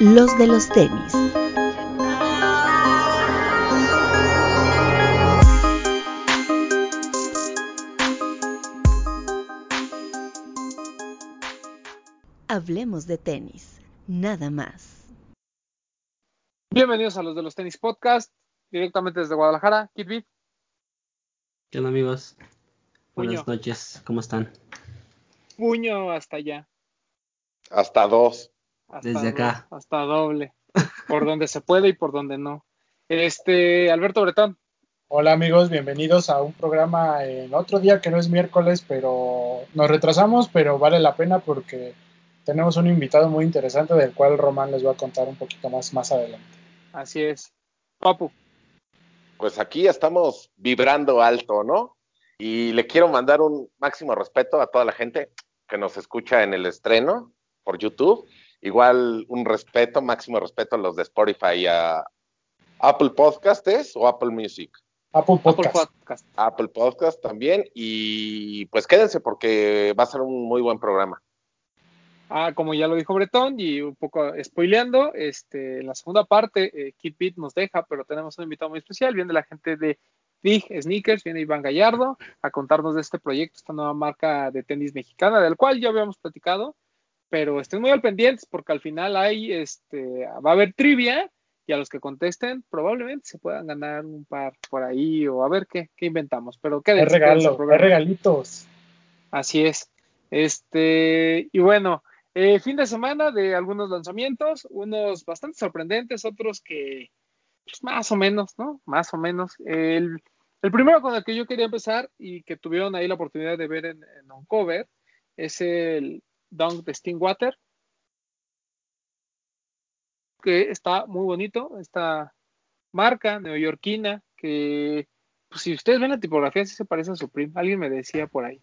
los de los tenis. Hablemos de tenis, nada más. Bienvenidos a los de los tenis podcast, directamente desde Guadalajara, Kid ¿Qué onda amigos? Puño. Buenas noches, ¿cómo están? Puño hasta allá. Hasta dos. Hasta Desde do- acá. Hasta doble. Por donde se puede y por donde no. Este, Alberto Bretón. Hola amigos, bienvenidos a un programa en otro día que no es miércoles, pero nos retrasamos, pero vale la pena porque tenemos un invitado muy interesante del cual Román les va a contar un poquito más más adelante. Así es. Papu. Pues aquí estamos vibrando alto, ¿no? Y le quiero mandar un máximo respeto a toda la gente que nos escucha en el estreno por YouTube. Igual un respeto, máximo respeto a los de Spotify y a Apple Podcasts o Apple Music. Apple Apple Podcast. Podcast. Apple Podcast también. Y pues quédense porque va a ser un muy buen programa. Ah, como ya lo dijo Bretón y un poco spoileando, este, en la segunda parte, eh, Kid Beat nos deja, pero tenemos un invitado muy especial. Viene la gente de Big Sneakers, viene Iván Gallardo a contarnos de este proyecto, esta nueva marca de tenis mexicana, del cual ya habíamos platicado, pero estén muy al pendientes porque al final hay, este, va a haber trivia y a los que contesten probablemente se puedan ganar un par por ahí o a ver qué, qué inventamos. Pero al regalo, hay regalitos. Así es. Este, y bueno, eh, fin de semana de algunos lanzamientos, unos bastante sorprendentes, otros que pues, más o menos, ¿no? Más o menos. El, el primero con el que yo quería empezar y que tuvieron ahí la oportunidad de ver en, en Uncover es el Dunk de Stingwater, que está muy bonito, esta marca neoyorquina que, pues, si ustedes ven la tipografía, sí se parece a Supreme. Alguien me decía por ahí.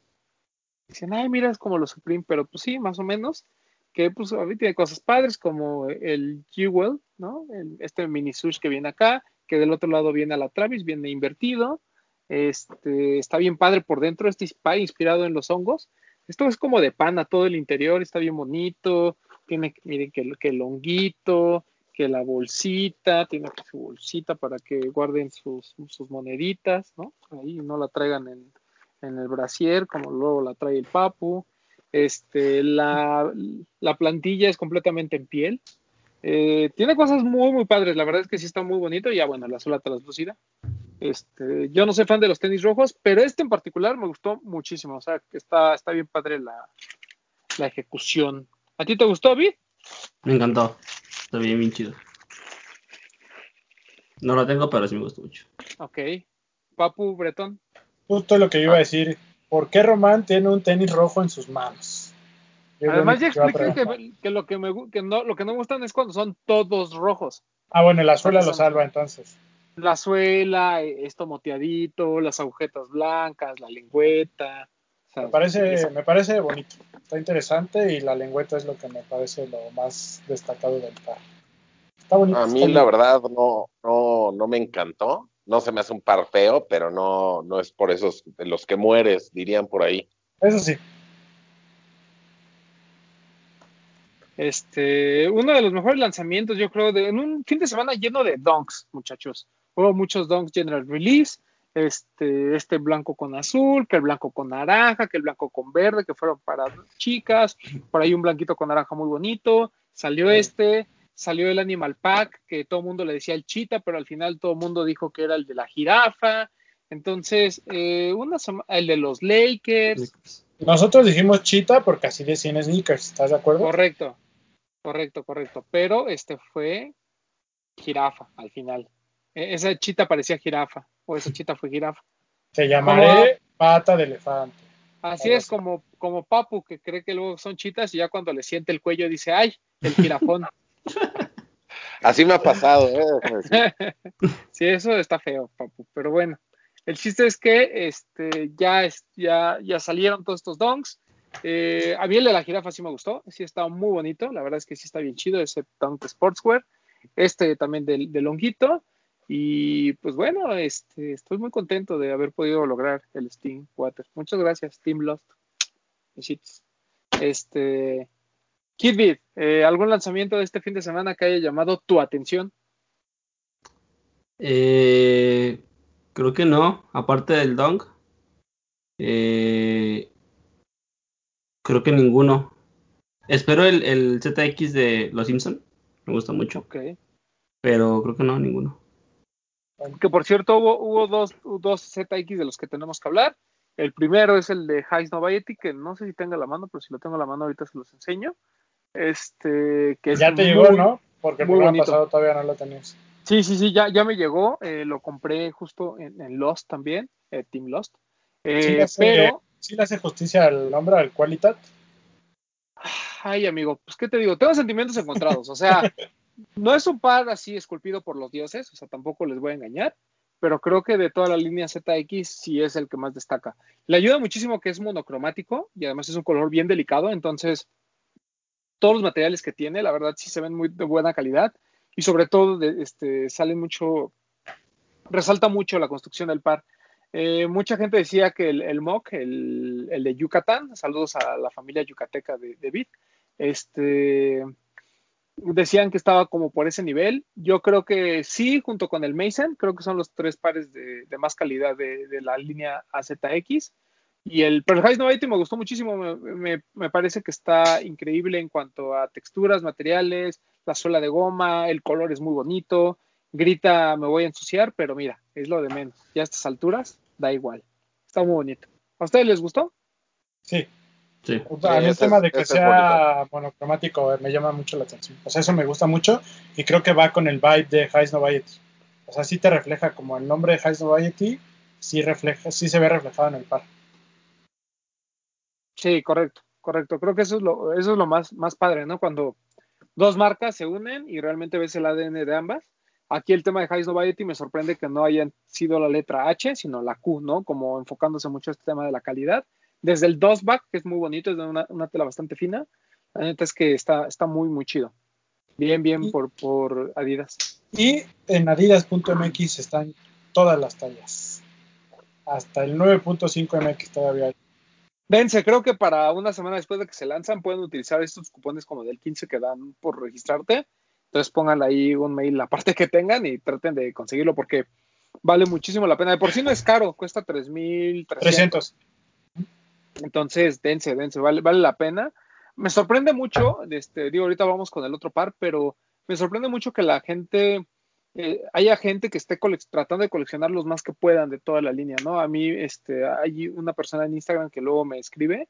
Dicen, ay, mira, es como los Supreme, pero pues sí, más o menos. Que pues ahorita tiene cosas padres como el Jewel, ¿no? Este mini sush que viene acá, que del otro lado viene a la Travis, viene invertido. Este, está bien padre por dentro, este inspirado en los hongos. Esto es como de pana todo el interior, está bien bonito. Tiene, miren, que, el- que honguito, que la bolsita, tiene aquí su bolsita para que guarden sus, moneditas, ¿no? Ahí no la traigan en, el brasier, como luego la trae el papu. Este, la, la plantilla es completamente en piel. Eh, tiene cosas muy, muy padres. La verdad es que sí está muy bonito. Ya, bueno, la sola translúcida. Este, yo no soy fan de los tenis rojos, pero este en particular me gustó muchísimo. O sea, que está, está bien padre la, la ejecución. ¿A ti te gustó, Vi? Me encantó, está bien, bien chido. No lo tengo, pero sí me gustó mucho. Ok. Papu, Bretón. Justo lo que yo iba a decir. ¿Por qué Román tiene un tenis rojo en sus manos? Yo Además, ya expliqué que, que lo que, me, que no, lo que no me gustan es cuando son todos rojos. Ah, bueno, la suela lo salva entonces. La suela, eh, esto moteadito, las agujetas blancas, la lengüeta. Me parece, me parece bonito. Está interesante y la lengüeta es lo que me parece lo más destacado del par. Está bonito. A mí la verdad no, no, no me encantó. No se me hace un par feo, pero no, no es por esos de los que mueres, dirían por ahí. Eso sí. Este, uno de los mejores lanzamientos, yo creo, de, en un fin de semana lleno de donks, muchachos. Hubo muchos donks general release, este, este blanco con azul, que el blanco con naranja, que el blanco con verde, que fueron para chicas, por ahí un blanquito con naranja muy bonito, salió este, salió el Animal Pack, que todo el mundo le decía el chita, pero al final todo el mundo dijo que era el de la jirafa. Entonces, eh, una el de los Lakers, Nosotros dijimos chita porque así decían sneakers, ¿estás de acuerdo? Correcto, correcto, correcto. Pero este fue jirafa al final. E- Esa chita parecía jirafa, o esa chita fue jirafa. Te llamaré pata de elefante. Así es como, como Papu, que cree que luego son chitas y ya cuando le siente el cuello dice, ay, el jirafón. Así me ha pasado, ¿eh? Sí, eso está feo, Papu. Pero bueno, el chiste es que este, ya, ya, ya salieron todos estos donks. Eh, a mí el de la jirafa sí me gustó, sí está muy bonito, la verdad es que sí está bien chido ese dunk Sportswear. Este también del, del honguito. Y pues bueno, este, estoy muy contento de haber podido lograr el Steam Water. Muchas gracias, Team Lost. Besitos. Este, Kidbit, eh, ¿algún lanzamiento de este fin de semana que haya llamado tu atención? Eh, creo que no, aparte del Dong. Eh, creo que ninguno. Espero el, el ZX de Los Simpson, me gusta mucho, Ok. pero creo que no, ninguno. Que por cierto hubo, hubo dos, dos ZX de los que tenemos que hablar. El primero es el de Heist Noviety, que no sé si tenga la mano, pero si lo tengo a la mano ahorita se los enseño. Este, que es ya te muy- llegó, ¿no? Porque el muy programa bonito. pasado todavía no lo tenías. Sí, sí, sí, ya, ya me llegó. eh, lo compré justo en, en Lost también, eh, Team Lost. Eh, Sí le hace- pero, sí le hace justicia al nombre, al Qualitat. ay, amigo, pues qué te digo, tengo sentimientos encontrados. O sea, no es un par así esculpido por los dioses, o sea, tampoco les voy a engañar, pero creo que de toda la línea ZX sí es el que más destaca. Le ayuda muchísimo que es monocromático y además es un color bien delicado, entonces todos los materiales que tiene, la verdad sí se ven muy de buena calidad y sobre todo de, este, mucho, resalta mucho la construcción del par. Eh, mucha gente decía que el, MOC, el, el, de Yucatán, saludos a la familia yucateca de, de Bit, este, decían que estaba como por ese nivel. Yo creo que sí, junto con el Mason, creo que son los tres pares de, más calidad de, la línea AZX. Y el Pearl Noviety me gustó muchísimo, me, me, me, parece que está increíble en cuanto a texturas, materiales, la suela de goma, el color es muy bonito, grita me voy a ensuciar, pero mira, es lo de menos. Ya a estas alturas da igual. Está muy bonito. ¿A ustedes les gustó? Sí. Sí. A mí el tema de que sea monocromático me llama mucho la atención. O sea, eso me gusta mucho y creo que va con el vibe de Heist Noviety. O sea, sí te refleja como el nombre de Heist Noviety, sí, refleja, sí se ve reflejado en el par. Sí, correcto, correcto. Creo que eso es lo, eso es lo más, más padre, ¿no? Cuando dos marcas se unen y realmente ves el ADN de ambas. Aquí el tema de Heist Noviety me sorprende que no hayan sido la letra H, sino la Q, ¿no? Como enfocándose mucho este tema de la calidad. Desde el dustback, que es muy bonito, es de una, una, tela bastante fina. La neta es que está, está muy, muy chido. Bien, bien por, por Adidas. Y en adidas.mx están todas las tallas. Hasta el 9.5 MX todavía hay. Dense, creo que para una semana después de que se lanzan pueden utilizar estos cupones como del 15 que dan por registrarte. Entonces pongan ahí un mail la parte que tengan y traten de conseguirlo porque vale muchísimo la pena. De por sí no es caro, cuesta 3.300. Entonces, dense, dense, vale, la pena. Me sorprende mucho, este, digo, ahorita vamos con el otro par, pero me sorprende mucho que la gente, eh, haya gente que esté tratando de coleccionar los más que puedan de toda la línea, ¿no? A mí, este, hay una persona en Instagram que luego me escribe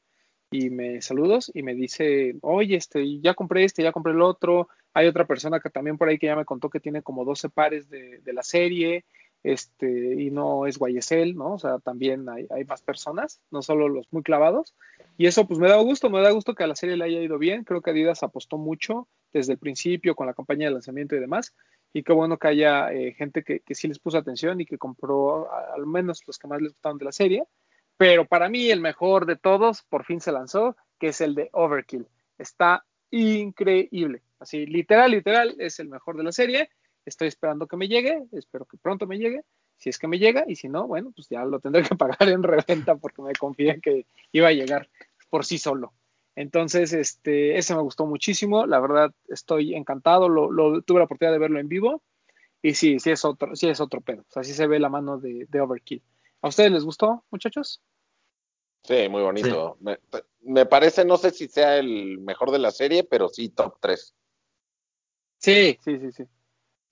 y me saludos y me dice, oye, este, ya compré este, ya compré el otro. Hay otra persona que también por ahí que ya me contó que tiene como 12 pares de la serie, este, y no es Guayesel, ¿no? O sea, también hay, hay, más personas, no solo los muy clavados. Y eso pues me da gusto, me da gusto que a la serie le haya ido bien. Creo que Adidas apostó mucho desde el principio con la campaña de lanzamiento y demás. Y qué bueno que haya eh, gente que, que, sí les puso atención y que compró al menos los que más les gustaron de la serie. Pero para mí el mejor de todos por fin se lanzó, que es el de Overkill. Está increíble. Así, literal, literal, es el mejor de la serie. Estoy esperando que me llegue, espero que pronto me llegue. Si es que me llega, y si no, bueno, pues ya lo tendré que pagar en reventa porque me confié que iba a llegar por sí solo. Entonces, este, ese me gustó muchísimo. La verdad, estoy encantado. Lo, lo, tuve la oportunidad de verlo en vivo. Y sí, sí es otro, sí es otro pedo. O sea, sí se ve la mano de, de Overkill. ¿A ustedes les gustó, muchachos? Sí, muy bonito. Sí. Me, me, parece, no sé si sea el mejor de la serie, pero sí top 3. Sí, sí, sí, sí.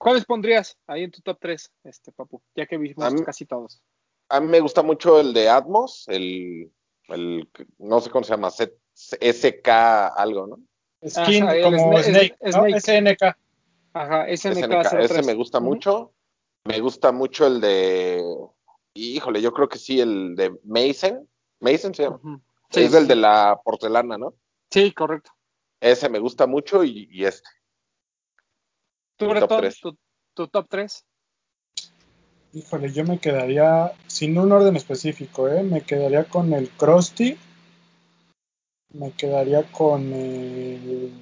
¿Cuáles pondrías ahí en tu top 3, este, Papu? Ya que vimos mí, casi todos. A mí me gusta mucho el de Atmos, el, el no sé cómo se llama, SK algo, ¿no? Skin Ajá, como Snake, es, ¿no? SNK. Ajá, SNK. SNK ese me gusta uh -huh. mucho. Me gusta mucho el de, híjole, yo creo que sí, el de Mason. Mason se llama. Uh -huh. sí, es sí. el de la porcelana, ¿no? Sí, correcto. Ese me gusta mucho y, y este. ¿Tu, Breton, tu, tu top 3? Híjole, yo me quedaría, sin un orden específico, ¿eh? me quedaría con el Krusty, me quedaría con el...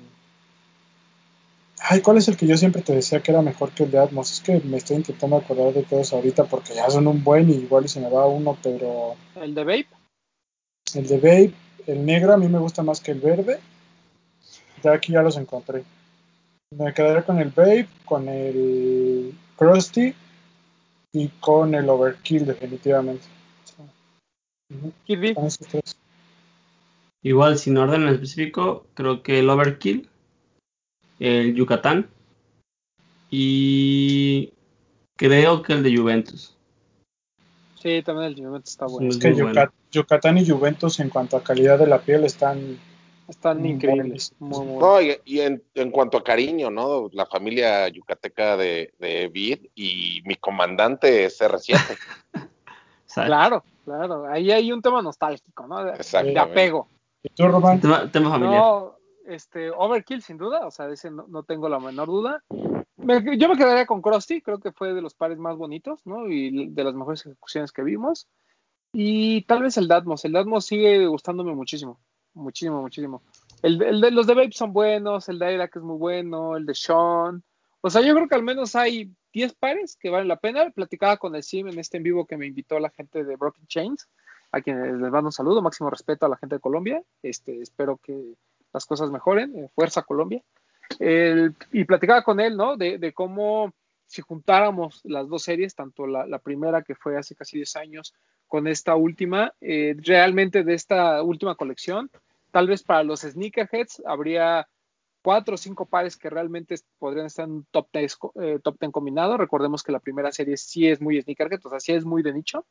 Ay, ¿cuál es el que yo siempre te decía que era mejor que el de Atmos? Es que me estoy intentando acordar de todos ahorita porque ya son un buen y igual y se me va uno, pero... ¿El de Vape? El de Vape, el negro a mí me gusta más que el verde. Ya aquí ya los encontré. Me quedaré con el Babe, con el Krusty y con el Overkill, definitivamente. Kirby, con esos tres. Igual, sin orden en específico, creo que el Overkill, el Yucatán y creo que el de Juventus. sí, también el Juventus está bueno. Es que Yucat- bueno. Yucatán y Juventus en cuanto a calidad de la piel están Están Muy increíbles. Muy, muy No, y, y en, en cuanto a cariño, ¿no? La familia yucateca de, de y mi comandante es R7. ¿sabes? Claro, claro. Ahí hay un tema nostálgico, ¿no? De, apego. ¿Y tú, Román? Tema, tema familiar. No, este, Overkill sin duda, o sea, de ese no, no tengo la menor duda. Me- yo me quedaría con Krusty, creo que fue de los pares más bonitos, ¿no? Y de las mejores ejecuciones que vimos. Y tal vez el Datmos, el Datmos sigue gustándome muchísimo, muchísimo, muchísimo. El, el de los de Babe son buenos, el de Irak es muy bueno, el de Sean. O sea, yo creo que al menos hay 10 pares que valen la pena. Platicaba con el Sim en este en vivo que me invitó la gente de Broken Chains, a quienes les mando un saludo, máximo respeto a la gente de Colombia. Este, espero que las cosas mejoren. eh, fuerza Colombia. El- y platicaba con él, ¿no? De, de cómo si juntáramos las dos series, tanto la, la primera que fue hace casi 10 años con esta última, eh, realmente de esta última colección, tal vez para los sneakerheads habría cuatro o cinco pares que realmente podrían estar en un top 10, eh, top 10 combinado. Recordemos que la primera serie sí es muy sneakerhead, o sea, sí es muy de nicho,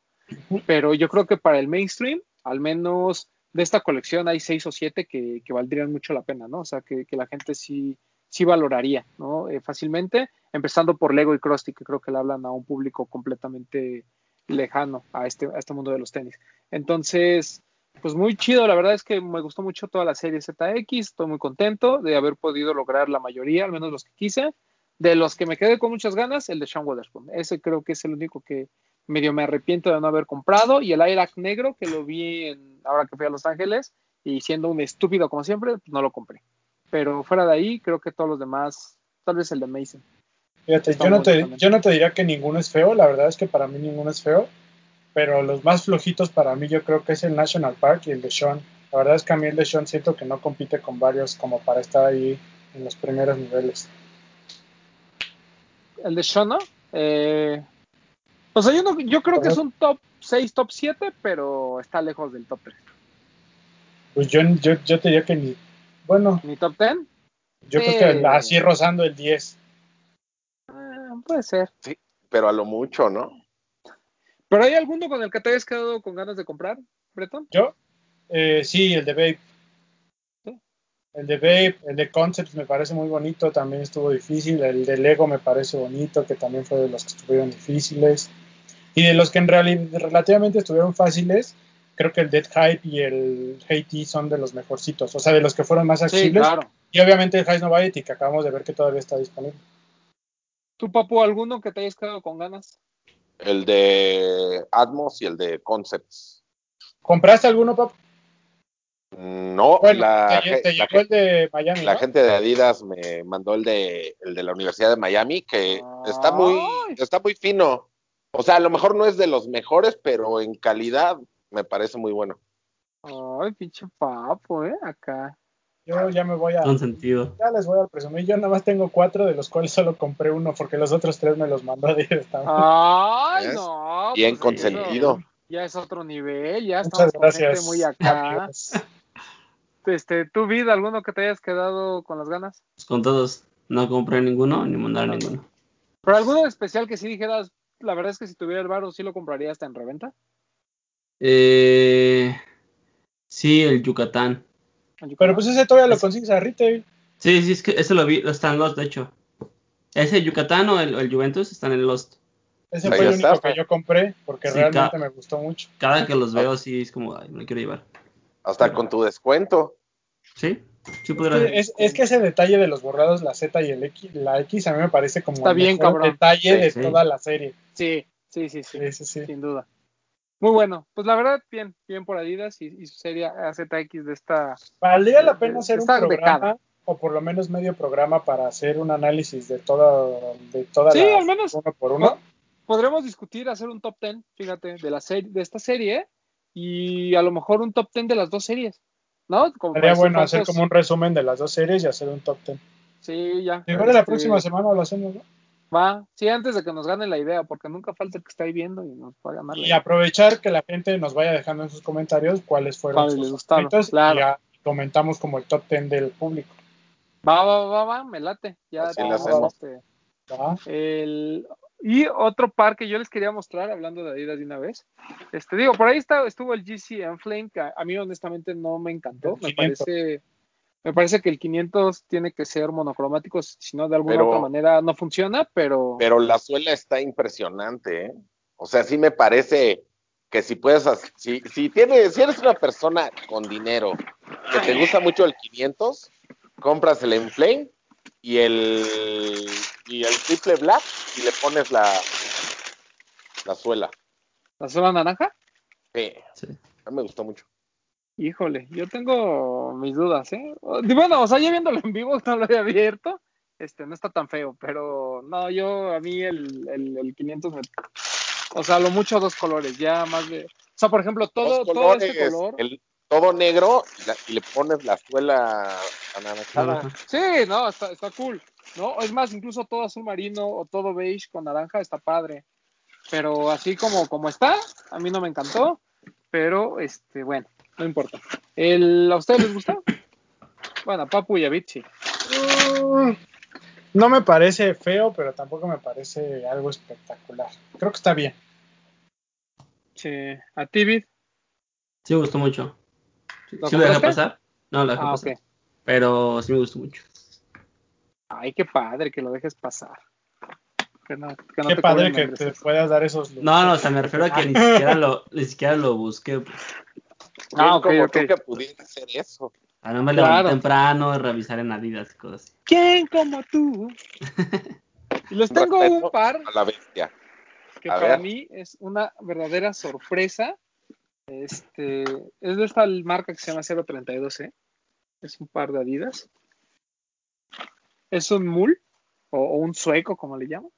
pero yo creo que para el mainstream, al menos de esta colección hay seis o siete que, que valdrían mucho la pena, ¿no? O sea, que, que la gente sí, sí valoraría, ¿no? Eh, fácilmente, empezando por Lego y Krusty, que creo que le hablan a un público completamente lejano a este, a este mundo de los tenis. Entonces, pues muy chido, la verdad es que me gustó mucho toda la serie ZX, estoy muy contento de haber podido lograr la mayoría, al menos los que quise. De los que me quedé con muchas ganas, el de Sean Witherspoon. Ese creo que es el único que medio me arrepiento de no haber comprado. Y el Irak negro, que lo vi en, ahora que fui a Los Ángeles, y siendo un estúpido como siempre, pues no lo compré. Pero fuera de ahí, creo que todos los demás, tal vez el de Mason. Fíjate, yo no, te, yo no te diría que ninguno es feo, la verdad es que para mí ninguno es feo, pero los más flojitos para mí yo creo que es el National Park y el de Sean. La verdad es que a mí el de Sean siento que no compite con varios como para estar ahí en los primeros niveles. El de Sean, ¿no? Eh, o sea, yo, no, yo creo que es un top 6, top 7, pero está lejos del top 3. Pues yo, yo, yo te diría que ni, bueno, ¿Mi top 10? yo creo Eh. que así rozando el 10. Puede ser. Pero a lo mucho, ¿no? ¿Pero hay alguno con el que te hayas quedado con ganas de comprar, Breton? Yo, eh, sí, el de Babe. Sí. El de Babe, el de Concepts me parece muy bonito, también estuvo difícil. El de Lego me parece bonito, que también fue de los que estuvieron difíciles. Y de los que en realidad relativamente estuvieron fáciles, creo que el Dead Hype y el Haiti son de los mejorcitos, o sea, de los que fueron más Sí, accesibles. claro. Y obviamente el High Noviety, que acabamos de ver que todavía está disponible. ¿Tú, Papu, alguno que te hayas quedado con ganas? El de Atmos y el de Concepts. ¿Compraste alguno, Pap? No, Bueno, la, te, ge- te la llegó el ge- de Miami, la ¿no? gente de Adidas me mandó el de, el de la Universidad de Miami, que está muy, está muy fino. O sea, a lo mejor no es de los mejores, pero en calidad me parece muy bueno. Ay, pinche Papu, ¿eh? Acá. Yo ya me voy a... Con sentido. Ya les voy a presumir, yo nada más tengo cuatro, de los cuales solo compré uno, porque los otros tres me los mandó directamente. Ay, ¿Ves? no. Bien pues eso consentido. Ya es otro nivel, ya Muchas estamos con gente gracias. muy acá. Este, ¿tu vida, alguno que te hayas quedado con las ganas? Pues con todos, no compré ninguno ni mandaron Ah, ninguno. Pero alguno especial que sí dijeras, la verdad es que si tuviera el varo sí lo compraría hasta en reventa. Eh, sí, el Yucatán. Pero pues ese todavía lo consigues a retail. Sí, sí, es que ese lo vi, está en Lost, de hecho. Ese Yucatán o el, Juventus están en Lost. Ese Ahí fue el está, único pues. que yo compré, porque Sí, realmente me gustó mucho. Cada que los veo, sí, es como, ay, me lo quiero llevar. Hasta con tu descuento. ¿Sí? Sí, Es podrá. que, es, es que ese detalle de los borrados, la Z y el X, la X, a mí me parece como Está el bien, mejor cabrón. detalle de Sí. toda la serie. Sí, sí, sí, sí, Sí, sí, sí. sin duda. Muy bueno. Pues la verdad, bien, bien por Adidas y, y su serie AZX de esta. Valdría la pena hacer un programa, becada. o por lo menos medio programa, para hacer un análisis de toda, de toda Sí, la al menos- uno por uno. Podremos discutir, hacer un top 10, fíjate, de la serie, de esta serie y a lo mejor un top 10 de las dos series. ¿no? Como Sería bueno hacer como un resumen de las dos series y hacer un top ten. Sí, ya. Igual de la Este, próxima semana lo hacemos, ¿no? Va, sí, antes de que nos gane la idea, porque nunca falta el que está ahí viendo y nos va a ganar la Y idea. aprovechar que la gente nos vaya dejando en sus comentarios cuáles fueron Cuáles sus les gustaron, favoritos claro. y ya comentamos como el top ten del público. Va, va, va, va, me late. Ya Así hacemos. este, ¿va? el... Y otro par que yo les quería mostrar, hablando de Adidas de una vez. Este, digo, por ahí está, estuvo el GC Flame, que a, mí honestamente no me encantó. Me 500. parece, me parece que el 500 tiene que ser monocromático, si no de alguna Pero- otra manera no funciona, pero, Pero la suela está impresionante, ¿eh? O sea, sí me parece que si puedes, si, si tienes, si eres una persona con dinero que te gusta mucho el 500, compras el Enflame y el y el triple black y le pones la la suela. la sola naranja, Sí, Sí. a mí me gustó mucho. Híjole, yo tengo mis dudas, ¿eh? Bueno, o sea, ya viéndolo en vivo, no lo había abierto, este, no está tan feo, pero no, yo, a mí el, el, el 500 me... O sea, lo mucho dos colores, ya más de... O sea, por ejemplo, todo, todo este color... el- todo negro y, la- y le pones la suela anaranjada. Naranja. Sí, no, está, está cool. No, es más, incluso todo azul marino o todo beige con naranja está padre. Pero así como, como está, a mí no me encantó. Pero, este, bueno, no importa. El, ¿A ustedes les gusta? Bueno, a Papu y a Bitchy. Mm, No me parece feo, pero tampoco me parece algo espectacular. Creo que está bien. Sí. ¿A ti, Bit? Sí me gustó mucho. ¿Lo ¿Sí lo dejé pasar? No, lo dejé Ah, pasar. ok. Pero sí me gustó mucho. Ay, qué padre que lo dejes pasar. Que no, que no Qué te padre que te puedas dar esos lujos. No, no, o sea, me refiero a que ni siquiera lo, ni siquiera lo busqué. Pues. Ah, ok, como tú que pudiera hacer eso. A no me Claro. levanté temprano, revisar en Adidas y cosas así. ¿Quién como tú? Y les tengo Respeto un par a la bestia. que A para ver. mí es una verdadera sorpresa. Este, es de esta marca que se llama 032, ¿eh? Es un par de Adidas. Es un mul o, o un sueco, como le llaman.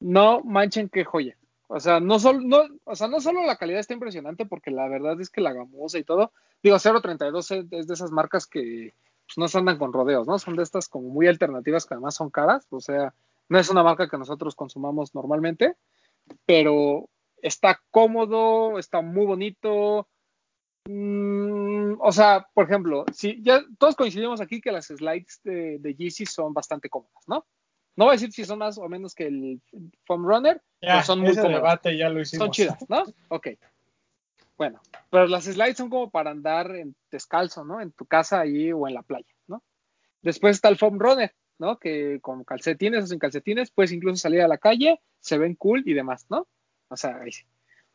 No manchen qué joya. O sea, no solo, no, o sea, no solo la calidad está impresionante, porque la verdad es que la gamuza y todo, digo, 032 es de esas marcas que pues, no se andan con rodeos, ¿no? Son de estas como muy alternativas que además son caras, o sea, no es una marca que nosotros consumamos normalmente, pero está cómodo, está muy bonito. Mm, o sea, por ejemplo, si ya todos coincidimos aquí que las slides de, de son bastante cómodas, ¿no? No voy a decir si son más o menos que el Foam Runner, Ya, pero son muy ese debate ya lo hicimos. Son chidas, ¿no? Ok. Bueno, pero las slides son como para andar en descalzo, ¿no? En tu casa ahí o en la playa, ¿no? Después está el foam runner, ¿no? Que con calcetines o sin calcetines puedes incluso salir a la calle, se ven cool y demás, ¿no? O sea, ahí sí.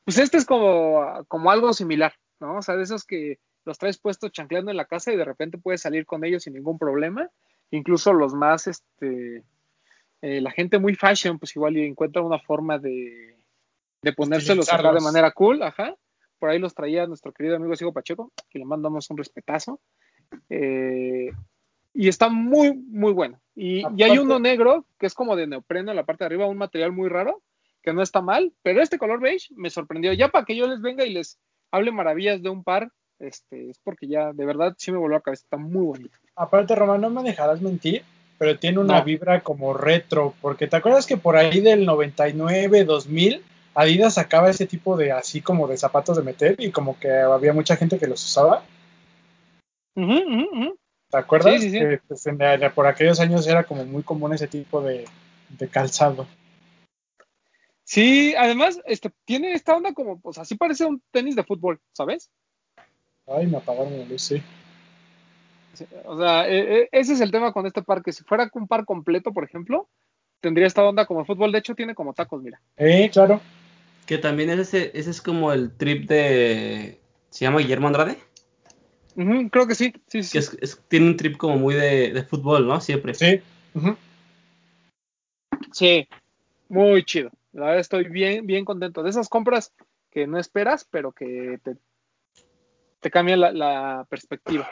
pues este es como, como algo similar, ¿no? O sea, de esos que los traes puestos chancleando en la casa y de repente puedes salir con ellos sin ningún problema. Incluso los más, este, eh, la gente muy fashion, pues igual y encuentra una forma de, de ponérselos acá de manera cool, ajá. Por ahí los traía nuestro querido amigo Sigo Pacheco, que le mandamos un respetazo. Eh, y está muy, muy bueno. Y, y hay uno negro que es como de neopreno en la parte de arriba, un material muy raro, que no está mal, pero este color beige me sorprendió. Ya para que yo les venga y les hable maravillas de un par, este, es porque ya de verdad sí me voló a la cabeza, está muy bonito. Aparte, Román, no me dejarás mentir, pero tiene una No. vibra como retro, porque te acuerdas que por ahí del 99, 2000, Adidas sacaba ese tipo de así como de zapatos de meter y como que había mucha gente que los usaba. ¿Te acuerdas? Sí, sí, sí. Que, pues, en por aquellos años era como muy común ese tipo de, de calzado. Sí, además, este, tiene esta onda como, pues así parece un tenis de fútbol, ¿sabes? Ay, me apagaron la luz, sí. O sea, e- e- ese es el tema con este par, que si fuera un par completo, por ejemplo, tendría esta onda como fútbol. De hecho, tiene como tacos, mira. Eh, claro. Que también es ese, ese es como el trip de. ¿Se llama Guillermo Andrade? Creo que sí, sí, sí. Que es- es- tiene un trip como muy de, de fútbol, ¿no? Siempre. Sí. Sí, muy chido. La verdad estoy bien, bien contento. De esas compras que no esperas, pero que te, te cambian la, la perspectiva.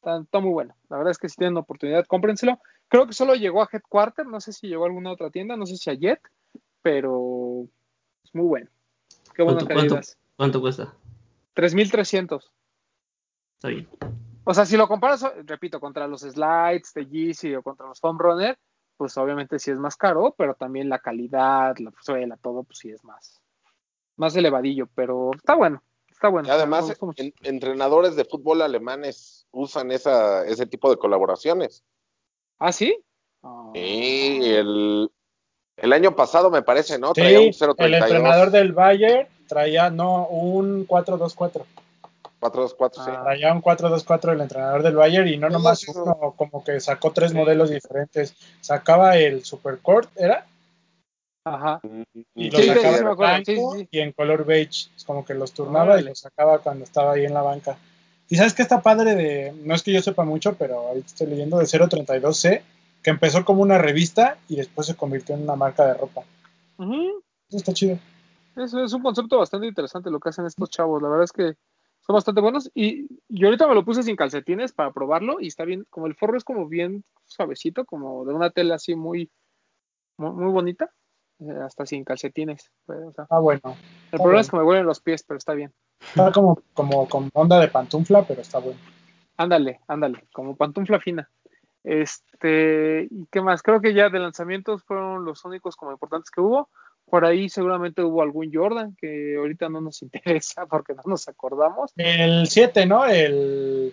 Está, está muy bueno. La verdad es que si tienen oportunidad, cómprenselo. Creo que solo llegó a Headquarter, no sé si llegó a alguna otra tienda, no sé si a Jet, pero es muy bueno. Qué buena ¿Cuánto, calidad. cuánto, cuánto cuesta? 3300. Está bien. O sea, si lo comparas, repito, contra los slides de Yeezy o contra los foam runner, pues obviamente sí es más caro, pero también la calidad, la suela, todo, pues sí es más, más elevadillo, pero está bueno, está bueno. Y además, en- entrenadores de fútbol alemanes usan esa, ese tipo de colaboraciones. ¿Ah, sí? Sí, el, el año pasado me parece, ¿no? Sí, Traía un el 032. entrenador del Bayern traía, no, un 4-2-4. 424, sí. Ah. Traía un 4-2-4 el entrenador del Bayern y no nomás uno, como que sacó tres Sí. modelos diferentes. Sacaba el Supercourt, ¿era? Ajá. Y Sí, lo sí, sacaba sí, blanco Sí, y en color beige. Es como que los turnaba y los sacaba cuando estaba ahí en la banca. Y sabes que está padre de, no es que yo sepa mucho, pero ahorita estoy leyendo de 032C, que empezó como una revista y después se convirtió en una marca de ropa. Eso está chido. Eso es un concepto bastante interesante lo que hacen estos chavos. La verdad es que son bastante buenos. Y yo ahorita me lo puse sin calcetines para probarlo y está bien, como el forro es como bien suavecito, como de una tela así muy, muy, muy bonita, hasta sin calcetines. pues, o sea, Ah, bueno. el Está problema es que me huelen los pies, pero está bien. Está como, como con onda de pantufla, pero está bueno. Ándale, ándale, como pantufla fina. Este, ¿y qué más? Creo que ya de lanzamientos fueron los únicos como importantes que hubo. Por ahí seguramente hubo algún Jordan que ahorita no nos interesa porque no nos acordamos. El 7, ¿no? El.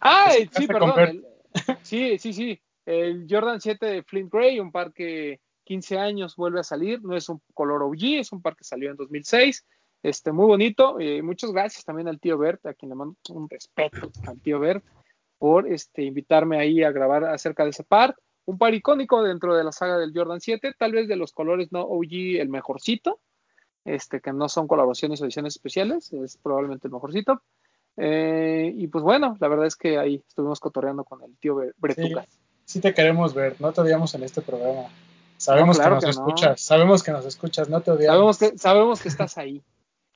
Ah, el- sí, perdón. el- sí, sí, sí. El Jordan 7 de Flint Gray, un par que 15 años vuelve a salir. No es un color OG, es un par que salió en 2006. Este, muy bonito. Eh, muchas gracias también al tío Bert, a quien le mando un respeto al tío Bert por este, invitarme ahí a grabar acerca de ese par. Un par icónico dentro de la saga del Jordan 7, tal vez de los colores no OG el mejorcito, este, que no son colaboraciones o ediciones especiales, es probablemente el mejorcito. Eh, y pues bueno, la verdad es que ahí estuvimos cotorreando con el tío Bre- Bretuca. Sí te queremos ver, no te odiamos en este programa. Sabemos claro que nos que no. escuchas, sabemos que nos escuchas, no te odiamos. Sabemos que, sabemos que estás ahí.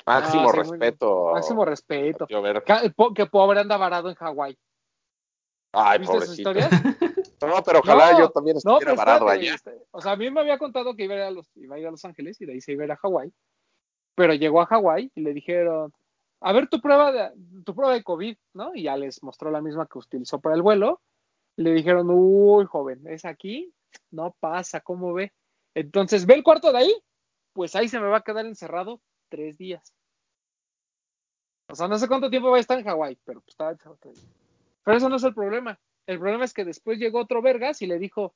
Máximo Ah, respeto. Máximo respeto. Que pobre anda varado en Hawái. Ay, ¿Viste esas pobrecito. historias? No, pero ojalá No, yo también estuviera varado allá. este, O sea, a mí me había contado que iba a, ir a los, iba a ir a Los Ángeles y de ahí se iba a ir a Hawái. Pero llegó a Hawái y le dijeron, a ver tu prueba de, tu prueba de COVID, ¿no? Y ya les mostró la misma que utilizó para el vuelo. Le dijeron, uy, joven, ¿es aquí? No pasa, ¿cómo ve? Entonces, ¿ve el cuarto de ahí? Pues ahí se me va a quedar encerrado tres días. O sea, no sé cuánto tiempo va a estar en Hawái, pero pues días. Pero eso no es el problema. El problema es que después llegó otro Vergas y le dijo,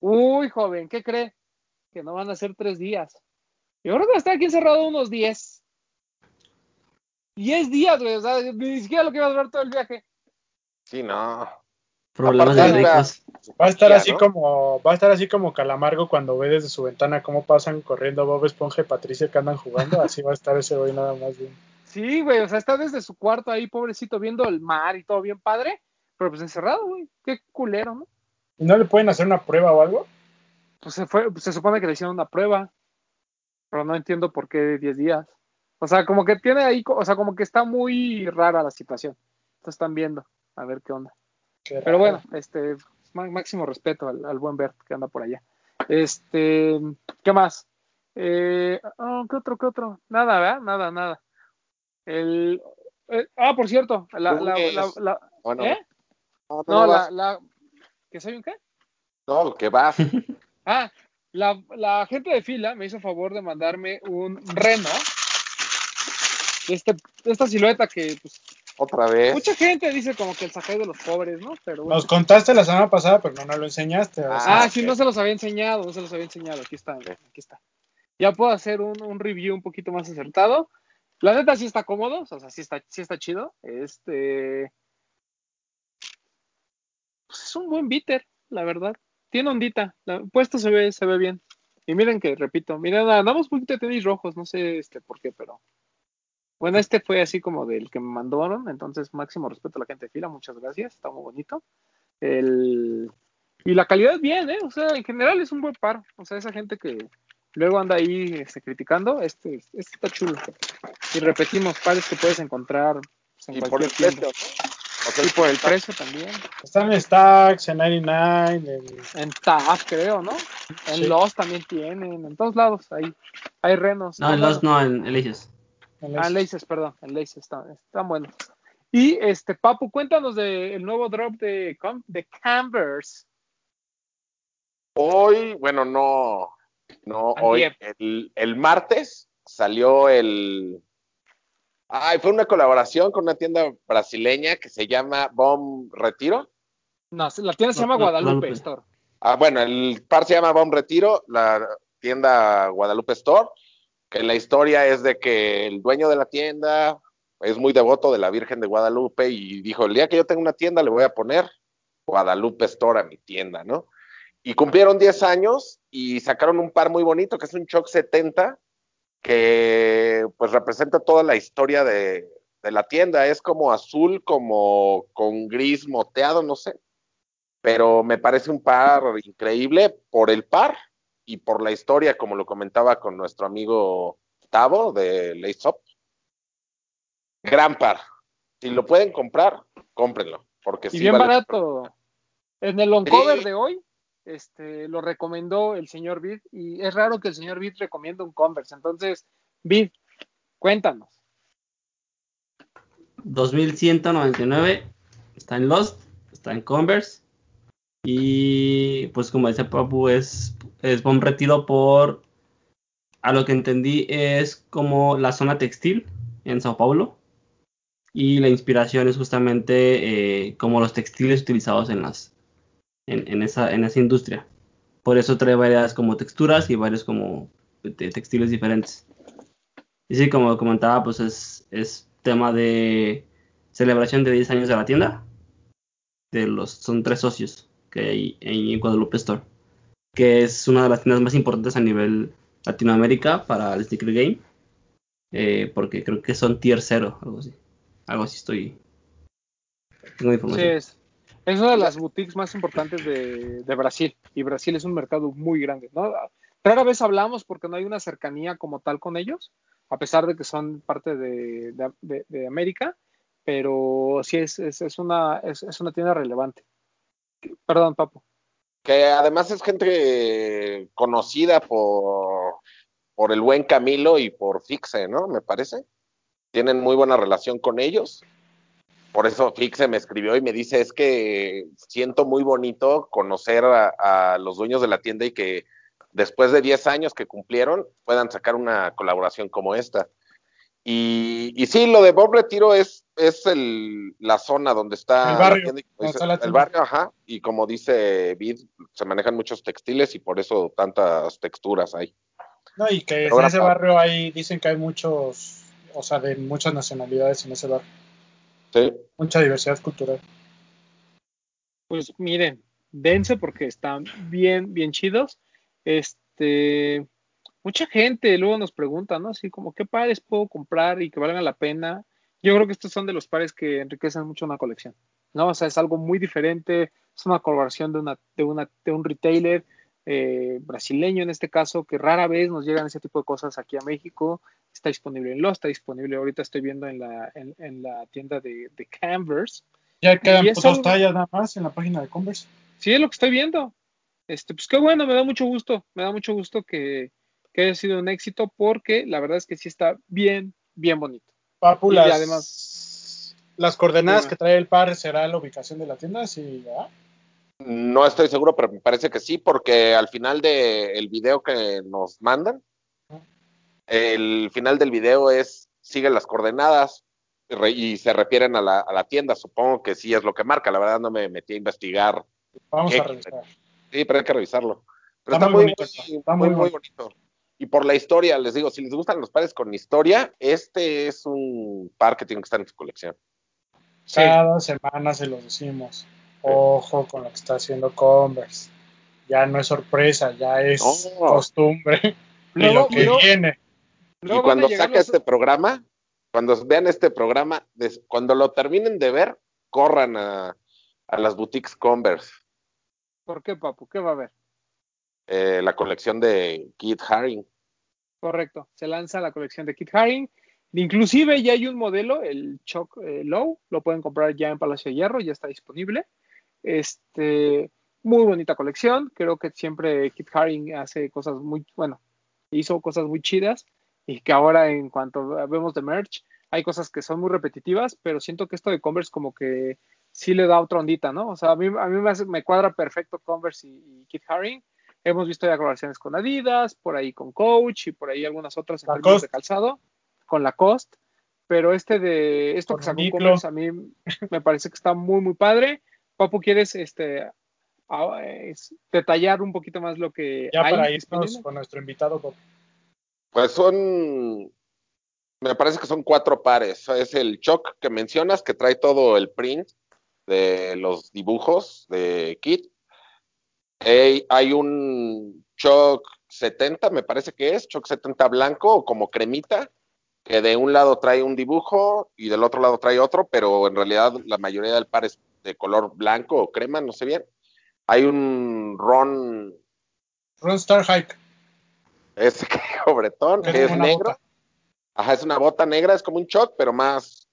uy, joven, ¿qué cree? Que no van a ser tres días. Yo creo que va a estar aquí encerrado unos diez. Diez días, güey. O sea, ni siquiera lo que iba a durar todo el viaje. Sí, no. Problemas de Aparte, ricos. Va a estar Ya, así ¿no? como, va a estar así como Calamargo cuando ve desde su ventana cómo pasan corriendo Bob Esponja y Patricia que andan jugando, así va a estar ese güey nada más bien. Sí, güey. O sea, está desde su cuarto ahí, pobrecito, viendo el mar y todo bien padre. Pero pues encerrado, güey. Qué culero, ¿no? ¿Y no le pueden hacer una prueba o algo? Pues se fue, pues se supone que le hicieron una prueba. Pero no entiendo por qué 10 días. O sea, como que tiene ahí, o sea, como que está muy rara la situación. Entonces están viendo a ver qué onda. Pero bueno, este, má- máximo respeto al, al buen Bert que anda por allá. Este, ¿qué más? Eh, oh, ¿Qué otro, qué otro? Nada, ¿verdad? Nada, nada. El, eh, ah, por cierto, la, la, la, la- Bueno, ¿eh? no, No, no, la, la, ¿que soy un qué? No, que vas. Ah, la, la gente de fila me hizo favor de mandarme un reno de, este, esta silueta que pues, Otra vez. mucha gente dice como que el saqueo de los pobres, ¿no? Pero bueno. Nos contaste la semana pasada, pero no nos lo enseñaste. Ah, ok. sí, no se los había enseñado, no se los había enseñado. Aquí está, aquí está. Ya puedo hacer un, un review un poquito más acertado. La neta sí está cómodo, o sea, sí está, sí está chido. Este. Pues es un buen bitter, la verdad. Tiene ondita. La, puesto se ve, se ve bien. Y miren que, repito, miren, andamos un poquito de tenis rojos, no sé este por qué, pero. Bueno, este fue así como del que me mandaron, entonces máximo respeto a la gente de fila, muchas gracias, está muy bonito. El, y la calidad bien, ¿eh? O sea, en general es un buen par. O sea, esa gente que luego anda ahí este, criticando, este, este está chulo. Y repetimos, pares que puedes encontrar pues, en Y por cualquier el tienda. precio, ¿no? O sea, Y por el precio también. Están en Stacks, en 99, en, En TAF, creo, ¿no? En Sí. Los también tienen, en todos lados hay, hay renos. No, en los no, en Elysius. En Ah, en Laces, perdón, en Laces están, están buenos. Y este, Papu, cuéntanos del nuevo drop de, de Canvers. Hoy, bueno, no, no, hoy, el, el martes salió el... Ay, fue una colaboración con una tienda brasileña que se llama Bomb Retiro. No, la tienda se llama no, Guadalupe Guadalupe. Store. Ah, bueno, el par se llama Bomb Retiro, la tienda Guadalupe Store, que la historia es de que el dueño de la tienda es muy devoto de la Virgen de Guadalupe y dijo, el día que yo tenga una tienda le voy a poner Guadalupe Store a mi tienda, ¿no? Y cumplieron 10 años y sacaron un par muy bonito, que es un Choc 70, que pues representa toda la historia de, de la tienda. Es como azul, como con gris moteado, no sé pero me parece un par increíble por el par y por la historia, como lo comentaba con nuestro amigo Tavo de Lace Up. Gran par. Si lo pueden comprar, cómprenlo. Porque Y sí bien vale- barato. En el on-cover Sí. de hoy, este, lo recomendó el señor Vid. Y es raro que el señor Vid recomienda un Converse. Entonces, Vid, cuéntanos. 2199 está en Lost, está en Converse. Y pues como dice Papu, es, es buen retiro por, a lo que entendí, es como la zona textil en Sao Paulo. Y la inspiración es justamente eh, como los textiles utilizados en las en, esa, en esa industria. Por eso trae varias como texturas y varios como textiles diferentes. Y sí, como comentaba, pues es, es tema de celebración de 10 años de la tienda. De los, son tres socios que hay en Guadalupe Store. Que es una de las tiendas más importantes a nivel Latinoamérica para el sneaker game. Eh, porque creo que son tier 0, algo así. Algo así estoy. Tengo Sí, información. es, es una de las boutiques más importantes de, de Brasil. Y Brasil es un mercado muy grande. ¿no? Rara vez hablamos porque no hay una cercanía como tal con ellos, a pesar de que son parte de, de- de- de América. Pero sí es, es, es una, es, es una tienda relevante. Perdón, Papo. Que además es gente conocida por, por el buen Camilo y por Fixe, ¿no? Me parece. Tienen muy buena relación con ellos. Por eso Fixe me escribió y me dice, es que siento muy bonito conocer a, a los dueños de la tienda y que después de 10 años que cumplieron puedan sacar una colaboración como esta. Y, y sí, lo de Bob Retiro es, es el, la zona donde está El barrio, tienda dice- está el barrio, ajá, y como dice Vid, se manejan muchos textiles y por eso tantas texturas hay. No, y que Pero en ese barrio hay, dicen que hay muchos, o sea, de muchas nacionalidades en ese barrio. Sí. Mucha diversidad cultural. Pues miren, dense porque están bien, bien chidos. Este, mucha gente luego nos pregunta, ¿no? Así como, ¿qué pares puedo comprar y que valgan la pena? Yo creo que estos son de los pares que enriquecen mucho una colección, ¿no? O sea, es algo muy diferente, es una colaboración de, una, de, una, de un retailer eh, brasileño en este caso, que rara vez nos llegan ese tipo de cosas aquí a México. Está disponible en Lost, está disponible ahorita, estoy viendo en la, en, en la tienda de, de Canvas. Ya quedan dos algo- tallas nada más en la página de Converse. Sí, es lo que estoy viendo. Este, pues qué bueno, me da mucho gusto, me da mucho gusto que, que haya sido un éxito porque la verdad es que sí está bien, bien bonito. Papu, Y las, además- las coordenadas que trae el par será la ubicación de la tienda, sí, ¿verdad? No estoy seguro, pero me parece que sí, porque al final del video que nos mandan, el final del video es sigue las coordenadas y se refieren a la, a la tienda. Supongo que sí es lo que marca. La verdad no me metí a investigar. Vamos ¿Qué? a revisar. Sí, pero hay que revisarlo. Pero Está está, muy muy, bonito, muy, está muy, muy muy bonito. Y por la historia, les digo, si les gustan los pares con historia, este es un par que tiene que estar en su colección. Sí. Cada semana se los decimos. Ojo con lo que está haciendo Converse. Ya no es sorpresa, ya es No. costumbre. y lo que luego- viene. Luego y cuando saque los- este programa, cuando vean este programa, des- cuando lo terminen de ver, corran a, a las boutiques Converse, ¿Por qué, papu? ¿Qué va a haber? Eh, la colección de Kit Haring. Correcto, se lanza la colección de Kit Haring. Inclusive ya hay un modelo, el Choc eh, Low, lo pueden comprar ya en Palacio de Hierro, ya está disponible. Este, muy bonita colección, creo que siempre Kit Haring hace cosas muy, bueno, hizo cosas muy chidas y que ahora en cuanto vemos de merch, hay cosas que son muy repetitivas, pero siento que esto de Converse como que sí le da otra ondita, ¿no? O sea, a mí, a mí me, hace- me cuadra perfecto Converse y, y Kit Haring. Hemos visto ya colaboraciones con Adidas, por ahí con Coach y por ahí algunas otras en términos de calzado, con Lacoste. Pero este de esto Con que sacó. Converse a mí me parece que está muy, muy padre. Papu, ¿quieres este, a- es- detallar un poquito más lo que Ya hay para irnos disponible? con nuestro invitado, Bob. Pues son, me parece que son cuatro pares. Es el Choc que mencionas, que trae todo el print de los dibujos de Kit. Hay, hay un Choc 70, me parece que es, Choc 70 blanco o como cremita, que de un lado trae un dibujo y del otro lado trae otro, pero en realidad la mayoría del par es de color blanco o crema, no sé bien. Hay un Ron, Run Star Hike. ese que obretón, que es una negro. bota. Ajá, es una bota negra, es como un choc, pero más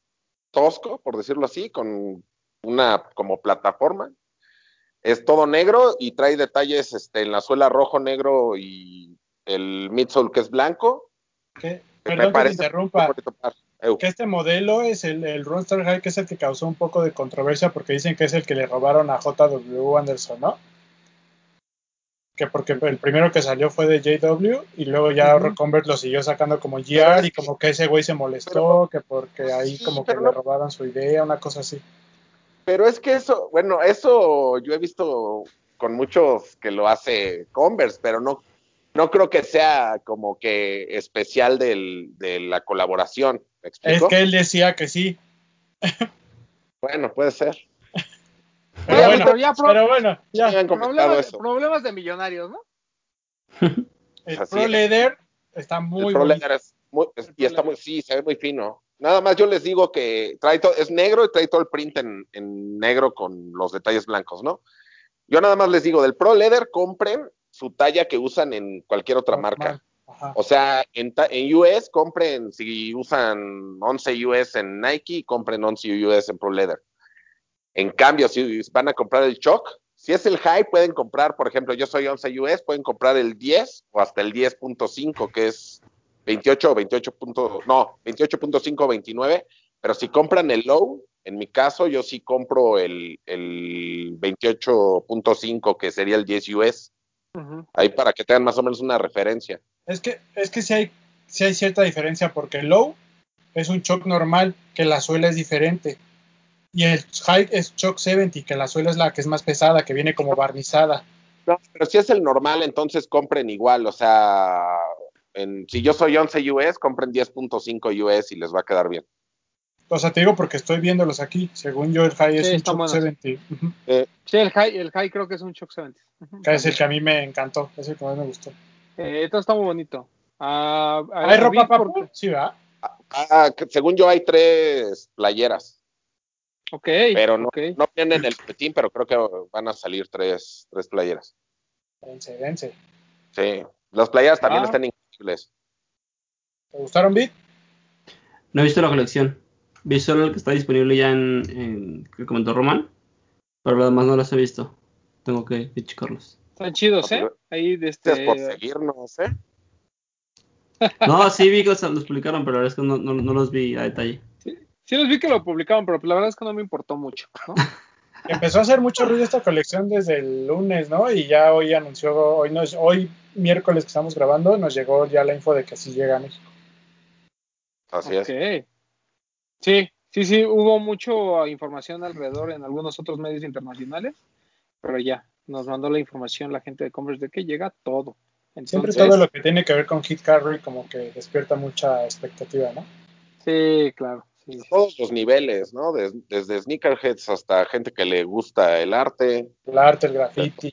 tosco, por decirlo así, con una como plataforma. Es todo negro y trae detalles este, en la suela rojo, negro y el midsole que es blanco. Perdón que te parece interrumpa. Que este modelo es el, el Run Star Hike, que es el que causó un poco de controversia porque dicen que es el que le robaron a JW Anderson, ¿no? Que porque el primero que salió fue de JW y luego ya Ujú. Convert lo siguió sacando como GR y como que ese güey se molestó, pero- que porque ahí Sí, como que le robaron su idea, una cosa así. Pero es que eso, bueno, eso yo he visto con muchos que lo hace Converse, pero no, no creo que sea como que especial del, de la colaboración. ¿Me Es que él decía que sí. Bueno, puede ser. Pero Oye, bueno, ya pro- pero bueno, Ya problemas, eso. problemas de millonarios, ¿no? El Pro es. Leather está muy el Pro. Leather es muy- es- El y Pro está Leather. muy, sí, se ve muy fino. Nada más yo les digo que trae todo, es negro y trae todo el print en, en negro con los detalles blancos, ¿no? Yo nada más les digo, del Pro Leather compren su talla que usan en cualquier otra marca. Ajá. O sea, en, en US compren, si usan 11 US en Nike, compren 11 US en Pro Leather. En cambio, si van a comprar el Choc, si es el high, pueden comprar, por ejemplo, yo soy 11 US, pueden comprar el 10 o hasta el 10.5, que es 28 o 28. punto- no, 28.5 o 29. Pero si compran el low, en mi caso, yo sí compro el, el 28.5, que sería el 10 US. Ahí para que tengan más o menos una referencia. Es que, es que sí hay, sí hay cierta diferencia porque el low es un shock normal, que la suela es diferente. Y el high es shock 70, que la suela es la que es más pesada, que viene como barnizada. No, pero si es el normal, entonces compren igual. O sea, en- si yo soy 11 US, compren 10.5 US y les va a quedar bien. O sea, te digo porque estoy viéndolos aquí. Según yo, el high es un shock buenos. 70. Ujú. Eh, Sí, el high, el high creo que es un Shock 70. Ujú. Que es el que a mí me encantó, es el que más me gustó. Eh, esto está muy bonito. Ah, ¿Hay ropa, papu? porque- Sí, ¿verdad? ah, que según yo hay tres playeras, Ok, pero no, ok. no vienen en el petín, pero creo que van a salir tres, tres playeras. Dense, dense. Sí, las playeras también Ah. están increíbles. ¿Te gustaron, Bit? No he visto la colección. Vi solo el que está disponible ya en, en que comentó Román. Pero lo demás no las he visto. Tengo que, checarlos. Están chidos, ¿eh? Ahí de Gracias por este... seguirnos, ¿eh? No, sí vi que los, los publicaron, pero la verdad es que no, no- no los vi a detalle. Sí los vi que lo publicaron, pero la verdad es que no me importó mucho, ¿no? Empezó a hacer mucho ruido esta colección desde el lunes, ¿no? Y ya hoy anunció, hoy, nos, hoy miércoles que estamos grabando, nos llegó ya la info de que sí llega a México. Así es. Sí, sí, sí, hubo mucho información alrededor en algunos otros medios internacionales, pero ya, nos mandó la información la gente de Converse de que llega todo. Siempre todo lo que tiene que ver con Hit Carry como que despierta mucha expectativa, ¿no? Sí, claro. Sí. Todos los niveles, ¿no? Des- desde sneakerheads hasta gente que le gusta el arte. El arte, el graffiti y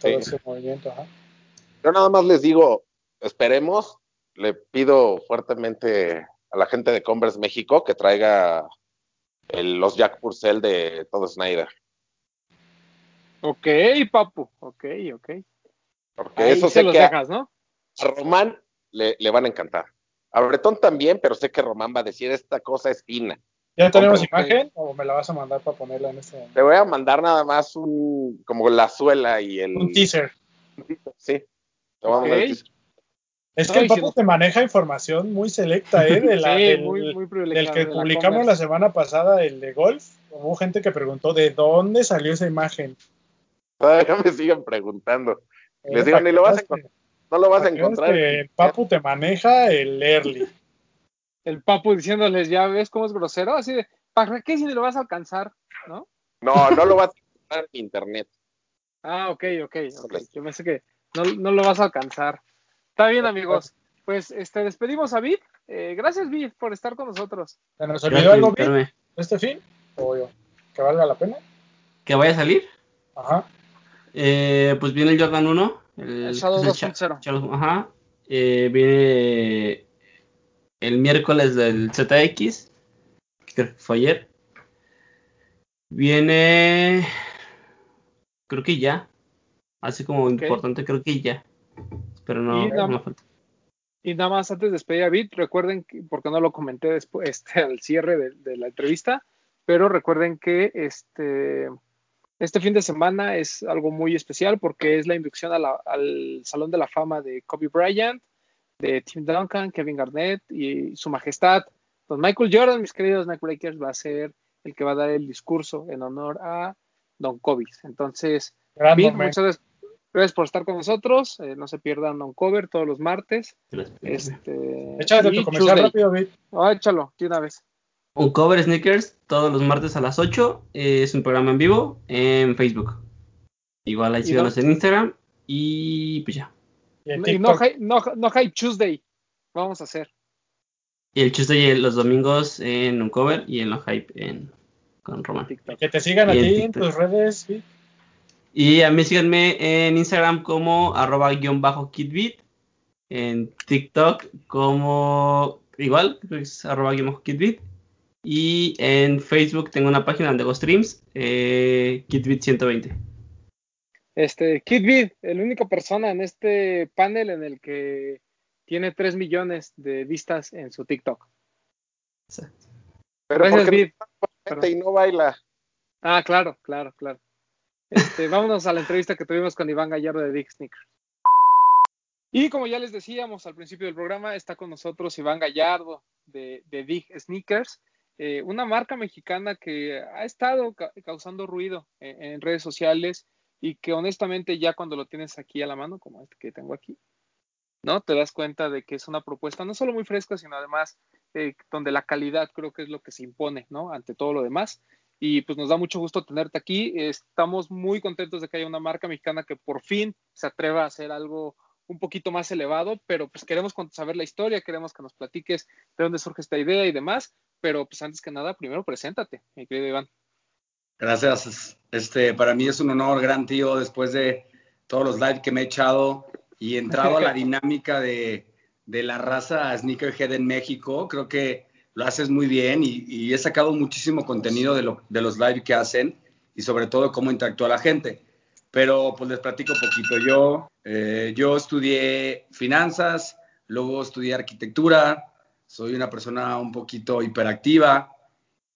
todo Sí. ese movimiento, ajá. Yo nada más les digo, esperemos, le pido fuertemente a la gente de Converse México que traiga el- los Jack Purcell de todo Snyder. Ok, papu, ok, ok. Porque Ahí eso se sé los que a, dejas, ¿no? a Román le, le van a encantar. A Bretón también, pero sé que Román va a decir, esta cosa es fina. ¿Ya tenemos imagen o me la vas a mandar para ponerla en este? Te voy a mandar nada más un, como la suela y el... Un teaser. Sí. Te voy a mandar el teaser. Es que el no- te maneja información muy selecta, ¿eh? De la, Sí, del, muy, muy del que de la publicamos la semana pasada, el de golf. Hubo gente que preguntó de dónde salió esa imagen. Todavía me siguen preguntando. Eh, Les digo, ni lo vas a encontrar. No lo vas a encontrar. que el Papu te maneja el early. El Papu diciéndoles, ya ves cómo es grosero, así de, ¿para qué si ni lo vas a alcanzar? ¿No? No, no lo vas a encontrar en internet. Ah, ok, ok, ok. Yo pensé que no, no lo vas a alcanzar. Está bien, amigos. Pues este, despedimos a Vid. Eh, gracias, Vid, por estar con nosotros. ¿Se nos olvidó algo invitarme. este fin? ¿O yo? ¿Que valga la pena? ¿Que vaya a salir? Ajá. Eh, pues viene el Jordan 1. El, El Shadow pues, Sha- 2.0. Shadow- Ajá. Eh, viene el miércoles del ZX. Creo que fue ayer. Viene. Creo que ya. Así como importante, creo que ya. Pero no, me falta. Y nada más antes de despedir a Vid, recuerden, que, porque no lo comenté después, este, al cierre de, de la entrevista, pero recuerden que este, este fin de semana es algo muy especial porque es la inducción a la- al Salón de la Fama de Kobe Bryant, de Tim Duncan, Kevin Garnett y su majestad, don Michael Jordan, mis queridos Neckbreakers, va a ser el que va a dar el discurso en honor a don Kobe. Entonces, momento. muchas gracias, por estar con nosotros. eh, no se pierdan Don Cover todos los martes. Este, tu comercial Tuesday. rápido, Vic. Ah, échalo, de una vez. Un cover sneakers todos los martes a las 8. eh, es un programa en vivo en Facebook. Igual ahí ¿Y síganos en Instagram. Y pues ya. Y Y no, no, no Hype Tuesday. Vamos a hacer. Y el Tuesday los domingos en un cover y en los hype en, con Román. TikTok. Que te sigan a Y en ti en tus redes. Y a mí síganme en Instagram como arroba guion bajo kitbit. En TikTok como igual, arroba guion bajo kitbit. Y en Facebook tengo una página donde hago streams, eh, kitbit120. Este, Kid Vid, el único persona en este panel en el que tiene 3 millones de vistas en su TikTok. Pero Gracias, Vid. no y no baila. Ah, claro, claro, claro. Este, vámonos a la entrevista que tuvimos con Iván Gallardo de Dick Sneakers. Y como ya les decíamos al principio del programa, está con nosotros Iván Gallardo de, de Dig Sneakers, eh, una marca mexicana que ha estado ca- causando ruido en, en redes sociales y que honestamente ya cuando lo tienes aquí a la mano, como este que tengo aquí, ¿no? Te das cuenta de que es una propuesta no solo muy fresca, sino además eh, donde la calidad creo que es lo que se impone, ¿no? Ante todo lo demás. Y pues nos da mucho gusto tenerte aquí. Estamos muy contentos de que haya una marca mexicana que por fin se atreva a hacer algo un poquito más elevado, pero pues queremos saber la historia, queremos que nos platiques de dónde surge esta idea y demás, pero pues antes que nada, primero preséntate, mi querido Iván. Gracias. Este, para mí es un honor, gran tío, después de todos los live que me he echado y entrado a la dinámica de, de la raza Sneakerhead en México. Creo que lo haces muy bien y, y he sacado muchísimo contenido de, lo- de los live que hacen y sobre todo cómo interactúa la gente. Pero pues les platico un poquito. Yo, eh, yo estudié finanzas, luego estudié arquitectura, soy una persona un poquito hiperactiva,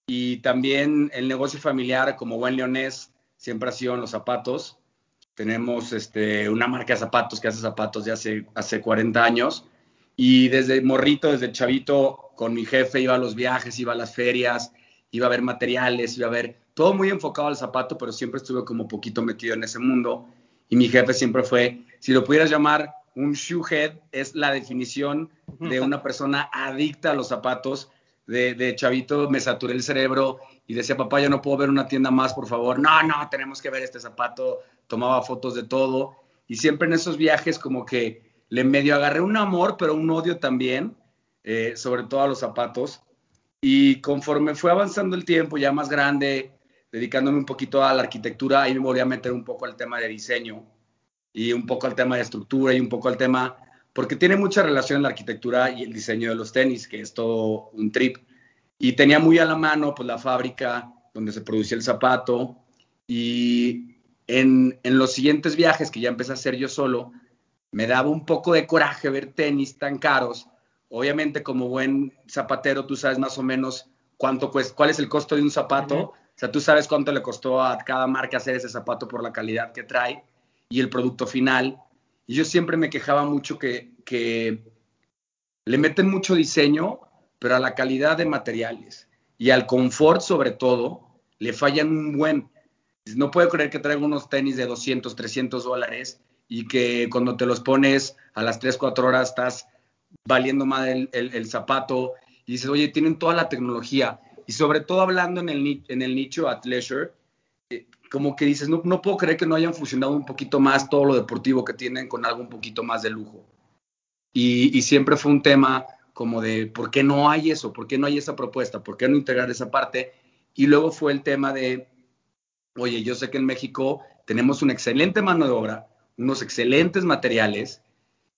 y también el negocio familiar, como buen leonés, siempre ha sido en los zapatos. Tenemos este, una marca de zapatos que hace zapatos de hace, hace 40 años. Y desde morrito, desde chavito, con mi jefe iba a los viajes, iba a las ferias, iba a ver materiales, iba a ver todo muy enfocado al zapato, pero siempre estuve como poquito metido en ese mundo. Y mi jefe siempre fue, si lo pudieras llamar un shoehead, es la definición de una persona adicta a los zapatos de, de chavito me saturé el cerebro y decía, papá, yo no puedo ver una tienda más, por favor. No, no, tenemos que ver este zapato. Tomaba fotos de todo. Y siempre en esos viajes como que le medio agarré un amor, pero un odio también, eh, sobre todo a los zapatos. Y conforme fue avanzando el tiempo, ya más grande, dedicándome un poquito a la arquitectura, ahí me volví a meter un poco al tema de diseño y un poco al tema de estructura y un poco al tema porque tiene mucha relación la arquitectura y el diseño de los tenis, que es todo un trip. Y tenía muy a la mano pues, la fábrica donde se producía el zapato. Y en, en los siguientes viajes que ya empecé a hacer yo solo, me daba un poco de coraje ver tenis tan caros. Obviamente, como buen zapatero, tú sabes más o menos cuánto cuesta, cuál es el costo de un zapato. Ujú. O sea, tú sabes cuánto le costó a cada marca hacer ese zapato por la calidad que trae y el producto final y yo siempre me quejaba mucho que, le meten mucho diseño, pero a la calidad de materiales y al confort sobre todo, le fallan un buen. No puedo creer que traiga unos tenis de 200, 300 dólares y que cuando te los pones a las 3, 4 horas estás valiendo más el, zapato y dices, oye, tienen toda la tecnología y sobre todo hablando en el, en el nicho athleisure, como que dices, no, no puedo creer que no hayan fusionado un poquito más todo lo deportivo que tienen con algo un poquito más de lujo. Y, y, siempre fue un tema como de, ¿por qué no hay eso? ¿Por qué no hay esa propuesta? ¿Por qué no integrar esa parte? Y luego fue el tema de, oye, yo sé que en México tenemos una excelente mano de obra, unos excelentes materiales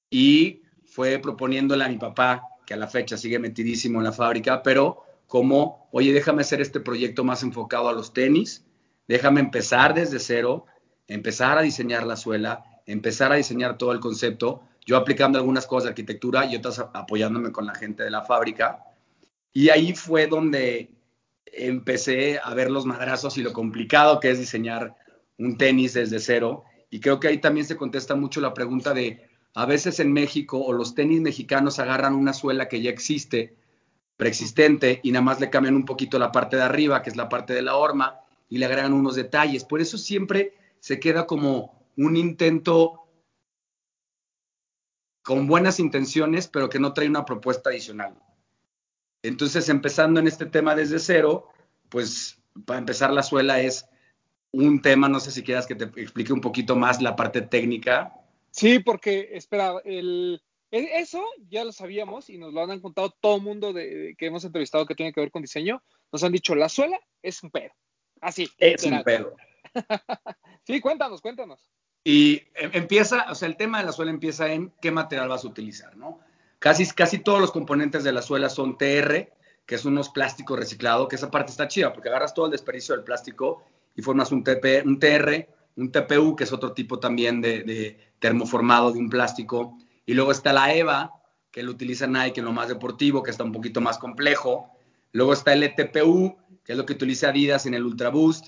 y fue proponiéndole a mi papá, que a la fecha sigue metidísimo en la fábrica, pero como, oye, déjame hacer este proyecto más enfocado a los tenis, déjame empezar desde cero, empezar a diseñar la suela, empezar a diseñar todo el concepto, yo aplicando algunas cosas de arquitectura y otras apoyándome con la gente de la fábrica. Y ahí fue donde empecé a ver los madrazos y lo complicado que es diseñar un tenis desde cero. Y creo que ahí también se contesta mucho la pregunta de, a veces en México o los tenis mexicanos agarran una suela que ya existe, preexistente, y nada más le cambian un poquito la parte de arriba, que es la parte de la horma, y le agregan unos detalles. Por eso siempre se queda como un intento con buenas intenciones, pero que no trae una propuesta adicional. Entonces, empezando en este tema desde cero, pues para empezar la suela es un tema, no sé si quieras que te explique un poquito más la parte técnica. Sí, porque, espera, el, eso ya lo sabíamos y nos lo han contado todo el mundo que hemos entrevistado que tiene que ver con diseño. Nos han dicho, la suela es un pedo. Así. Es literal. un pedo. sí, cuéntanos, cuéntanos. Y empieza, o sea, el tema de la suela empieza en qué material vas a utilizar, ¿no? Casi, casi todos los componentes de la suela son TR, que es unos plásticos reciclados, que esa parte está chida, porque agarras todo el desperdicio del plástico y formas un, TP, un TR, un TPU, que es otro tipo también de, de termoformado de un plástico. Y luego está la EVA, que lo utiliza Nike en lo más deportivo, que está un poquito más complejo. Luego está el ETPU, que es lo que utiliza Adidas en el Ultra Boost.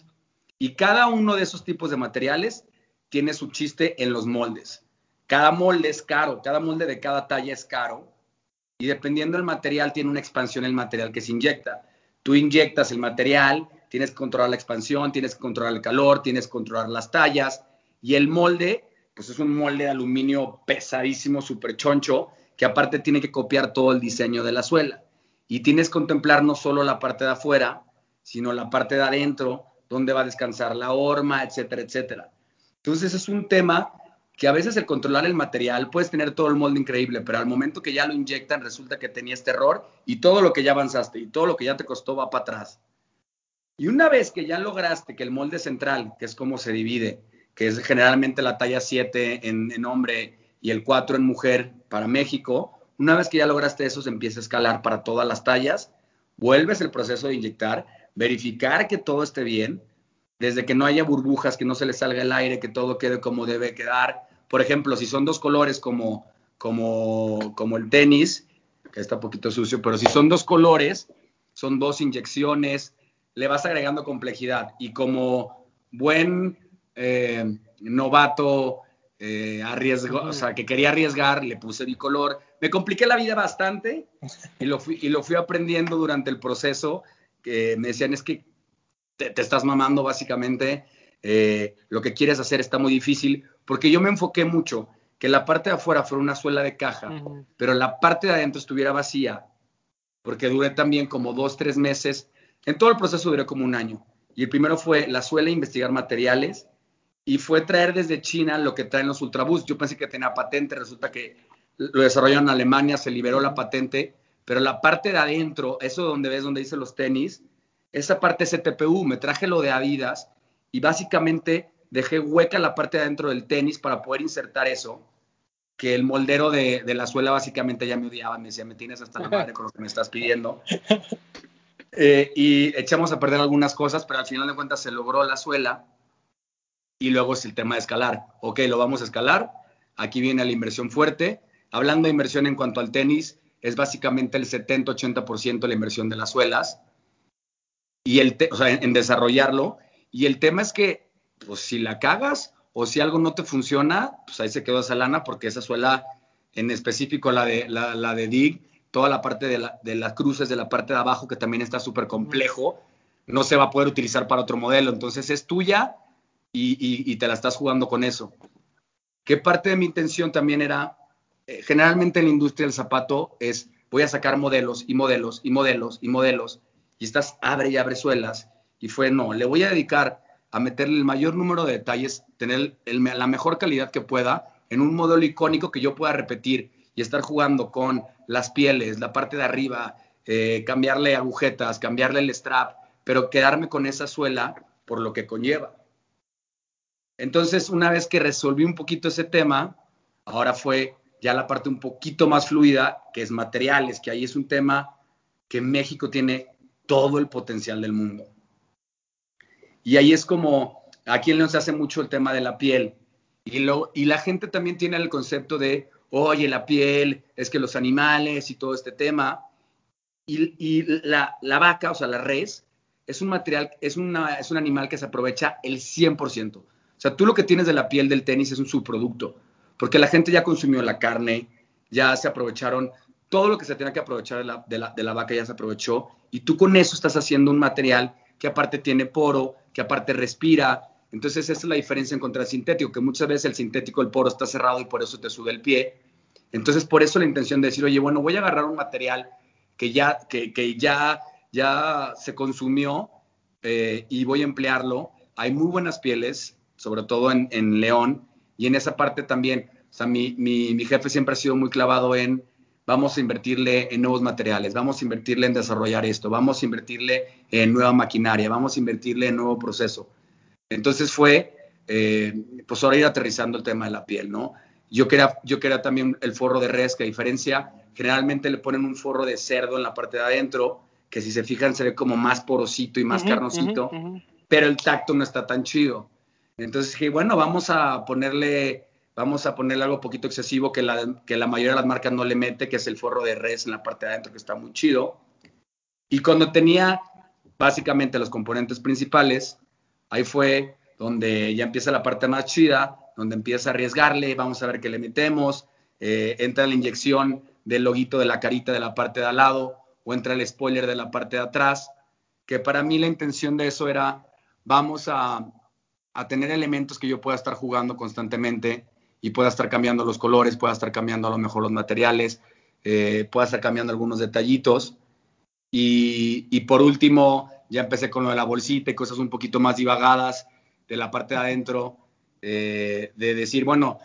Y cada uno de esos tipos de materiales tiene su chiste en los moldes. Cada molde es caro, cada molde de cada talla es caro y dependiendo del material tiene una expansión el material que se inyecta. Tú inyectas el material, tienes que controlar la expansión, tienes que controlar el calor, tienes que controlar las tallas y el molde, pues es un molde de aluminio pesadísimo, súper choncho, que aparte tiene que copiar todo el diseño de la suela. Y tienes que contemplar no solo la parte de afuera, sino la parte de adentro, donde va a descansar la horma, etcétera, etcétera. Entonces es un tema que a veces el controlar el material, puedes tener todo el molde increíble, pero al momento que ya lo inyectan resulta que tenías este error y todo lo que ya avanzaste y todo lo que ya te costó va para atrás. Y una vez que ya lograste que el molde central, que es como se divide, que es generalmente la talla 7 en, en hombre y el 4 en mujer para México, una vez que ya lograste eso, se empieza a escalar para todas las tallas, vuelves el proceso de inyectar, verificar que todo esté bien, desde que no haya burbujas, que no se le salga el aire, que todo quede como debe quedar. Por ejemplo, si son dos colores como, como, como el tenis, que está un poquito sucio, pero si son dos colores, son dos inyecciones, le vas agregando complejidad. Y como buen eh, novato eh, arriesgo, o sea, que quería arriesgar, le puse bicolor. Me compliqué la vida bastante y lo fui, y lo fui aprendiendo durante el proceso. Que me decían, es que te, te estás mamando básicamente, eh, lo que quieres hacer está muy difícil, porque yo me enfoqué mucho que la parte de afuera fuera una suela de caja, uh -huh. pero la parte de adentro estuviera vacía, porque duré también como dos, tres meses, en todo el proceso duré como un año. Y el primero fue la suela, investigar materiales, y fue traer desde China lo que traen los Ultraboost. Yo pensé que tenía patente, resulta que lo desarrollaron en Alemania, se liberó la patente, pero la parte de adentro, eso donde ves, donde dice los tenis, esa parte es TPU, me traje lo de Adidas y básicamente dejé hueca la parte de adentro del tenis para poder insertar eso, que el moldero de, de, la suela básicamente ya me odiaba, me decía, me tienes hasta la madre con lo que me estás pidiendo. Eh, y echamos a perder algunas cosas, pero al final de cuentas se logró la suela y luego es el tema de escalar. Ok, lo vamos a escalar, aquí viene la inversión fuerte. Hablando de inversión en cuanto al tenis, es básicamente el 70-80% de la inversión de las suelas y el o sea, en, en, desarrollarlo. Y el tema es que, pues si la cagas o si algo no te funciona, pues ahí se quedó esa lana porque esa suela, en específico la de, la, la de Dig, toda la parte de, la, de, las cruces de la parte de abajo, que también está súper complejo, no se va a poder utilizar para otro modelo. Entonces es tuya y, te la estás jugando con eso. Que parte de mi intención también era, eh, generalmente en la industria del zapato es, voy a sacar modelos y modelos y modelos y modelos, y estás abre y abre suelas. Y fue, no, le voy a dedicar a meterle el mayor número de detalles, tener la mejor calidad que pueda en un modelo icónico que yo pueda repetir y estar jugando con las pieles, la parte de arriba, eh, cambiarle agujetas, cambiarle el strap, pero quedarme con esa suela por lo que conlleva. Entonces, una vez que resolví un poquito ese tema, ahora fue ya la parte un poquito más fluida, que es materiales, que ahí es un tema que México tiene todo el potencial del mundo. Y ahí es como, aquí en León se hace mucho el tema de la piel. Y, la gente también tiene el concepto de, oye, la piel, es que los animales y todo este tema. Y, la, vaca, o sea, la res, es un material, es un animal que se aprovecha el 100%. Sea, tú lo que tienes de la piel del tenis es un subproducto, porque la gente ya consumió la carne, ya se aprovecharon, todo lo que se tenía que aprovechar de la, de la, de la vaca ya se aprovechó, y tú con eso estás haciendo un material que aparte tiene poro, que aparte respira. Entonces esa es la diferencia en contra del sintético, que muchas veces el sintético, el poro está cerrado y por eso te sube el pie. Entonces por eso la intención de decir, oye, bueno, voy a agarrar un material que ya, que, que ya, ya se consumió eh, y voy a emplearlo. Hay muy buenas pieles, sobre todo en, en León, y en esa parte también, o sea, mi, mi, mi jefe siempre ha sido muy clavado en vamos a invertirle en nuevos materiales, vamos a invertirle en desarrollar esto, vamos a invertirle en nueva maquinaria, vamos a invertirle en nuevo proceso. Entonces fue, eh, pues ahora ir aterrizando el tema de la piel, ¿no? Yo quería, yo quería también el forro de res, que a diferencia, generalmente le ponen un forro de cerdo en la parte de adentro, que si se fijan se ve como más porosito y más uh -huh, carnosito, uh -huh. pero el tacto no está tan chido. Entonces dije, bueno, vamos a ponerle vamos a ponerle algo poquito excesivo que la, que la mayoría de las marcas no le mete, que es el forro de res en la parte de adentro, que está muy chido. Y cuando tenía básicamente los componentes principales, ahí fue donde ya empieza la parte más chida, donde empieza a arriesgarle, vamos a ver qué le metemos, eh, entra la inyección del loguito de la carita de la parte de al lado, o entra el spoiler de la parte de atrás, que para mí la intención de eso era, vamos a, a tener elementos que yo pueda estar jugando constantemente, y pueda estar cambiando los colores, pueda estar cambiando a lo mejor los materiales, eh, pueda estar cambiando algunos detallitos. Y, y, por último, ya empecé con lo de la bolsita y cosas un poquito más divagadas de la parte de adentro, eh, de decir, bueno,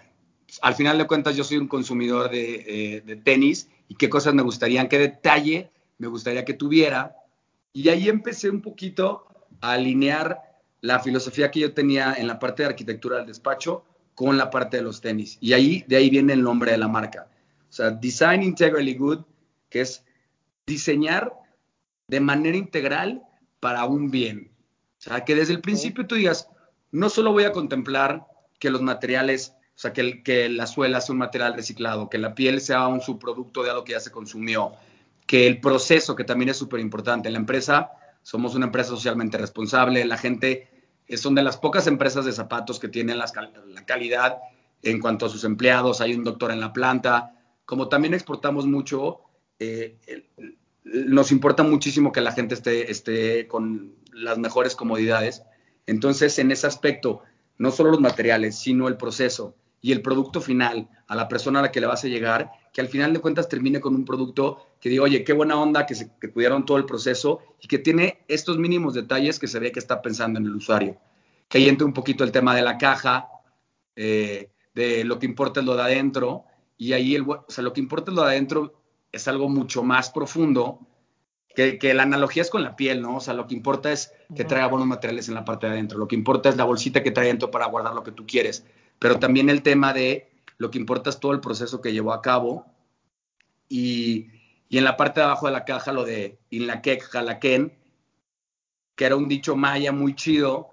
al final de cuentas yo soy un consumidor de, eh, de tenis y qué cosas me gustaría, qué detalle me gustaría que tuviera. Y ahí empecé un poquito a alinear la filosofía que yo tenía en la parte de arquitectura del despacho con la parte de los tenis. Y ahí, de ahí viene el nombre de la marca. O sea, Design Integrally Good, que es diseñar de manera integral para un bien. O sea, que desde el principio tú digas, no solo voy a contemplar que los materiales, o sea, que, que la suela sea un material reciclado, que la piel sea un subproducto de algo que ya se consumió, que el proceso, que también es súper importante. En la empresa somos una empresa socialmente responsable, la gente son de las pocas empresas de zapatos que tienen la calidad en cuanto a sus empleados. Hay un doctor en la planta. Como también exportamos mucho, eh, nos importa muchísimo que la gente esté, esté con las mejores comodidades. Entonces, en ese aspecto, no solo los materiales, sino el proceso y el producto final a la persona a la que le vas a llegar, que al final de cuentas termine con un producto que diga, oye, qué buena onda que, se, que cuidaron todo el proceso y que tiene estos mínimos detalles que se ve que está pensando en el usuario. Que ahí entra un poquito el tema de la caja, eh, de lo que importa es lo de adentro, y ahí el, o sea, lo que importa es lo de adentro es algo mucho más profundo, que, que, la analogía es con la piel, ¿no? O sea, lo que importa es que traiga buenos materiales en la parte de adentro, lo que importa es la bolsita que trae dentro para guardar lo que tú quieres, pero también el tema de lo que importa es todo el proceso que llevó a cabo y, y en la parte de abajo de la caja lo de Inlaquec, Jalaquén, que era un dicho maya muy chido,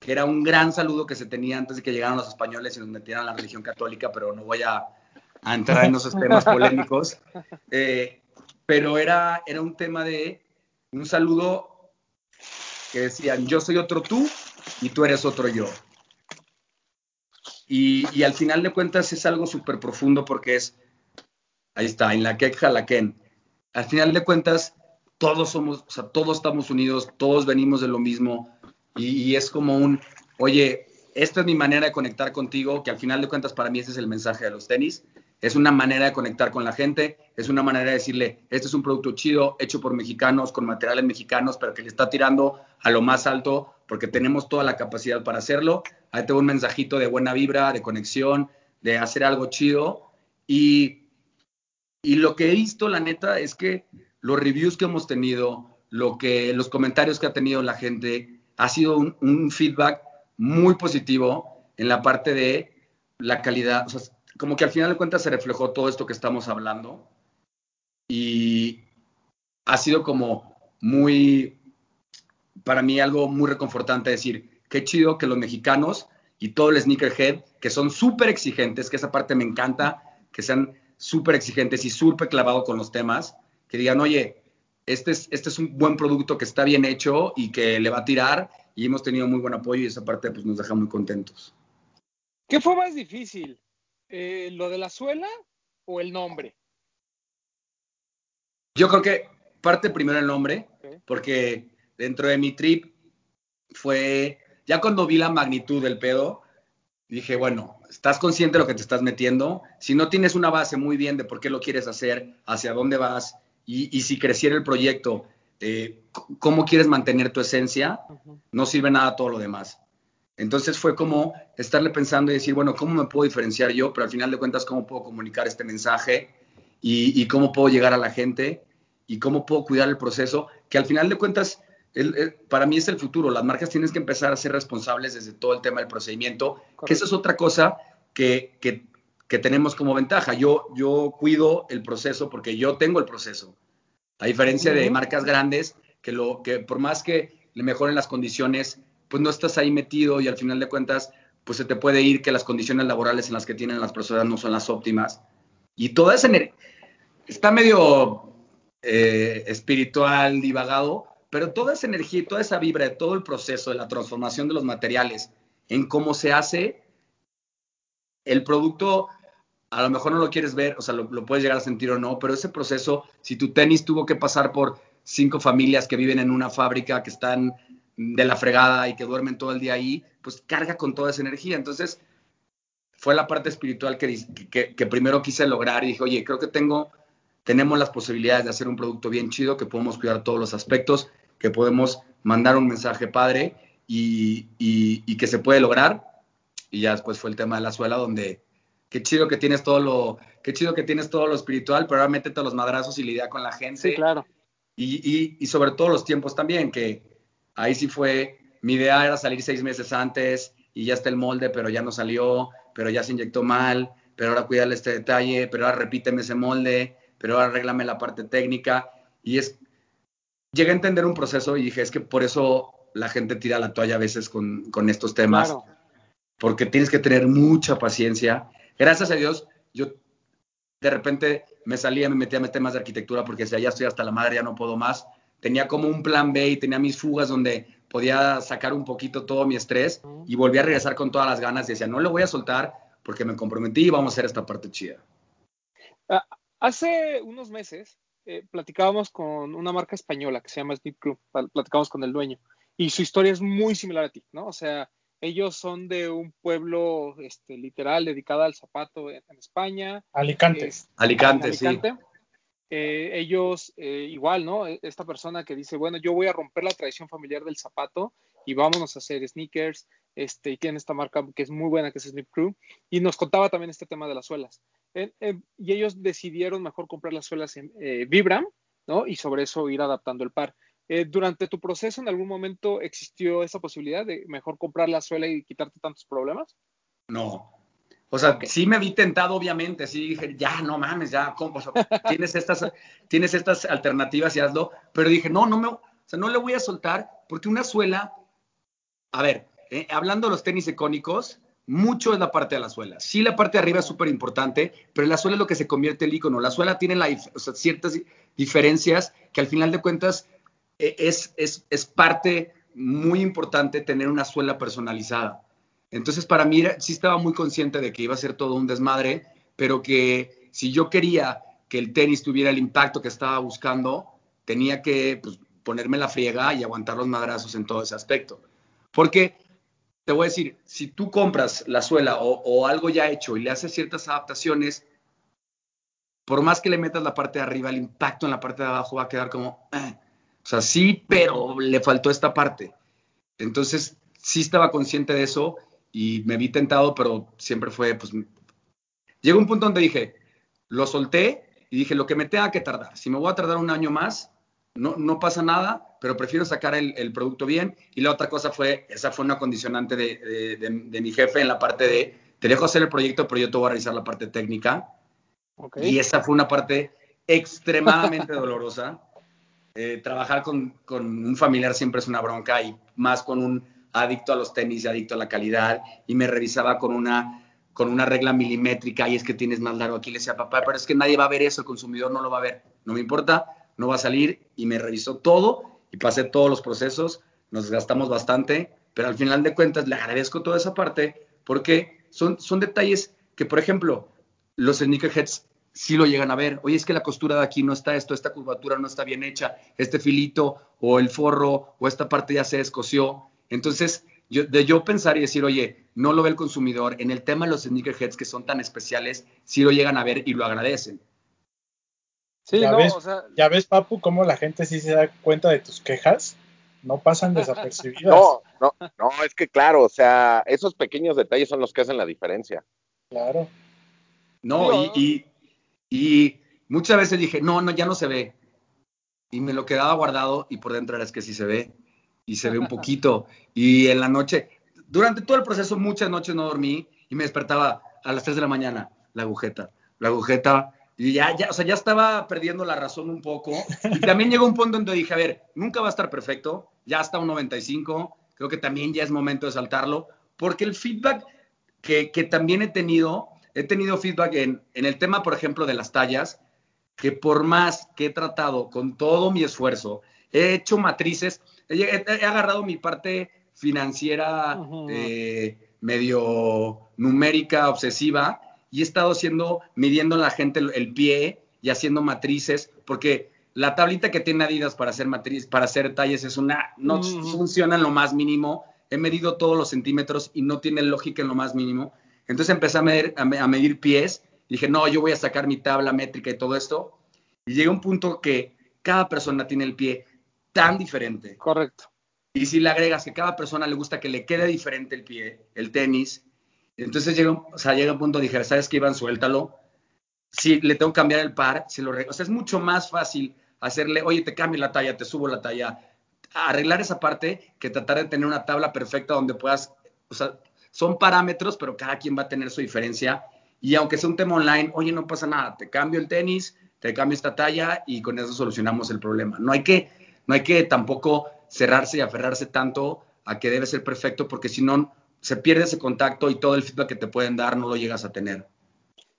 que era un gran saludo que se tenía antes de que llegaran los españoles y nos metieran a la religión católica, pero no voy a, a entrar en esos temas polémicos. Eh, pero era, era un tema de un saludo que decían, yo soy otro tú y tú eres otro yo. Y, y al final de cuentas es algo súper profundo porque es, ahí está, en la. Al final de cuentas, todos somos, o sea, todos estamos unidos, todos venimos de lo mismo y, es como un, oye, esta es mi manera de conectar contigo, que al final de cuentas para mí ese es el mensaje de los tenis. Es una manera de conectar con la gente, es una manera de decirle, este es un producto chido, hecho por mexicanos, con materiales mexicanos, pero que le está tirando a lo más alto, porque tenemos toda la capacidad para hacerlo. Ahí tengo un mensajito de buena vibra, de conexión, de hacer algo chido. Y, y lo que he visto, la neta, es que los reviews que hemos tenido, lo que, los comentarios que ha tenido la gente, ha sido un, un feedback muy positivo en la parte de la calidad. O sea, como que al final de cuentas se reflejó todo esto que estamos hablando y ha sido como muy, para mí algo muy reconfortante decir, qué chido que los mexicanos y todo el sneakerhead, que son súper exigentes, que esa parte me encanta, que sean súper exigentes y súper clavados con los temas, que digan, oye, este es, este es un buen producto que está bien hecho y que le va a tirar y hemos tenido muy buen apoyo y esa parte pues nos deja muy contentos. ¿Qué fue más difícil? Eh, ¿Lo de la suela o el nombre? Yo creo que parte primero el nombre, porque dentro de mi trip fue, ya cuando vi la magnitud del pedo, dije, bueno, estás consciente de lo que te estás metiendo, si no tienes una base muy bien de por qué lo quieres hacer, hacia dónde vas, y, y si creciera el proyecto, eh, cómo quieres mantener tu esencia, no sirve nada todo lo demás. Entonces fue como estarle pensando y decir, bueno, ¿cómo me puedo diferenciar yo? Pero al final de cuentas, ¿cómo puedo comunicar este mensaje? Y, y cómo puedo llegar a la gente? ¿Y cómo puedo cuidar el proceso? Que al final de cuentas, el- el- para mí es el futuro. Las marcas tienen que empezar a ser responsables desde todo el tema del procedimiento, que eso es otra cosa que, que, que tenemos como ventaja. Yo, yo cuido el proceso porque yo tengo el proceso. A diferencia de Ujú. marcas grandes, que, lo, que por más que le mejoren las condiciones, pues no estás ahí metido y al final de cuentas, pues se te puede ir que las condiciones laborales en las que tienen las personas no son las óptimas. Y toda esa energía está medio eh, espiritual, divagado, pero toda esa energía y toda esa vibra de todo el proceso de la transformación de los materiales en cómo se hace, el producto a lo mejor no lo quieres ver, o sea, lo, puedes llegar a sentir o no, pero ese proceso, si tu tenis tuvo que pasar por cinco familias que viven en una fábrica, que están de la fregada y que duermen todo el día ahí, pues carga con toda esa energía. Entonces, fue la parte espiritual que, que, que primero quise lograr y dije, oye, creo que tengo, tenemos las posibilidades de hacer un producto bien chido, que podemos cuidar todos los aspectos, que podemos mandar un mensaje padre y, y, y que se puede lograr. Y ya después fue el tema de la suela, donde qué chido que tienes todo lo, qué chido que tienes todo lo espiritual, pero ahora métete a los madrazos y lidia con la gente. Sí, claro. Y, y, y, sobre todo los tiempos también, que ahí sí fue, mi idea era salir seis meses antes y ya está el molde, pero ya no salió, pero ya se inyectó mal, pero ahora cuídale este detalle, pero ahora repíteme ese molde, pero ahora arréglame la parte técnica. Y es, llegué a entender un proceso y dije, es que por eso la gente tira la toalla a veces con, con estos temas, Claro. porque tienes que tener mucha paciencia. Gracias a Dios, yo de repente me salía, me metía a temas de arquitectura porque decía, ya estoy hasta la madre, ya no puedo más. Tenía como un plan B y tenía mis fugas donde podía sacar un poquito todo mi estrés y volví a regresar con todas las ganas y decía, no le voy a soltar porque me comprometí y vamos a hacer esta parte chida. Ah, hace unos meses eh, platicábamos con una marca española que se llama Snip Crew, platicábamos con el dueño y su historia es muy similar a ti, ¿no? O sea, ellos son de un pueblo este, literal dedicado al zapato en, en España. Alicante. Es, Alicante, Alicante. sí. Eh, ellos, eh, igual, ¿no? Esta persona que dice, bueno, yo voy a romper la tradición familiar del zapato y vámonos a hacer sneakers. Este, y tiene esta marca que es muy buena, que es Snip Crew. Y nos contaba también este tema de las suelas. Eh, y ellos decidieron mejor comprar las suelas en eh, Vibram, ¿no? Y sobre eso ir adaptando el par. Eh, durante tu proceso, ¿en algún momento existió esa posibilidad de mejor comprar la suela y quitarte tantos problemas? No. O sea, okay. sí me vi tentado, obviamente. Sí dije, ya, no mames, ya, ¿cómo? O sea, tienes, estas, tienes estas alternativas y hazlo. Pero dije, no, no me, o sea, no le voy a soltar porque una suela, a ver, eh, hablando de los tenis icónicos, mucho es la parte de la suela. Sí, la parte de arriba es súper importante, pero la suela es lo que se convierte el icono. La suela tiene la, o sea, ciertas diferencias que al final de cuentas es, es, es, parte muy importante tener una suela personalizada. Entonces, para mí sí estaba muy consciente de que iba a ser todo un desmadre, pero que si yo quería que el tenis tuviera el impacto que estaba buscando, tenía que pues, ponerme la friega y aguantar los madrazos en todo ese aspecto. Porque te voy a decir, si tú compras la suela o, algo ya hecho y le haces ciertas adaptaciones, por más que le metas la parte de arriba, el impacto en la parte de abajo va a quedar como, "Eh". o sea, sí, pero le faltó esta parte. Entonces, sí estaba consciente de eso y me vi tentado, pero siempre fue, pues, llegó un punto donde dije, lo solté y dije, lo que me tenga que tardar, si me voy a tardar un año más, no, no pasa nada, pero prefiero sacar el, el producto bien. Y la otra cosa fue, esa fue una condicionante de, de- de- de mi jefe en la parte de, te dejo hacer el proyecto, pero yo te voy a realizar la parte técnica. Y esa fue una parte extremadamente dolorosa. Eh, trabajar con, con un familiar siempre es una bronca y más con un adicto a los tenis y adicto a la calidad. Y me revisaba con una, con una regla milimétrica y es que tienes más largo aquí. Le decía, papá, pero es que nadie va a ver eso, el consumidor no lo va a ver. No me importa, no va a salir. Y me revisó todo y pasé todos los procesos. Nos gastamos bastante, pero al final de cuentas le agradezco toda esa parte porque son, son detalles que, por ejemplo, los sneakerheads sí lo llegan a ver. Oye, es que la costura de aquí no está esto, esta curvatura no está bien hecha, este filito o el forro o esta parte ya se escoció. Entonces, de yo pensar y decir, oye, no lo ve el consumidor, en el tema de los sneakerheads que son tan especiales, sí lo llegan a ver y lo agradecen. Sí, ya no, ves, o sea, ya ves, Papu, cómo la gente sí se da cuenta de tus quejas, no pasan desapercibidas. No, no, no, es que claro, o sea, esos pequeños detalles son los que hacen la diferencia. Claro. No, y, y, y muchas veces dije, no, no, ya no se ve. Y me lo quedaba guardado y por dentro era es que sí se ve. Y se ve un poquito. Y en la noche, durante todo el proceso, muchas noches no dormí y me despertaba a las 3 de la mañana, la agujeta, la agujeta. Y ya, ya, o sea, ya estaba perdiendo la razón un poco. Y también llegó un punto donde dije, a ver, nunca va a estar perfecto, ya está un 95, creo que también ya es momento de saltarlo, porque el feedback que, que también he tenido, he tenido feedback en, en el tema, por ejemplo, de las tallas, que por más que he tratado con todo mi esfuerzo, he hecho matrices, he, he- agarrado mi parte financiera Ujú. eh, medio numérica, obsesiva, y he estado haciendo, midiendo a la gente el, el pie y haciendo matrices, porque la tablita que tiene Adidas para hacer matriz, para hacer talles es una, no Ujú. funciona en lo más mínimo. He medido todos los centímetros y no tiene lógica en lo más mínimo. Entonces empecé a medir, a me- a medir pies. Dije, no, yo voy a sacar mi tabla métrica y todo esto. Y llega un punto que cada persona tiene el pie tan diferente. correcto. Y si le agregas que cada persona le gusta que le quede diferente el pie, el tenis, entonces llega, o sea, llega un punto, dije, ¿sabes qué, Iván? Suéltalo. Si le tengo que cambiar el par, se lo o sea, es mucho más fácil hacerle, oye, te cambio la talla, te subo la talla, arreglar esa parte que tratar de tener una tabla perfecta donde puedas, o sea, son parámetros, pero cada quien va a tener su diferencia. Y aunque sea un tema online, oye, no pasa nada, te cambio el tenis, te cambio esta talla y con eso solucionamos el problema. No hay que, no hay que tampoco cerrarse y aferrarse tanto a que debe ser perfecto, porque si no, se pierde ese contacto y todo el feedback que te pueden dar no lo llegas a tener.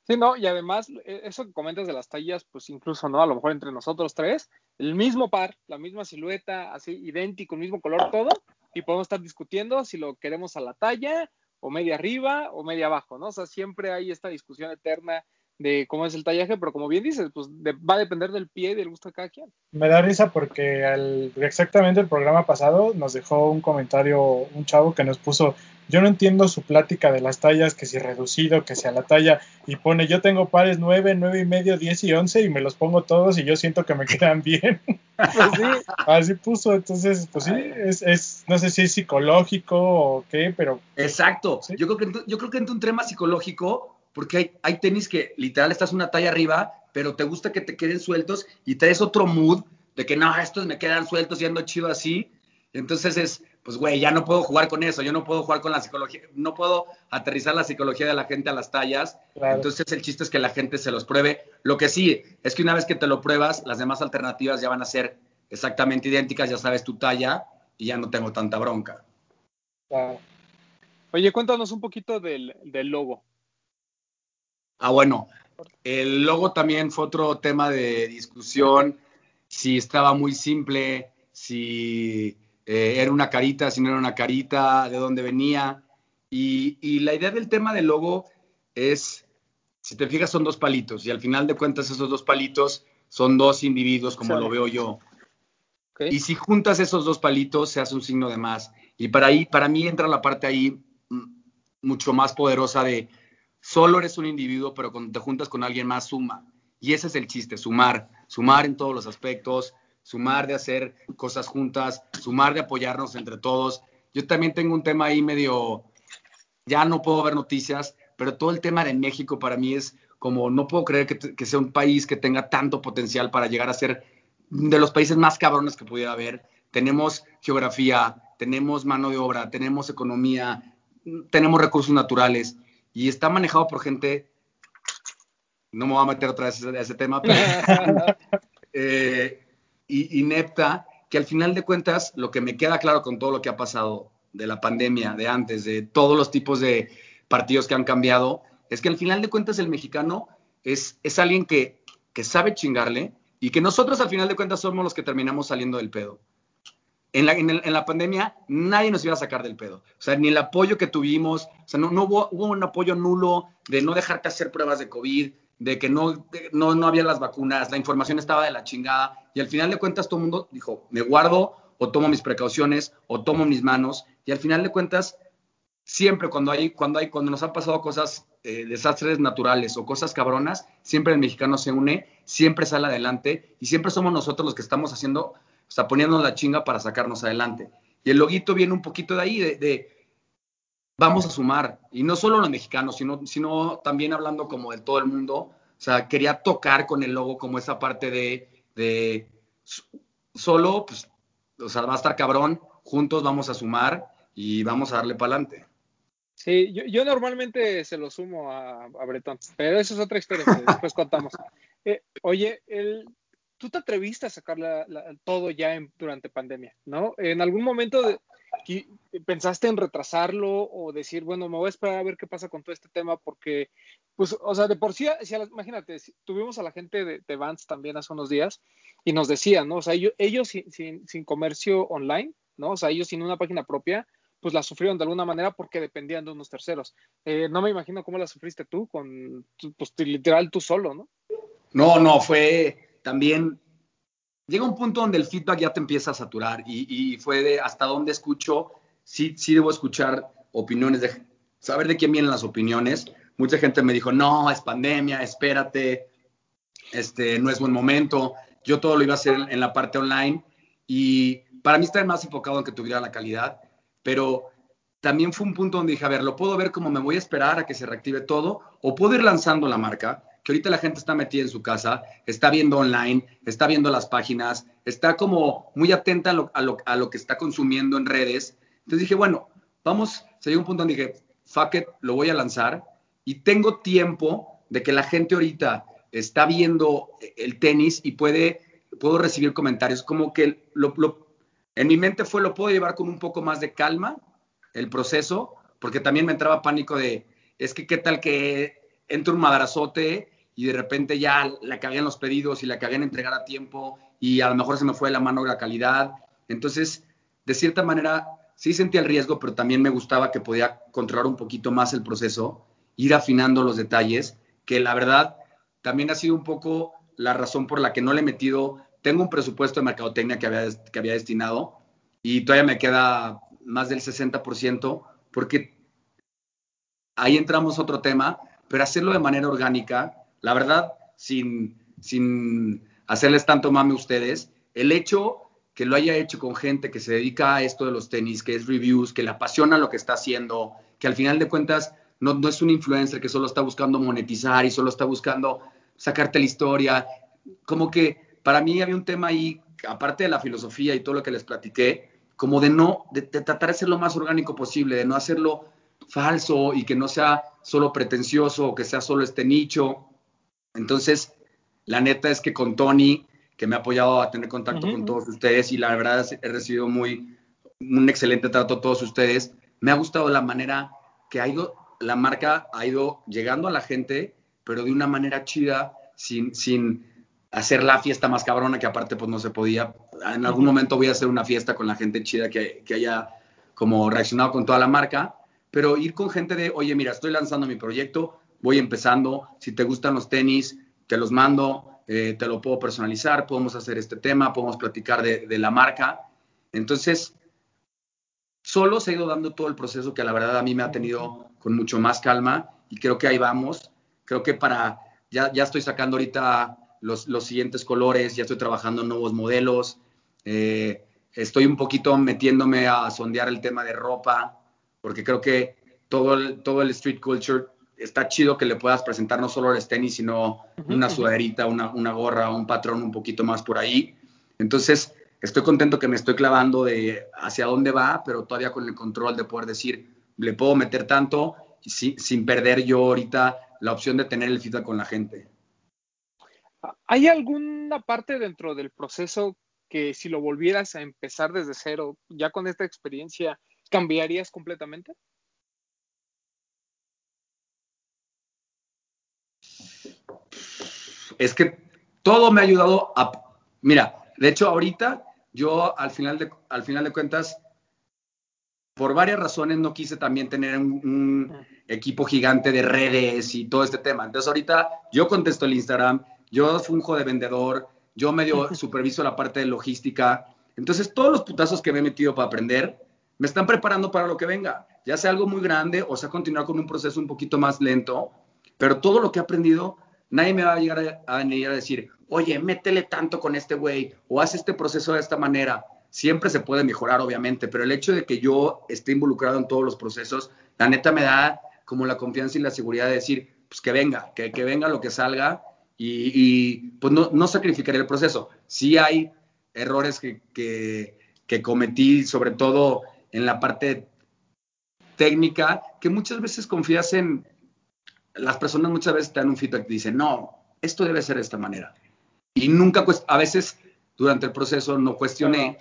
Sí, no, y además, eh, eso que comentas de las tallas, pues incluso, ¿no? A lo mejor entre nosotros tres, el mismo par, la misma silueta, así, idéntico, el mismo color, todo, y podemos estar discutiendo si lo queremos a la talla, o media arriba, o media abajo, ¿no? O sea, siempre hay esta discusión eterna de cómo es el tallaje, pero como bien dices, pues de- va a depender del pie y del gusto de cada quien. Me da risa porque al- exactamente el programa pasado nos dejó un comentario un chavo que nos puso, yo no entiendo su plática de las tallas, que si reducido, que si a la talla, y pone, yo tengo pares 9, 9 y medio, 10 y 11 y me los pongo todos y yo siento que me quedan bien. Pues sí, Así puso, entonces, pues sí, es, es, no sé si es psicológico o qué, pero Exacto. Sí. Yo, creo que, yo creo que entra un tema psicológico, porque hay, hay tenis que literal estás una talla arriba, pero te gusta que te queden sueltos y traes otro mood de que no, estos me quedan sueltos y ando chido así. Entonces es, pues güey, ya no puedo jugar con eso, yo no puedo jugar con la psicología, no puedo aterrizar la psicología de la gente a las tallas. Claro. Entonces el chiste es que la gente se los pruebe. Lo que sí es que una vez que te lo pruebas, las demás alternativas ya van a ser exactamente idénticas, ya sabes tu talla y ya no tengo tanta bronca. claro. Oye, cuéntanos un poquito del, del logo. Ah, bueno, el logo también fue otro tema de discusión, si estaba muy simple, si eh, era una carita, si no era una carita, de dónde venía. Y, y la idea del tema del logo es, si te fijas, son dos palitos y al final de cuentas esos dos palitos son dos individuos como Sale. lo veo yo. Y si juntas esos dos palitos, se hace un signo de más. Y para, ahí, para mí entra la parte ahí mm, mucho más poderosa de solo eres un individuo, pero cuando te juntas con alguien más, suma. Y ese es el chiste, sumar. Sumar en todos los aspectos, sumar de hacer cosas juntas, sumar de apoyarnos entre todos. Yo también tengo un tema ahí medio, ya no puedo ver noticias, pero todo el tema de México para mí es como, no puedo creer que, sea un país que tenga tanto potencial para llegar a ser de los países más cabrones que pudiera haber. Tenemos geografía, tenemos mano de obra, tenemos economía, tenemos recursos naturales y está manejado por gente, no me voy a meter otra vez a ese tema, pero eh, inepta, que al final de cuentas, lo que me queda claro con todo lo que ha pasado de la pandemia, de antes, de todos los tipos de partidos que han cambiado, es que al final de cuentas el mexicano es, es alguien que, que sabe chingarle y que nosotros al final de cuentas somos los que terminamos saliendo del pedo. En la, en, el- en la pandemia nadie nos iba a sacar del pedo. O sea, ni el apoyo que tuvimos, o sea, no, no hubo, hubo un apoyo nulo de no dejarte hacer pruebas de COVID, de que no, de- no, no había las vacunas, la información estaba de la chingada. Y al final de cuentas todo el mundo dijo, me guardo o tomo mis precauciones o tomo mis manos. Y al final de cuentas, siempre cuando hay, cuando hay, cuando nos han pasado cosas, eh, desastres naturales o cosas cabronas, siempre el mexicano se une, siempre sale adelante y siempre somos nosotros los que estamos haciendo, o sea, poniéndonos la chinga para sacarnos adelante. Y el loguito viene un poquito de ahí, de, de vamos a sumar, y no solo los mexicanos, sino, sino también hablando como de todo el mundo, o sea, quería tocar con el logo como esa parte de, de solo, pues, o sea, va a estar cabrón, juntos vamos a sumar y vamos a darle para adelante. Sí, yo, yo normalmente se lo sumo a, a Bretón, pero eso es otra historia que después contamos. Eh, oye, el, tú te atreviste a sacar la- todo ya en- durante pandemia, ¿no? En algún momento pensaste en retrasarlo o decir, bueno, me voy a esperar a ver qué pasa con todo este tema porque, pues, o sea, de por sí, imagínate, tuvimos a la gente de, de Vans también hace unos días y nos decían, ¿no? O sea, ellos, sin, sin, sin comercio online, ¿no? O sea, ellos sin una página propia, pues la sufrieron de alguna manera porque dependían de unos terceros. Eh, no me imagino cómo la sufriste tú, con, pues literal tú solo, ¿no? No, no, fue también. Llega un punto donde el feedback ya te empieza a saturar y, fue de hasta dónde escucho. Sí, sí debo escuchar opiniones, de saber de quién vienen las opiniones. Mucha gente me dijo, no, es pandemia, espérate, este, no es buen momento. Yo todo lo iba a hacer en la parte online y para mí estaba más enfocado en que tuviera la calidad, pero también fue un punto donde dije, a ver, lo puedo ver como me voy a esperar a que se reactive todo o puedo ir lanzando la marca, que ahorita la gente está metida en su casa, está viendo online, está viendo las páginas, está como muy atenta a lo, a lo, a lo que está consumiendo en redes. Entonces dije, bueno, vamos, se llegó un punto donde dije, fuck it, lo voy a lanzar y tengo tiempo de que la gente ahorita está viendo el tenis y puede, puedo recibir comentarios, como que lo, lo, en mi mente fue, lo puedo llevar con un poco más de calma, el proceso, porque también me entraba pánico de, es que qué tal que entra un madrazote y de repente ya la cagué en los pedidos y la cagué en entregar a tiempo y a lo mejor se me fue la mano la calidad. Entonces, de cierta manera, sí sentía el riesgo, pero también me gustaba que podía controlar un poquito más el proceso, ir afinando los detalles, que la verdad también ha sido un poco la razón por la que no le he metido, tengo un presupuesto de mercadotecnia que había, que había destinado y todavía me queda más del 60%, porque ahí entramos a otro tema, pero hacerlo de manera orgánica, la verdad, sin, sin hacerles tanto mame a ustedes, el hecho que lo haya hecho con gente que se dedica a esto de los tenis, que es reviews, que le apasiona lo que está haciendo, que al final de cuentas no, no es un influencer que solo está buscando monetizar y solo está buscando sacarte la historia, como que para mí había un tema ahí, aparte de la filosofía y todo lo que les platiqué, como de no, de, de tratar de ser lo más orgánico posible, de no hacerlo falso y que no sea solo pretencioso o que sea solo este nicho. Entonces, la neta es que con Tony, que me ha apoyado a tener contacto uh -huh. con todos ustedes y la verdad he recibido muy, un excelente trato a todos ustedes, me ha gustado la manera que ha ido, la marca ha ido llegando a la gente, pero de una manera chida, sin, sin hacer la fiesta más cabrona, que aparte pues no se podía. En algún momento voy a hacer una fiesta con la gente chida que, que haya como reaccionado con toda la marca, pero ir con gente de, oye, mira, estoy lanzando mi proyecto, voy empezando, si te gustan los tenis, te los mando, eh, te lo puedo personalizar, podemos hacer este tema, podemos platicar de, de la marca. Entonces, solo se ha ido dando todo el proceso que la verdad a mí me ha tenido con mucho más calma y creo que ahí vamos. Creo que para, ya, ya estoy sacando ahorita los, los siguientes colores, ya estoy trabajando nuevos modelos, eh, estoy un poquito metiéndome a sondear el tema de ropa, porque creo que todo el, todo el street culture está chido que le puedas presentar no solo el tenis, sino una sudaderita, una, una gorra, un patrón un poquito más por ahí. Entonces, estoy contento que me estoy clavando de hacia dónde va, pero todavía con el control de poder decir, le puedo meter tanto sin, sin perder yo ahorita la opción de tener el feedback con la gente. ¿Hay alguna parte dentro del proceso que si lo volvieras a empezar desde cero, ya con esta experiencia, cambiarías completamente? Es que todo me ha ayudado a... Mira, de hecho ahorita yo al final de, al final de cuentas, por varias razones no quise también tener un, un equipo gigante de redes y todo este tema. Entonces ahorita yo contesto el Instagram, yo funjo de vendedor, yo medio superviso la parte de logística. Entonces, todos los putazos que me he metido para aprender me están preparando para lo que venga, ya sea algo muy grande o sea continuar con un proceso un poquito más lento, pero todo lo que he aprendido, nadie me va a llegar a, a, a decir, oye, métele tanto con este güey o haz este proceso de esta manera. Siempre se puede mejorar, obviamente, pero el hecho de que yo esté involucrado en todos los procesos, la neta me da como la confianza y la seguridad de decir, pues que venga, que, que venga lo que salga y, y pues no, no, sacrificaré el proceso. Sí hay errores que, que, que, cometí, sobre todo en la parte técnica, que muchas veces confías en, las personas muchas veces te dan un feedback y dicen, no, esto debe ser de esta manera. Y nunca, a veces durante el proceso no cuestioné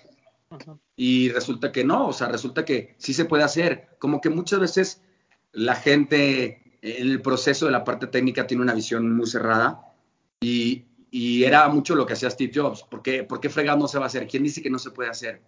y resulta que no, o sea, resulta que sí se puede hacer. Como que muchas veces la gente en el proceso de la parte técnica tiene una visión muy cerrada y, y, era mucho lo que hacía Steve Jobs. ¿Por qué, ¿Por qué fregado no se va a hacer? ¿Quién dice que no se puede hacer?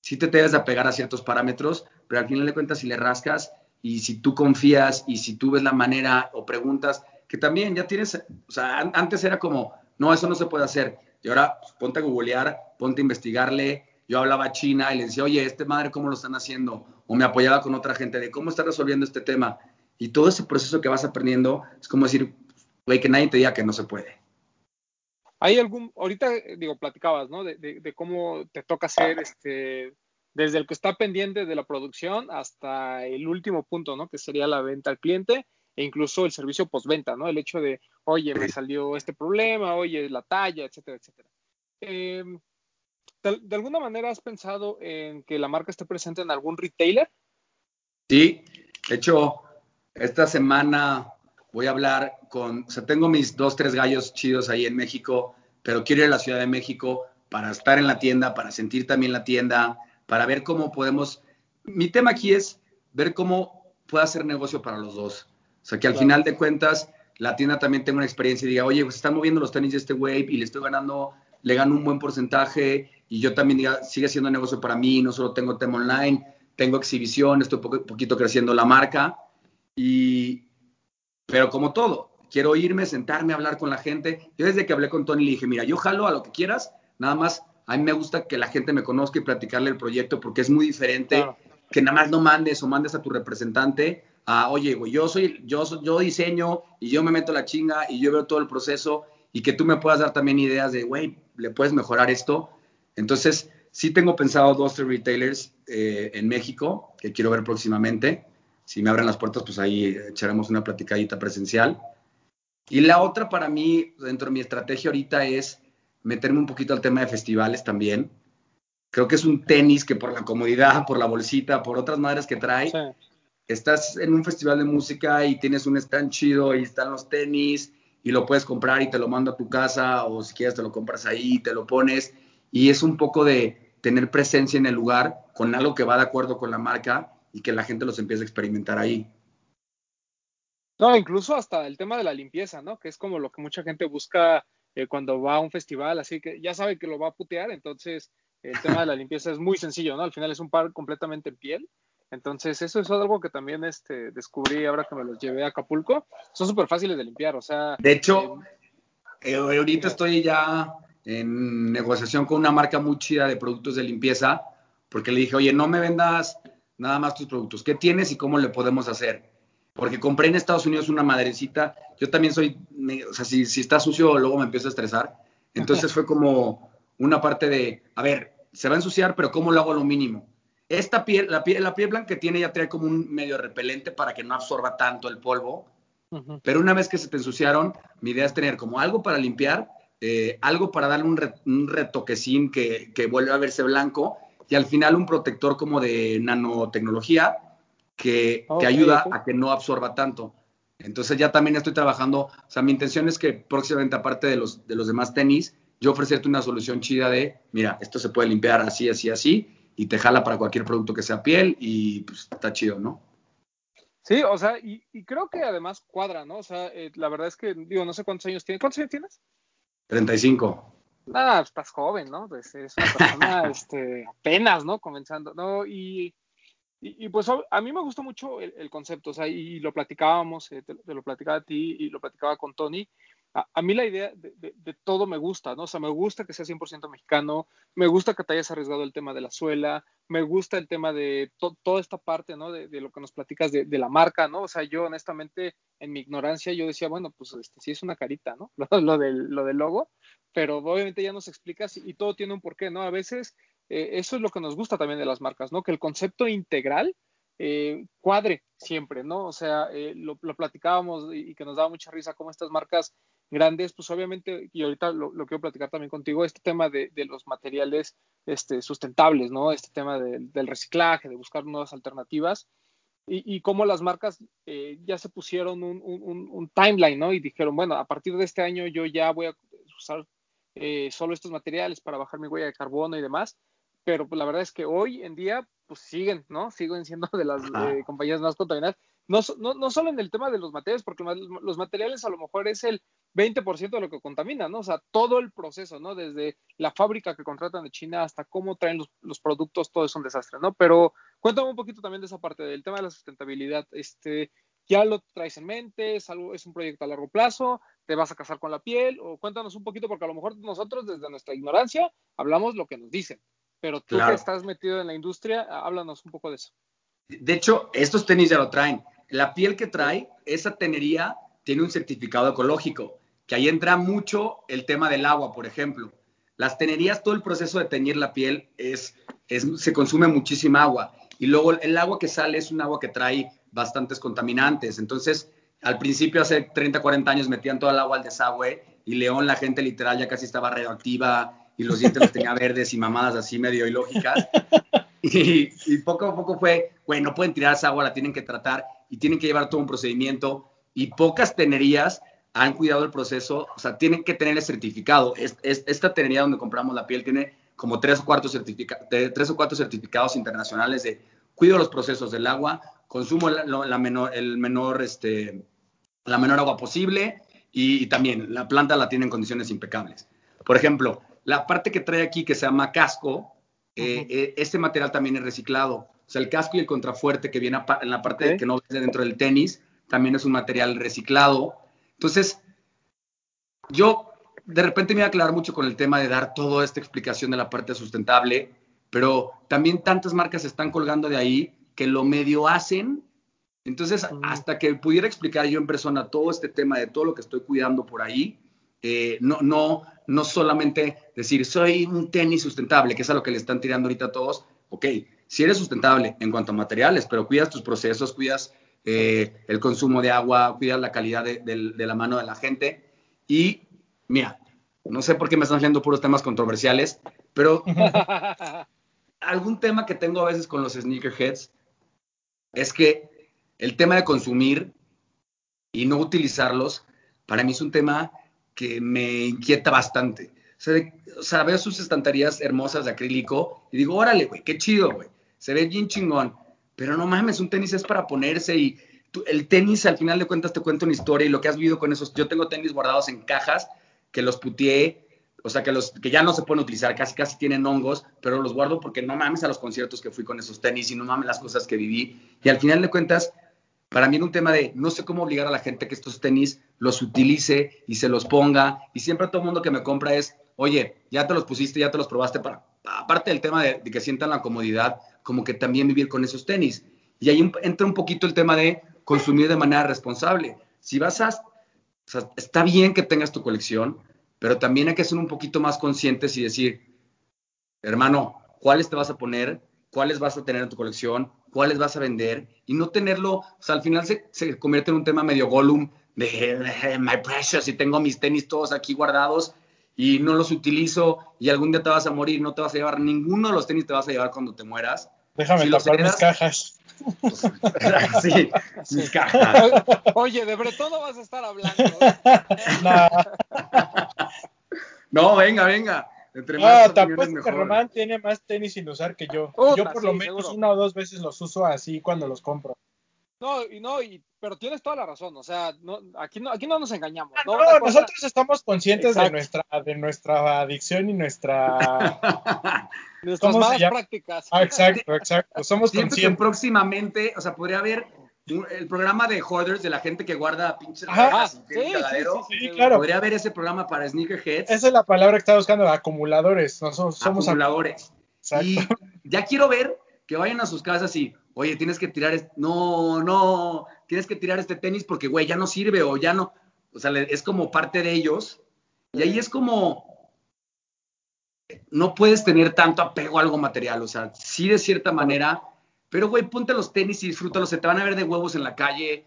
Sí te debes de apegar a ciertos parámetros, pero al final de cuentas si le rascas y si tú confías y si tú ves la manera o preguntas, que también ya tienes, o sea, antes era como, no, eso no se puede hacer. Y ahora pues, ponte a googlear, ponte a investigarle. Yo hablaba a China y le decía, oye, este madre, ¿cómo lo están haciendo? O me apoyaba con otra gente de cómo está resolviendo este tema. Y todo ese proceso que vas aprendiendo es como decir, güey, que nadie te diga que no se puede. ¿Hay algún, ahorita, digo, platicabas, ¿no? De, de, de, cómo te toca hacer, este, desde el que está pendiente de la producción hasta el último punto, ¿no? Que sería la venta al cliente e incluso el servicio postventa, ¿no? El hecho de, oye, me salió este problema, oye, la talla, etcétera, etcétera. Eh, de, de, alguna manera has pensado en que la marca esté presente en algún retailer? Sí, de hecho, esta semana voy a hablar con, o sea, tengo mis dos, tres gallos chidos ahí en México, pero quiero ir a la Ciudad de México para estar en la tienda, para sentir también la tienda, para ver cómo podemos, mi tema aquí es ver cómo puede hacer negocio para los dos. O sea, que al claro. final de cuentas la tienda también tenga una experiencia y diga, oye, pues están moviendo los tenis de este wave y le estoy ganando, le gano un buen porcentaje y yo también diga, sigue siendo negocio para mí, no solo tengo tema online, tengo exhibición, estoy poquito creciendo la marca y, pero como todo, quiero irme, sentarme, hablar con la gente. Yo desde que hablé con Tony le dije, mira, yo jalo a lo que quieras, nada más a mí me gusta que la gente me conozca y platicarle el proyecto porque es muy diferente claro. que nada más no mandes o mandes a tu representante a, oye, güey, yo soy, yo, yo diseño y yo me meto la chinga y yo veo todo el proceso y que tú me puedas dar también ideas de, güey, le puedes mejorar esto. Entonces, sí tengo pensado dos, tres retailers eh, en México que quiero ver próximamente. Si me abren las puertas, pues ahí echaremos una platicadita presencial. Y la otra para mí, dentro de mi estrategia ahorita, es meterme un poquito al tema de festivales también. Creo que es un tenis que por la comodidad, por la bolsita, por otras madres que trae, sí. estás en un festival de música y tienes un stand chido y están los tenis y lo puedes comprar y te lo mando a tu casa o si quieres te lo compras ahí y te lo pones. Y es un poco de tener presencia en el lugar con algo que va de acuerdo con la marca y que la gente los empiece a experimentar ahí. No, incluso hasta el tema de la limpieza, ¿no? Que es como lo que mucha gente busca eh, cuando va a un festival, así que ya sabe que lo va a putear, entonces el tema de la limpieza es muy sencillo, ¿no? Al final es un par completamente en piel Entonces, eso es algo que también este, descubrí ahora que me los llevé a Acapulco. Son súper fáciles de limpiar, o sea... De hecho, eh, ahorita estoy ya en negociación con una marca muy chida de productos de limpieza, porque le dije, oye, no me vendas nada más tus productos, ¿qué tienes y cómo le podemos hacer? Porque compré en Estados Unidos una madrecita, yo también soy, o sea, si, si está sucio luego me empiezo a estresar, entonces fue como una parte de, a ver, se va a ensuciar, pero ¿cómo lo hago lo mínimo? Esta piel, la piel, la piel blanca que tiene ya trae como un medio repelente para que no absorba tanto el polvo. Pero una vez que se te ensuciaron, mi idea es tener como algo para limpiar, eh, algo para darle un, retoquecín que, que vuelva a verse blanco y al final un protector como de nanotecnología que, que ayuda a que no absorba tanto. Entonces ya también estoy trabajando, o sea, mi intención es que próximamente, aparte de los, de los demás tenis, yo ofrecerte una solución chida de, mira, esto se puede limpiar así, así, así, y te jala para cualquier producto que sea piel y pues está chido, ¿no? Sí, o sea, y, creo que además cuadra, ¿no? O sea, eh, la verdad es que, digo, no sé cuántos años tienes. ¿Cuántos años tienes? 35. Ah, estás joven, ¿no? Pues eres una persona este, apenas, ¿no? Comenzando, ¿no? Y, y, pues a mí me gustó mucho el, concepto, o sea, y lo platicábamos, eh, te, lo platicaba a ti y lo platicaba con Tony, a, mí la idea de, todo me gusta, ¿no? O sea, me gusta que sea 100% mexicano, me gusta que te hayas arriesgado el tema de la suela, me gusta el tema de toda esta parte, ¿no? De, lo que nos platicas de, la marca, ¿no? O sea, yo honestamente, en mi ignorancia, yo decía, bueno, pues este, sí es una carita, ¿no? Lo, del, lo del logo, pero obviamente ya nos explicas y, todo tiene un porqué, ¿no? A veces eh, eso es lo que nos gusta también de las marcas, ¿no? Que el concepto integral eh, cuadre siempre, ¿no? O sea, eh, lo, lo, platicábamos y, que nos daba mucha risa cómo estas marcas grandes, pues obviamente, y ahorita lo, quiero platicar también contigo, este tema de, los materiales este, sustentables, ¿no? Este tema del reciclaje, de buscar nuevas alternativas, y, cómo las marcas ya se pusieron un, timeline, ¿no? Y dijeron, bueno, a partir de este año yo ya voy a usar solo estos materiales para bajar mi huella de carbono y demás, pero pues, la verdad es que hoy en día, pues siguen, ¿no? Siguen siendo de las eh, compañías más contaminadas. No, no, no, solo en el tema de los materiales, porque los materiales a lo mejor es el 20% de lo que contamina, ¿no? O sea, todo el proceso, ¿no? Desde la fábrica que contratan de China hasta cómo traen los, productos, todo es un desastre, ¿no? Pero cuéntame un poquito también de esa parte, del tema de la sustentabilidad. Este, ¿Ya lo traes en mente? ¿Es, algo, ¿Es un proyecto a largo plazo? ¿Te vas a casar con la piel? O cuéntanos un poquito, porque a lo mejor nosotros desde nuestra ignorancia hablamos lo que nos dicen. Pero tú que estás metido en la industria, háblanos un poco de eso. De hecho, estos tenis ya lo traen. La piel que trae, esa tenería tiene un certificado ecológico que ahí entra mucho el tema del agua, por ejemplo. Las tenerías, todo el proceso de teñir la piel es, se consume muchísima agua. Y luego el agua que sale es un agua que trae bastantes contaminantes. Entonces, al principio, hace 30, 40 años, metían toda el agua al desagüe y León, la gente literal ya casi estaba radioactiva y los dientes los tenía verdes y mamadas así medio ilógicas. Y, y, poco a poco fue, bueno, no pueden tirar esa agua, la tienen que tratar y tienen que llevar todo un procedimiento. Y pocas tenerías han cuidado el proceso, o sea, tienen que tener el certificado. esta tenería donde compramos la piel tiene como tres o, cuatro tres o cuatro certificados internacionales de cuido los procesos del agua, consumo la, menor, el menor, este, la menor agua posible y, también la planta la tiene en condiciones impecables. Por ejemplo, la parte que trae aquí que se llama casco, eh, eh, este material también es reciclado. O sea, el casco y el contrafuerte que viene en la parte que no viene dentro del tenis también es un material reciclado entonces, yo de repente me iba a aclarar mucho con el tema de dar toda esta explicación de la parte sustentable, pero también tantas marcas están colgando de ahí que lo medio hacen. Entonces, hasta que pudiera explicar yo en persona todo este tema de todo lo que estoy cuidando por ahí, eh, no, no, no solamente decir soy un tenis sustentable, que es a lo que le están tirando ahorita a todos. Ok, si eres sustentable en cuanto a materiales, pero cuidas tus procesos, cuidas eh, el consumo de agua, cuidar la calidad de, la mano de la gente. Y mira, no sé por qué me están haciendo puros temas controversiales, pero algún tema que tengo a veces con los sneakerheads es que el tema de consumir y no utilizarlos, para mí es un tema que me inquieta bastante. O sea, veo sus estanterías hermosas de acrílico y digo, órale, güey, qué chido, güey. Se ve bien chingón pero no mames, un tenis es para ponerse y el tenis al final de cuentas te cuenta una historia y lo que has vivido con esos, yo tengo tenis guardados en cajas que los putié, o sea, que, los, que ya no se pueden utilizar, casi casi tienen hongos, pero los guardo porque no mames a los conciertos que fui con esos tenis y no mames las cosas que viví. Y al final de cuentas, para mí era un tema de no sé cómo obligar a la gente que estos tenis los utilice y se los ponga. Y siempre todo el mundo que me compra es, oye, ya te los pusiste, ya te los probaste, para, aparte del tema de, que sientan la comodidad, como que también vivir con esos tenis. Y ahí entra un poquito el tema de consumir de manera responsable. Si vas a, está bien que tengas tu colección, pero también hay que ser un poquito más conscientes y decir, hermano, ¿cuáles te vas a poner? ¿Cuáles vas a tener en tu colección? ¿Cuáles vas a vender? Y no tenerlo, o sea, al final se, se convierte en un tema medio Gollum de, de My Precious y tengo mis tenis todos aquí guardados y no los utilizo y algún día te vas a morir, no te vas a llevar ninguno de los tenis te vas a llevar cuando te mueras. Déjame Si los tapar mis heredas- cajas. sí, mis cajas. Oye, de Bretón no vas a estar hablando. No, venga, venga. Entre no, más opiniones, apuesto que mejor. Román tiene más tenis sin usar que yo. Puta, yo por lo menos seguro. una o dos veces los uso así cuando los compro. No, y no, y, pero tienes toda la razón. O sea, no, aquí, no, aquí no nos engañamos. Ah, ¿no? Nosotros estamos conscientes de nuestra, de nuestra adicción y nuestra... nuestras ¿cómo se malas prácticas. Ah, exacto, exacto. Somos Siento que conscientes. próximamente, o sea, podría haber el programa de hoarders, de la gente que guarda pinches Ajá. Ah, sí, sí, sí, claro. Podría haber ese programa para sneakerheads, Esa es la palabra que estaba buscando, acumuladores. Nosotros somos acumuladores. Exacto. Y ya quiero ver que vayan a sus casas y, oye, tienes que tirar, este- no, no, tienes que tirar este tenis porque, güey, ya no sirve o ya no, o sea, es como parte de ellos. Y ahí es como, no puedes tener tanto apego a algo material, o sea, sí de cierta manera, pero, güey, ponte los tenis y disfrútalos, se te van a ver de huevos en la calle,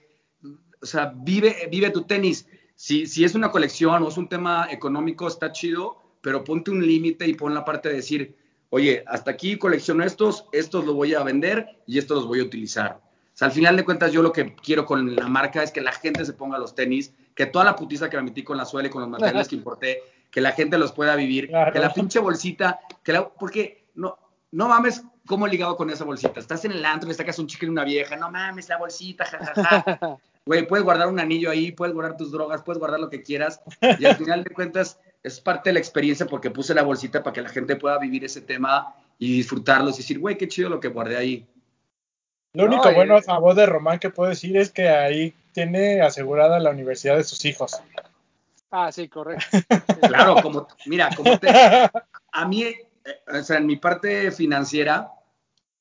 o sea, vive, vive tu tenis. Si, si es una colección o es un tema económico, está chido, pero ponte un límite y pon la parte de decir, oye, hasta aquí colecciono estos, estos los voy a vender y estos los voy a utilizar. O sea, al final de cuentas, yo lo que quiero con la marca es que la gente se ponga los tenis, que toda la putiza que me metí con la suela y con los materiales que importé, que la gente los pueda vivir, Claro. que la pinche bolsita, que la, porque no, no mames cómo he ligado con esa bolsita. Estás en el antro, le sacas un chicle y una vieja, no mames, la bolsita, jajaja. Güey, puedes guardar un anillo ahí, puedes guardar tus drogas, puedes guardar lo que quieras. Y al final de cuentas, es parte de la experiencia porque puse la bolsita para que la gente pueda vivir ese tema y disfrutarlo y decir, güey, qué chido lo que guardé ahí. Lo No, único eh, bueno a favor de Román que puedo decir es que ahí tiene asegurada la universidad de sus hijos. Ah, sí, correcto. Claro, como, mira, como te, a mí, o sea, en mi parte financiera,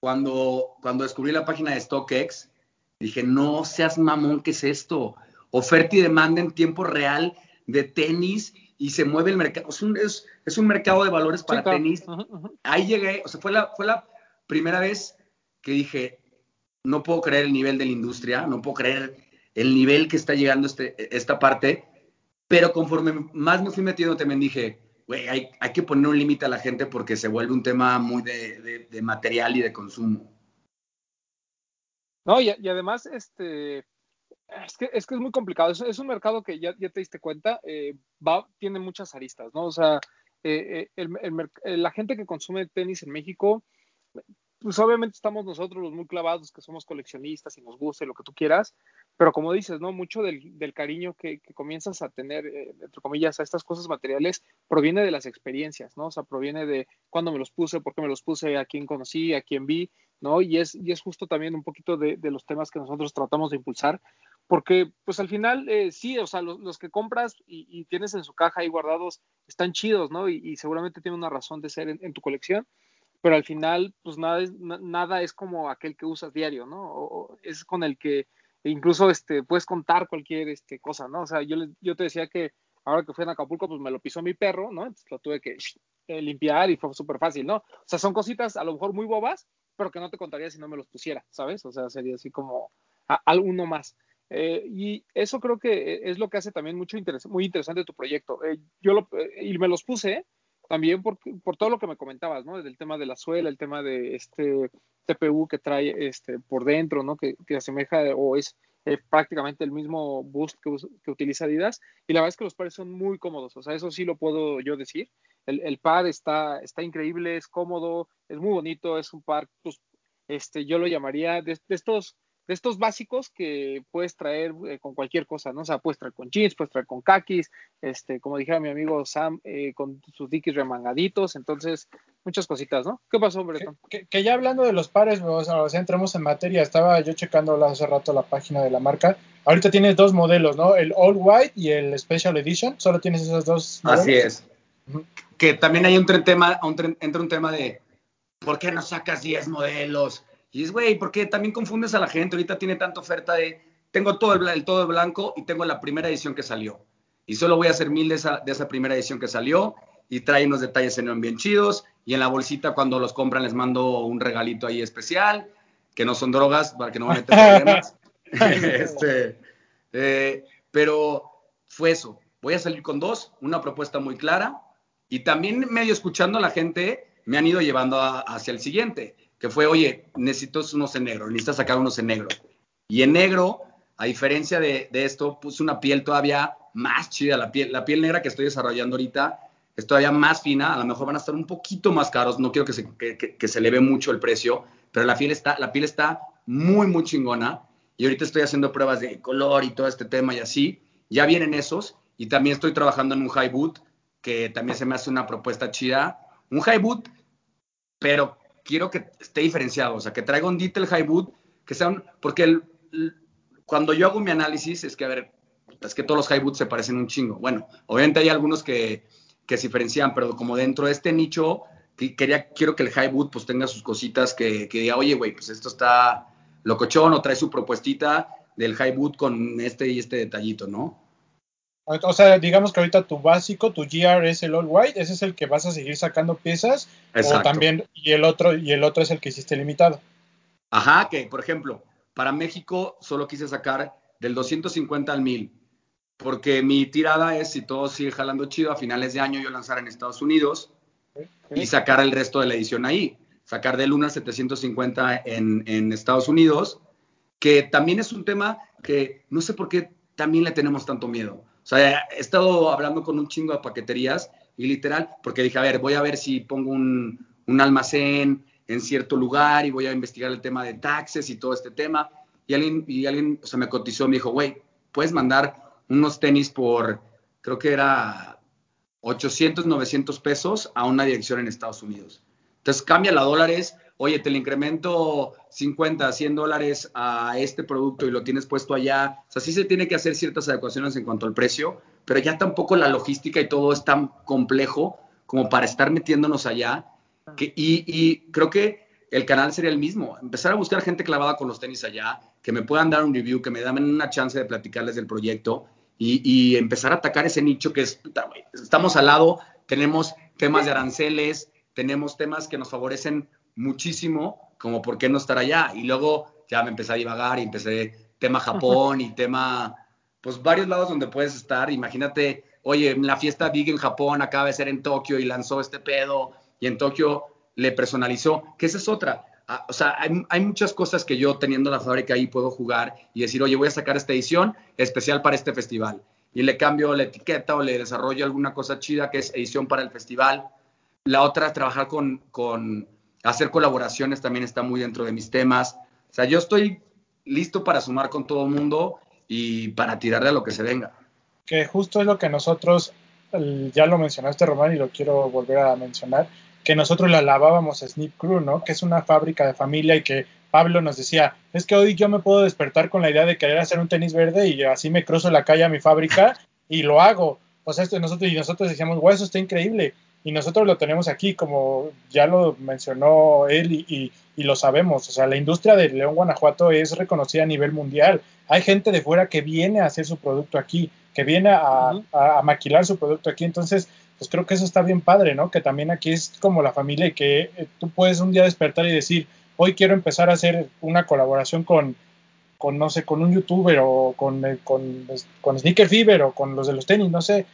cuando, cuando descubrí la página de StockX, dije, no seas mamón, ¿qué es esto? Oferta y demanda en tiempo real de tenis y se mueve el mercado. Es un, es, es un mercado de valores para claro. tenis. Ahí llegué, o sea, fue la, fue la primera vez que dije, no puedo creer el nivel de la industria, no puedo creer el nivel que está llegando este, esta parte, pero conforme más me fui metiendo también dije, hay, hay que poner un límite a la gente porque se vuelve un tema muy de, de, material y de consumo. No, y, además, este, es que, es que es muy complicado. Es, un mercado que ya, ya te diste cuenta, eh, va, tiene muchas aristas, ¿no? O sea, eh, eh, el- el la gente que consume tenis en México, pues obviamente estamos nosotros los muy clavados, que somos coleccionistas y nos gusta y lo que tú quieras, pero como dices, ¿no? Mucho del, cariño que, que comienzas a tener, eh, entre comillas, a estas cosas materiales, proviene de las experiencias, ¿no? O sea, proviene de cuándo me los puse, por qué me los puse, a quién conocí, a quién vi, ¿no? Y es, y es justo también un poquito de, los temas que nosotros tratamos de impulsar, porque pues al final eh, sí, o sea, los, que compras y, tienes en su caja ahí guardados están chidos, ¿no? Y, seguramente tienen una razón de ser en tu colección, pero al final pues nada es, na- nada es como aquel que usas diario, ¿no? O, es con el que incluso este, puedes contar cualquier este, cosa, ¿no? O sea, yo, yo te decía que ahora que fui a Acapulco, pues me lo pisó mi perro, ¿no? Entonces lo tuve que eh, limpiar y fue súper fácil, ¿no? O sea, son cositas a lo mejor muy bobas, pero que no te contaría si no me los pusiera, ¿sabes? O sea, sería así como alguno más. Eh, y eso creo que es lo que hace también mucho interes muy interesante tu proyecto. Eh, yo lo, eh, y me los puse también por, por todo lo que me comentabas, ¿no? Del tema de la suela, el tema de este TPU que trae este por dentro, ¿no? Que, que asemeja o es eh, prácticamente el mismo boost que, que utiliza Adidas. Y la verdad es que los pares son muy cómodos, o sea, eso sí lo puedo yo decir. El, el par está, está increíble, es cómodo, es muy bonito, es un par, pues, este, yo lo llamaría de, de estos de estos básicos que puedes traer eh, con cualquier cosa, ¿no? O sea, puedes traer con jeans, puedes traer con kakis, este, como dijera mi amigo Sam, eh, con sus dikis remangaditos, entonces, muchas cositas, ¿no? ¿Qué pasó, Bretón? Que, que, ya hablando de los pares, o sea, o sea, entremos en materia, estaba yo checando hace rato la página de la marca, ahorita tienes dos modelos, ¿no? El All White y el Special Edition, solo tienes esos dos modelos. Así es. Uh -huh. Que también hay un tema, un, entra un tema de, ¿por qué no sacas 10 modelos? Y es, güey, porque también confundes a la gente. Ahorita tiene tanta oferta de, tengo todo el, el todo blanco y tengo la primera edición que salió. Y solo voy a hacer mil de esa, de esa primera edición que salió y trae unos detalles en bien chidos. Y en la bolsita, cuando los compran, les mando un regalito ahí especial, que no son drogas, para que no me metan problemas. este, eh, pero fue eso. Voy a salir con dos, una propuesta muy clara. Y también medio escuchando a la gente, me han ido llevando a, hacia el siguiente que fue, oye, necesito unos en negro, necesitas sacar unos en negro. Y en negro, a diferencia de, de, esto, puse una piel todavía más chida. La piel, la piel negra que estoy desarrollando ahorita es todavía más fina, a lo mejor van a estar un poquito más caros, no quiero que se, que, que, que se eleve mucho el precio, pero la piel, está, la piel está muy, muy chingona. Y ahorita estoy haciendo pruebas de color y todo este tema y así. Ya vienen esos. Y también estoy trabajando en un high boot, que también se me hace una propuesta chida. Un high boot, pero quiero que esté diferenciado, o sea, que traiga un detail high boot, que sea un, porque cuando yo hago mi análisis es que, a ver, es que todos los high boots se parecen un chingo. Bueno, obviamente hay algunos que, que se diferencian, pero como dentro de este nicho, que quería, quiero que el high boot pues tenga sus cositas que, que diga, oye, güey, pues esto está locochón o trae su propuestita del high boot con este y este detallito, ¿no? O sea, digamos que ahorita tu básico, tu GR es el all white, ese es el que vas a seguir sacando piezas, Exacto. o también y el otro y el otro es el que hiciste limitado. Ajá, que por ejemplo, para México solo quise sacar del 250 al 1000, porque mi tirada es si todo sigue jalando chido a finales de año yo lanzar en Estados Unidos okay. y sacar el resto de la edición ahí, sacar del 1 al 750 en, en Estados Unidos, que también es un tema que no sé por qué también le tenemos tanto miedo. O sea, he estado hablando con un chingo de paqueterías y literal, porque dije, a ver, voy a ver si pongo un, un, almacén en cierto lugar y voy a investigar el tema de taxes y todo este tema. Y alguien, y alguien o sea, me cotizó, me dijo, güey, puedes mandar unos tenis por, creo que era 800, 900 pesos a una dirección en Estados Unidos. Entonces cambia a dólares, oye, te le incremento 50, 100 dólares a este producto y lo tienes puesto allá. O sea, sí se tiene que hacer ciertas adecuaciones en cuanto al precio, pero ya tampoco la logística y todo es tan complejo como para estar metiéndonos allá. Y, creo que el canal sería el mismo, empezar a buscar gente clavada con los tenis allá, que me puedan dar un review, que me den una chance de platicarles del proyecto y, empezar a atacar ese nicho que es, estamos al lado, tenemos temas de aranceles, tenemos temas que nos favorecen muchísimo, como por qué no estar allá. Y luego ya me empecé a divagar y empecé tema Japón y tema, pues varios lados donde puedes estar. Imagínate, oye, la fiesta Big en Japón acaba de ser en Tokio y lanzó este pedo y en Tokio le personalizó, que esa es otra. Ah, o sea, hay, hay, muchas cosas que yo teniendo la fábrica ahí puedo jugar y decir, oye, voy a sacar esta edición especial para este festival. Y le cambio la etiqueta o le desarrollo alguna cosa chida que es edición para el festival. La otra, trabajar con, con hacer colaboraciones también está muy dentro de mis temas. O sea, yo estoy listo para sumar con todo el mundo y para tirarle a lo que se venga. Que justo es lo que nosotros, ya lo mencionaste Román y lo quiero volver a mencionar, que nosotros la lavábamos a Snip Crew, ¿no? Que es una fábrica de familia y que Pablo nos decía, es que hoy yo me puedo despertar con la idea de querer hacer un tenis verde y así me cruzo la calle a mi fábrica y lo hago. O sea, esto, nosotros, y nosotros decíamos, güey, eso está increíble y nosotros lo tenemos aquí, como ya lo mencionó él y, y, y, lo sabemos. O sea, la industria de León, Guanajuato es reconocida a nivel mundial. Hay gente de fuera que viene a hacer su producto aquí, que viene a, uh -huh. a, a maquilar su producto aquí. Entonces, pues creo que eso está bien padre, ¿no? Que también aquí es como la familia y que eh, tú puedes un día despertar y decir, hoy quiero empezar a hacer una colaboración con, con no sé, con un youtuber o con, eh, con, con Sneaker Fever o con los de los tenis, no sé,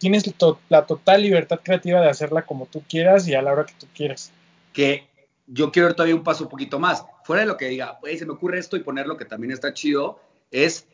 tienes la total libertad creativa de hacerla como tú quieras y a la hora que tú quieras. Que yo quiero ir todavía un paso un poquito más. Fuera de lo que diga, pues se me ocurre esto y ponerlo que también está chido, es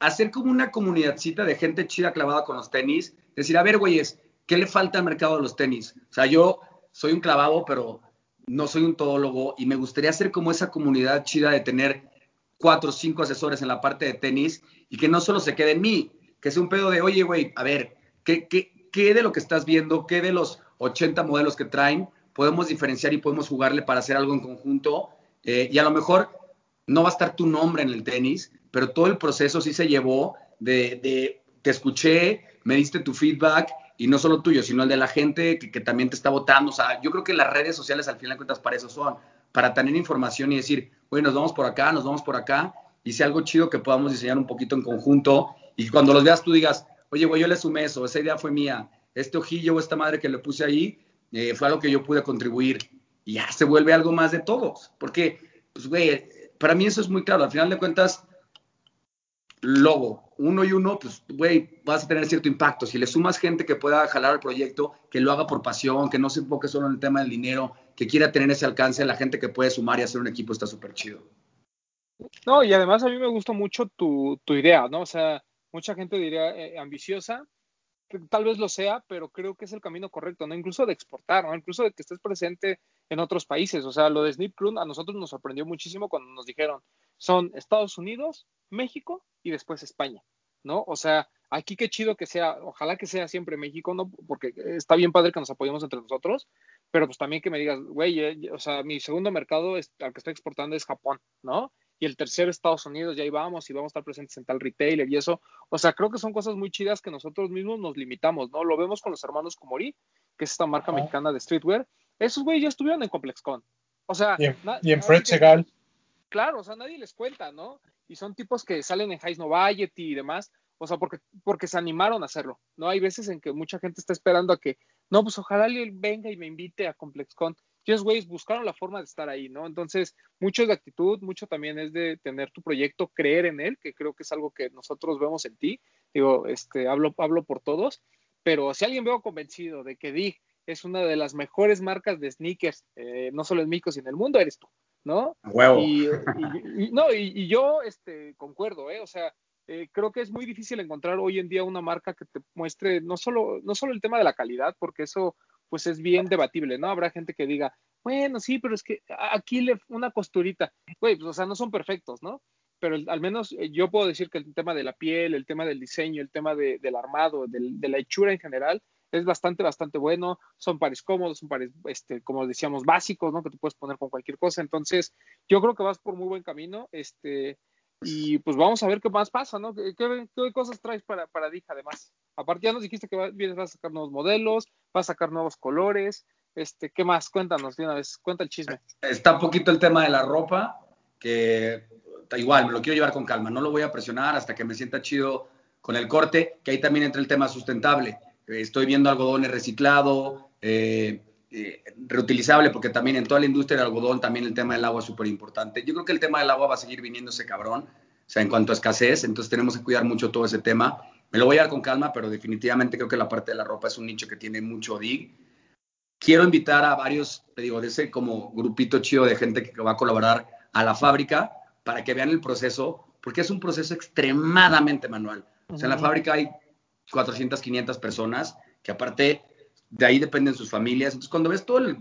hacer como una comunidadcita de gente chida clavada con los tenis. Decir, a ver, güeyes, ¿qué le falta al mercado de los tenis? O sea, yo soy un clavado, pero no soy un todólogo y me gustaría hacer como esa comunidad chida de tener cuatro o cinco asesores en la parte de tenis y que no solo se quede en mí, que sea un pedo de, oye, güey, a ver, ¿qué, qué, ¿qué de lo que estás viendo, qué de los 80 modelos que traen podemos diferenciar y podemos jugarle para hacer algo en conjunto? Eh, y a lo mejor no va a estar tu nombre en el tenis, pero todo el proceso sí se llevó de, de te escuché, me diste tu feedback y no solo tuyo, sino el de la gente que, que, también te está votando. O sea, yo creo que las redes sociales al final de cuentas para eso son, para tener información y decir, oye, nos vamos por acá, nos vamos por acá, y sea algo chido que podamos diseñar un poquito en conjunto, y cuando los veas tú digas, oye, güey, yo le sumé eso, esa idea fue mía, este ojillo o esta madre que le puse ahí eh, fue algo que yo pude contribuir, y ya se vuelve algo más de todos, porque, pues, güey, para mí eso es muy claro, al final de cuentas, logo, uno y uno, pues, güey, vas a tener cierto impacto. Si le sumas gente que pueda jalar el proyecto, que lo haga por pasión, que no se enfoque solo en el tema del dinero, que quiera tener ese alcance, la gente que puede sumar y hacer un equipo está súper chido. No, y además a mí me gustó mucho tu, tu idea, ¿no? O sea, mucha gente diría eh, ambiciosa, tal vez lo sea, pero creo que es el camino correcto, ¿no? Incluso de exportar, ¿no? Incluso de que estés presente en otros países. O sea, lo de Snip Crew a nosotros nos sorprendió muchísimo cuando nos dijeron, son Estados Unidos, México y después España, ¿no? O sea, aquí qué chido que sea, ojalá que sea siempre México, ¿no? Porque está bien padre que nos apoyemos entre nosotros, pero pues también que me digas, güey, eh, o sea, mi segundo mercado es, al que estoy exportando es Japón, ¿no? Y el tercero Estados Unidos, ya ahí vamos y vamos a estar presentes en tal retailer y eso. O sea, creo que son cosas muy chidas que nosotros mismos nos limitamos, ¿no? Lo vemos con los hermanos Komori, que es esta marca mexicana de streetwear. Esos güey ya estuvieron en ComplexCon. O sea, y en, y en Fred Segal. Claro, o sea, nadie les cuenta, ¿no? Y son tipos que salen en High Novaety y demás, o sea, porque, porque se animaron a hacerlo, ¿no? Hay veces en que mucha gente está esperando a que, no, pues ojalá alguien venga y me invite a ComplexCon. Y esos güeyes buscaron la forma de estar ahí, ¿no? Entonces, mucho es de actitud, mucho también es de tener tu proyecto, creer en él, que creo que es algo que nosotros vemos en ti. Digo, este, hablo, hablo por todos, pero si alguien veo convencido de que DIG es una de las mejores marcas de sneakers, eh, no solo en México, sino en el mundo, eres tú. ¿no? Huevo. Y, y, y, no, y, yo este, concuerdo, ¿eh? O sea, eh, creo que es muy difícil encontrar hoy en día una marca que te muestre no solo, no solo el tema de la calidad, porque eso pues es bien debatible, ¿no? Habrá gente que diga, bueno, sí, pero es que aquí le una costurita, güey, pues o sea, no son perfectos, ¿no? Pero al menos eh, yo puedo decir que el tema de la piel, el tema del diseño, el tema de, del armado, de la hechura en general, es bastante, bastante bueno. Son pares cómodos, son pares, este, como decíamos, básicos, ¿no? Que tú puedes poner con cualquier cosa. Entonces, yo creo que vas por muy buen camino. Este, y pues vamos a ver qué más pasa, ¿no? ¿Qué, cosas traes para, para Dija además? Aparte, ya nos dijiste que va, vienes, vas a sacar nuevos modelos, vas a sacar nuevos colores. Este, ¿qué más? Cuéntanos de una vez, cuenta el chisme. Está un poquito el tema de la ropa, que igual me lo quiero llevar con calma. No lo voy a presionar hasta que me sienta chido con el corte, que ahí también entra el tema sustentable estoy viendo algodón reciclado, eh, eh, reutilizable, porque también en toda la industria del algodón también el tema del agua es súper importante. Yo creo que el tema del agua va a seguir viniendo ese cabrón, o sea, en cuanto a escasez, entonces tenemos que cuidar mucho todo ese tema. Me lo voy a dar con calma, pero definitivamente creo que la parte de la ropa es un nicho que tiene mucho dig. Quiero invitar a varios, te digo, de ese como grupito chido de gente que va a colaborar a la fábrica para que vean el proceso, porque es un proceso extremadamente manual. O sea, en la fábrica hay 400, 500 personas, que aparte de ahí dependen sus familias. Entonces, cuando ves todo el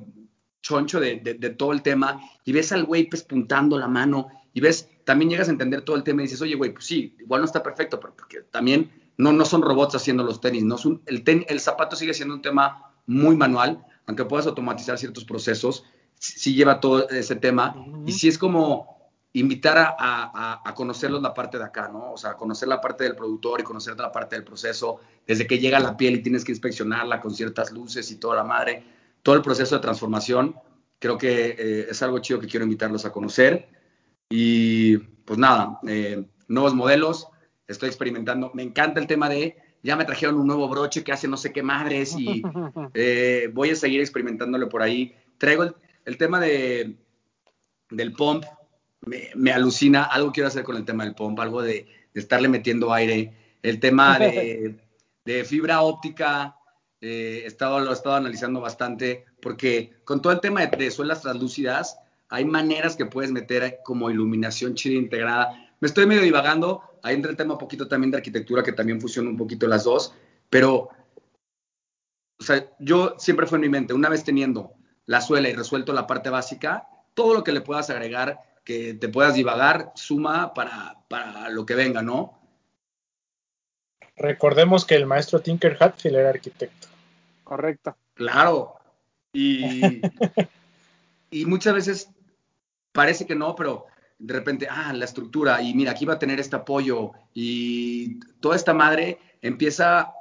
choncho de, de, de todo el tema y ves al güey pespuntando la mano y ves, también llegas a entender todo el tema y dices, oye, güey, pues sí, igual no está perfecto, pero porque también no, no son robots haciendo los tenis, no un, el, ten, el zapato sigue siendo un tema muy manual, aunque puedas automatizar ciertos procesos, sí, sí lleva todo ese tema uh -huh. y sí es como invitar a, a, a, conocerlos la parte de acá, ¿no? O sea, conocer la parte del productor y conocer la parte del proceso, desde que llega la piel y tienes que inspeccionarla con ciertas luces y toda la madre, todo el proceso de transformación, creo que eh, es algo chido que quiero invitarlos a conocer. Y pues nada, eh, nuevos modelos, estoy experimentando, me encanta el tema de, ya me trajeron un nuevo broche que hace no sé qué madres y eh, voy a seguir experimentándolo por ahí. Traigo el, el tema de, del pump, me, me, alucina, algo quiero hacer con el tema del pompa, algo de, de estarle metiendo aire, el tema de, de fibra óptica, eh, he estado, lo he estado analizando bastante, porque con todo el tema de, de, suelas translúcidas, hay maneras que puedes meter como iluminación chida integrada. Me estoy medio divagando, ahí entra el tema un poquito también de arquitectura, que también fusiona un poquito las dos, pero, o sea, yo siempre fue en mi mente, una vez teniendo la suela y resuelto la parte básica, todo lo que le puedas agregar que te puedas divagar, suma para, para lo que venga, ¿no? Recordemos que el maestro Tinker Hatfield era arquitecto. Correcto. Claro. Y, y muchas veces parece que no, pero de repente, ah, la estructura, y mira, aquí va a tener este apoyo, y toda esta madre empieza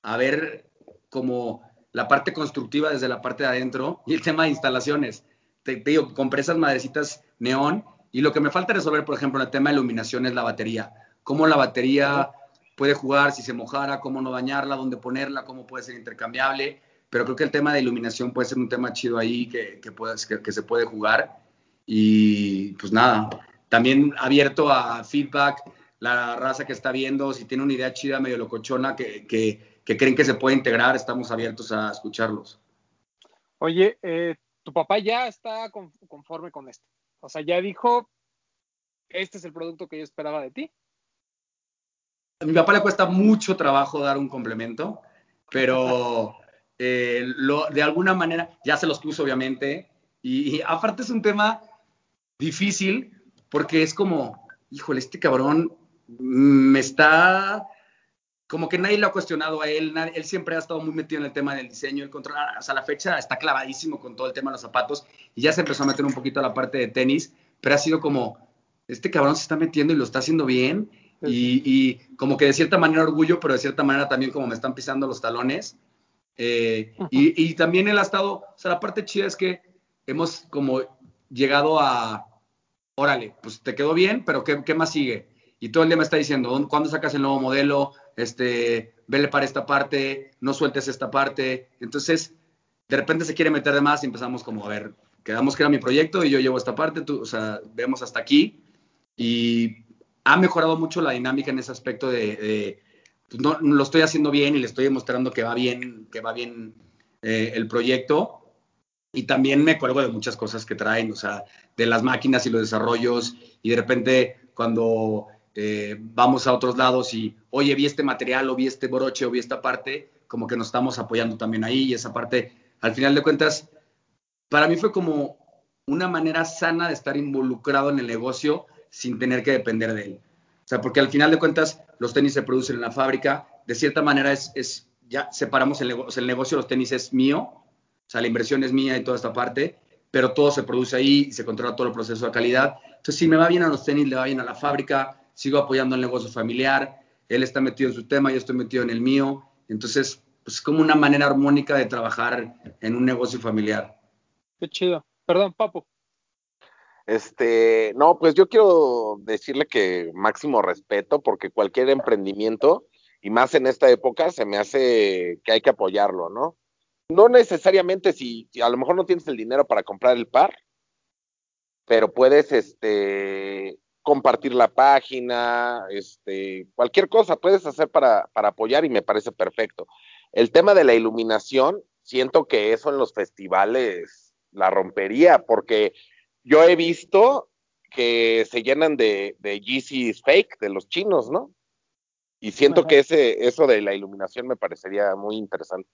a ver como la parte constructiva desde la parte de adentro y el tema de instalaciones. Te, te digo, compré esas madrecitas neón y lo que me falta resolver, por ejemplo, en el tema de iluminación es la batería. Cómo la batería puede jugar si se mojara, cómo no dañarla, dónde ponerla, cómo puede ser intercambiable. Pero creo que el tema de iluminación puede ser un tema chido ahí que, que, puedes, que, que se puede jugar. Y pues nada, también abierto a feedback, la raza que está viendo, si tiene una idea chida, medio locochona, que, que, creen que se puede integrar, estamos abiertos a escucharlos. Oye, eh, tu papá ya está conforme con esto. O sea, ya dijo, este es el producto que yo esperaba de ti. A mi papá le cuesta mucho trabajo dar un complemento, pero eh, de alguna manera ya se los puso, obviamente. Y, y, aparte es un tema difícil porque es como, híjole, este cabrón me está como que nadie lo ha cuestionado a él, nadie, él siempre ha estado muy metido en el tema del diseño, el control, hasta la fecha está clavadísimo con todo el tema de los zapatos y ya se empezó a meter un poquito a la parte de tenis, pero ha sido como, este cabrón se está metiendo y lo está haciendo bien y, y como que de cierta manera orgullo, pero de cierta manera también como me están pisando los talones. Eh, y, y también él ha estado, o sea, la parte chida es que hemos como llegado a, órale, pues te quedó bien, pero ¿qué, qué más sigue? Y todo el día me está diciendo, ¿cuándo sacas el nuevo modelo? Este, vele para esta parte, no sueltes esta parte. Entonces, de repente se quiere meter de más y empezamos como, a ver, quedamos que era mi proyecto y yo llevo esta parte, tú, o sea, vemos hasta aquí. Y ha mejorado mucho la dinámica en ese aspecto de, de pues no, lo estoy haciendo bien y le estoy demostrando que va bien, que va bien eh, el proyecto. Y también me acuerdo de muchas cosas que traen, o sea, de las máquinas y los desarrollos. Y de repente, cuando eh, vamos a otros lados y, oye, vi este material, o vi este broche, o vi esta parte, como que nos estamos apoyando también ahí. Y esa parte, al final de cuentas, para mí fue como una manera sana de estar involucrado en el negocio sin tener que depender de él. O sea, porque al final de cuentas, los tenis se producen en la fábrica. De cierta manera, es, es ya separamos el negocio, el negocio los tenis es mío, o sea, la inversión es mía y toda esta parte, pero todo se produce ahí y se controla todo el proceso de calidad. Entonces, si me va bien a los tenis, le va bien a la fábrica, sigo apoyando el negocio familiar, él está metido en su tema, yo estoy metido en el mío. Entonces, pues es como una manera armónica de trabajar en un negocio familiar. Qué chido. Perdón, Papo. Este, no, pues yo quiero decirle que máximo respeto porque cualquier emprendimiento y más en esta época se me hace que hay que apoyarlo, ¿no? No necesariamente si, si a lo mejor no tienes el dinero para comprar el par, pero puedes este compartir la página, este, cualquier cosa puedes hacer para, para apoyar y me parece perfecto. El tema de la iluminación, siento que eso en los festivales la rompería, porque yo he visto que se llenan de, de Yeezys fake, de los chinos, ¿no? Y siento Ajá. que ese, eso de la iluminación me parecería muy interesante.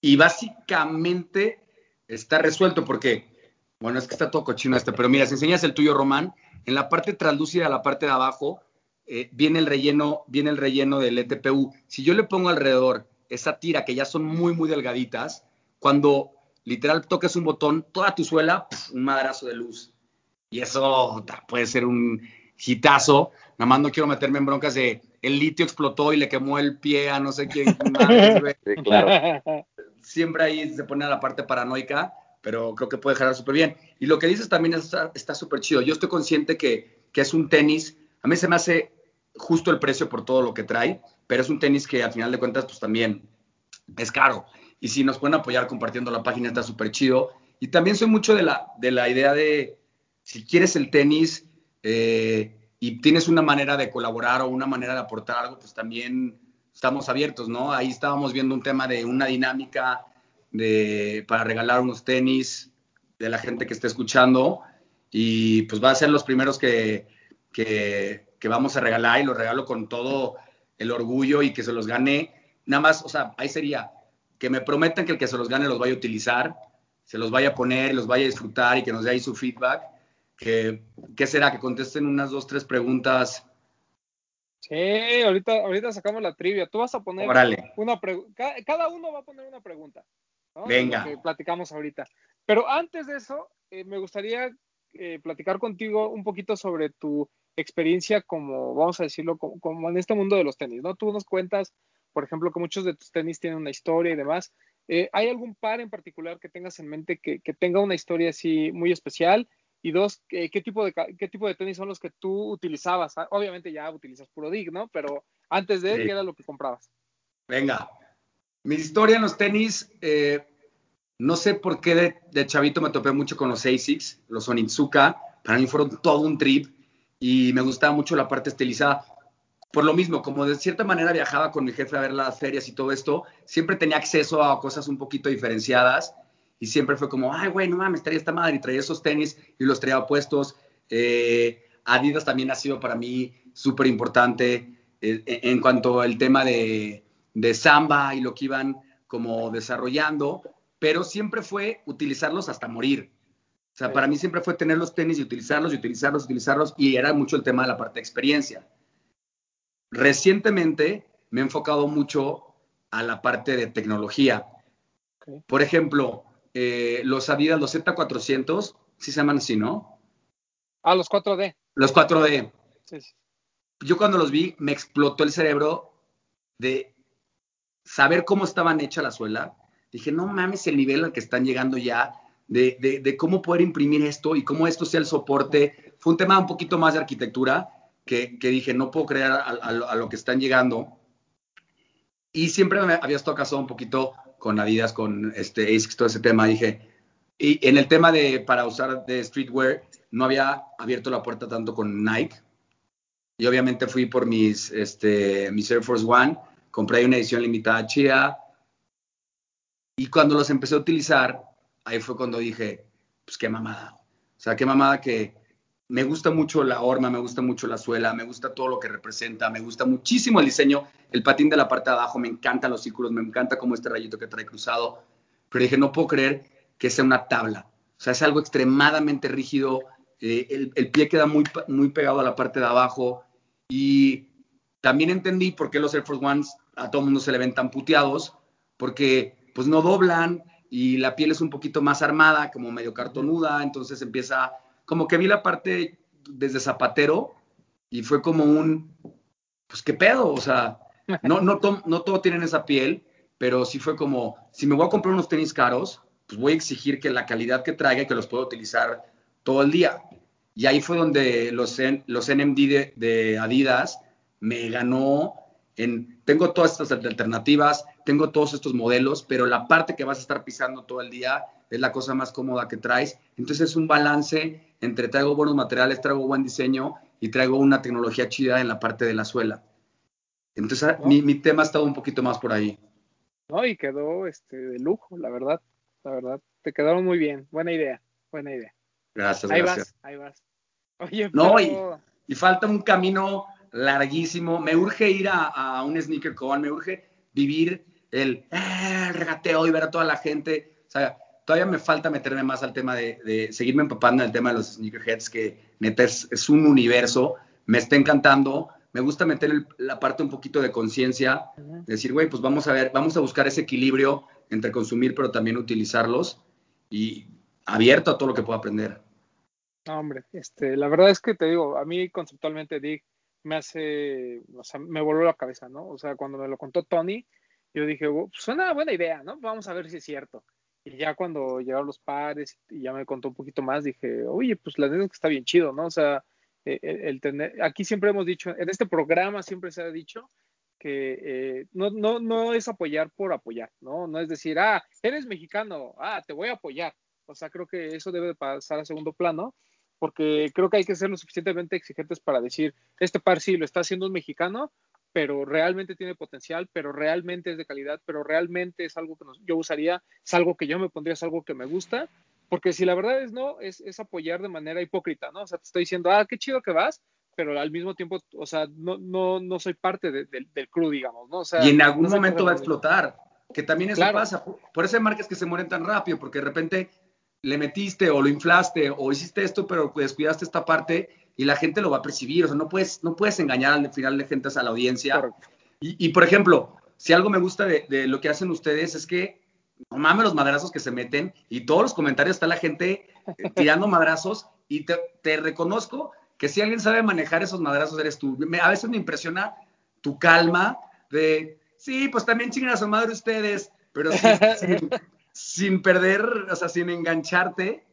Y básicamente está resuelto porque, bueno, es que está todo cochino este, pero mira, si enseñas el tuyo, Román, en la parte translúcida, la parte de abajo, eh, viene el relleno, viene el relleno del ETPU. Si yo le pongo alrededor esa tira que ya son muy, muy delgaditas, cuando literal toques un botón, toda tu suela, pf, un madrazo de luz. Y eso puede ser un hitazo. Nada más no quiero meterme en broncas de el litio explotó y le quemó el pie a no sé quién. Sí, claro. Siempre ahí se pone a la parte paranoica, pero creo que puede jalar súper bien. Y lo que dices también está súper chido. Yo estoy consciente que, que es un tenis, a mí se me hace justo el precio por todo lo que trae, pero es un tenis que al final de cuentas pues también es caro. Y si nos pueden apoyar compartiendo la página está súper chido. Y también soy mucho de la, de la idea de, si quieres el tenis eh, y tienes una manera de colaborar o una manera de aportar algo, pues también estamos abiertos, ¿no? Ahí estábamos viendo un tema de una dinámica de, para regalar unos tenis de la gente que esté escuchando y pues va a ser los primeros que, que, que vamos a regalar y los regalo con todo el orgullo y que se los gane. Nada más, o sea, ahí sería que me prometan que el que se los gane los vaya a utilizar, se los vaya a poner, los vaya a disfrutar y que nos dé ahí su feedback. que, ¿qué será? Que contesten unas dos, tres preguntas. Sí, ahorita, ahorita sacamos la trivia. Tú vas a poner una pregunta. Cada uno va a poner una pregunta. ¿No? Venga. Lo que platicamos ahorita. Pero antes de eso, eh, me gustaría eh, platicar contigo un poquito sobre tu experiencia como, vamos a decirlo, como, como, en este mundo de los tenis, ¿no? Tú nos cuentas, por ejemplo, que muchos de tus tenis tienen una historia y demás. Eh, ¿Hay algún par en particular que tengas en mente que, que tenga una historia así muy especial? Y dos, ¿qué, qué tipo de, ¿qué tipo de tenis son los que tú utilizabas? Ah, Obviamente ya utilizas puro dig, ¿no? Pero antes de, Sí. ¿qué era lo que comprabas? Venga. Mi historia en los tenis, eh, no sé por qué de, de chavito me topé mucho con los ASICs, los Onitsuka. Para mí fueron todo un trip y me gustaba mucho la parte estilizada. Por lo mismo, como de cierta manera viajaba con mi jefe a ver las ferias y todo esto, siempre tenía acceso a cosas un poquito diferenciadas y siempre fue como, ay, güey, no mames, traía esta madre y traía esos tenis y los traía puestos. Eh, Adidas también ha sido para mí súper importante eh, en cuanto al tema de, de samba y lo que iban como desarrollando, pero siempre fue utilizarlos hasta morir. O sea, Sí. para mí siempre fue tener los tenis y utilizarlos y utilizarlos, utilizarlos, y era mucho el tema de la parte de experiencia. Recientemente me he enfocado mucho a la parte de tecnología. Por ejemplo, eh, los Adidas, los Z400, sí se llaman así, ¿no? Ah, los 4D. Los 4D. Sí, sí. Yo cuando los vi me explotó el cerebro de saber cómo estaban hechas la suela. Dije, no mames el nivel al que están llegando ya, de, de, de cómo poder imprimir esto y cómo esto sea el soporte. Fue un tema un poquito más de arquitectura que, que dije, no puedo creer a, a- a lo- que están llegando. Y siempre me había estado casado un poquito con Adidas, con este ASICS, todo ese tema. Dije, y en el tema de para usar de streetwear, no había abierto la puerta tanto con Nike. Y obviamente fui por mis, este, mis Air Force One, compré una edición limitada chida. Y cuando los empecé a utilizar, ahí fue cuando dije, pues qué mamada. O sea, qué mamada que me gusta mucho la horma, me gusta mucho la suela, me gusta todo lo que representa, me gusta muchísimo el diseño, el patín de la parte de abajo, me encantan los círculos, me encanta como este rayito que trae cruzado. Pero dije, no puedo creer que sea una tabla. O sea, es algo extremadamente rígido, eh, el, el pie queda muy, muy pegado a la parte de abajo y también entendí por qué los Air Force Ones a todo mundo se le ven tan puteados, porque pues no doblan y la piel es un poquito más armada, como medio cartonuda, entonces empieza, como que vi la parte desde zapatero y fue como un, pues qué pedo, o sea, no, no, to- no todo tienen esa piel, pero sí fue como, si me voy a comprar unos tenis caros, pues voy a exigir que la calidad que traiga que los pueda utilizar todo el día. Y ahí fue donde los, los NMD de Adidas me ganó en, tengo todas estas alternativas, tengo todos estos modelos, pero la parte que vas a estar pisando todo el día es la cosa más cómoda que traes. Entonces es un balance entre traigo buenos materiales, traigo buen diseño y traigo una tecnología chida en la parte de la suela. Entonces ¿No? mi, mi tema ha estado un poquito más por ahí. No, y quedó este, de lujo, la verdad. La verdad. Te quedaron muy bien. Buena idea. Buena idea. Gracias, Ahí gracias. vas, ahí vas. Oye, No, pero... Y falta un camino larguísimo. Me urge ir a, a un sneaker con, me urge vivir el, eh, el regateo y ver a toda la gente. O sea, todavía me falta meterme más al tema de, de seguirme empapando en el tema de los sneakerheads, que neta es, es un universo. Me está encantando. Me gusta meter el- la parte un poquito de conciencia. Decir, güey, pues vamos a ver, vamos a buscar ese equilibrio entre consumir, pero también utilizarlos. Y abierto a todo lo que pueda aprender. No, hombre, este, la verdad es que te digo, a mí conceptualmente Dick me hace, o sea, me voló la cabeza, ¿no? O sea, cuando me lo contó Tony, yo dije, "Oh, pues, suena buena idea, ¿no? Vamos a ver si es cierto. Y ya cuando llegaron los pares y ya me contó un poquito más, dije, oye, pues la neta es que está bien chido, ¿no? O sea, eh, el, el tener, aquí siempre hemos dicho, en este programa siempre se ha dicho que eh, no, no, no es apoyar por apoyar, ¿no? No es decir, ah, eres mexicano, ah, te voy a apoyar. O sea, creo que eso debe de pasar a segundo plano porque creo que hay que ser lo suficientemente exigentes para decir, este par sí lo está haciendo un mexicano, pero realmente tiene potencial, pero realmente es de calidad, pero realmente es algo que nos- yo usaría, es algo que yo me pondría, es algo que me gusta, porque si la verdad es no, es, es apoyar de manera hipócrita, ¿no? O sea, te estoy diciendo, ah, qué chido que vas, pero al mismo tiempo, o sea, no, no, no soy parte de- de- del crew, digamos, ¿no? O sea, y en algún no momento va a explotar. Que también eso Claro. pasa. Por eso hay marcas que se mueren tan rápido, porque de repente le metiste o lo inflaste o hiciste esto, pero descuidaste esta parte y la gente lo va a percibir. O sea, no puedes, no puedes engañar al final de gente a la audiencia. Y, y, por ejemplo, si algo me gusta de, de, lo que hacen ustedes es que no mames los madrazos que se meten y todos los comentarios está la gente eh, tirando madrazos y te, te, reconozco que si alguien sabe manejar esos madrazos eres tú. Me, a veces me impresiona tu calma de, sí, pues también chingan a su madre ustedes, pero sí, sin, sin perder, o sea, sin engancharte.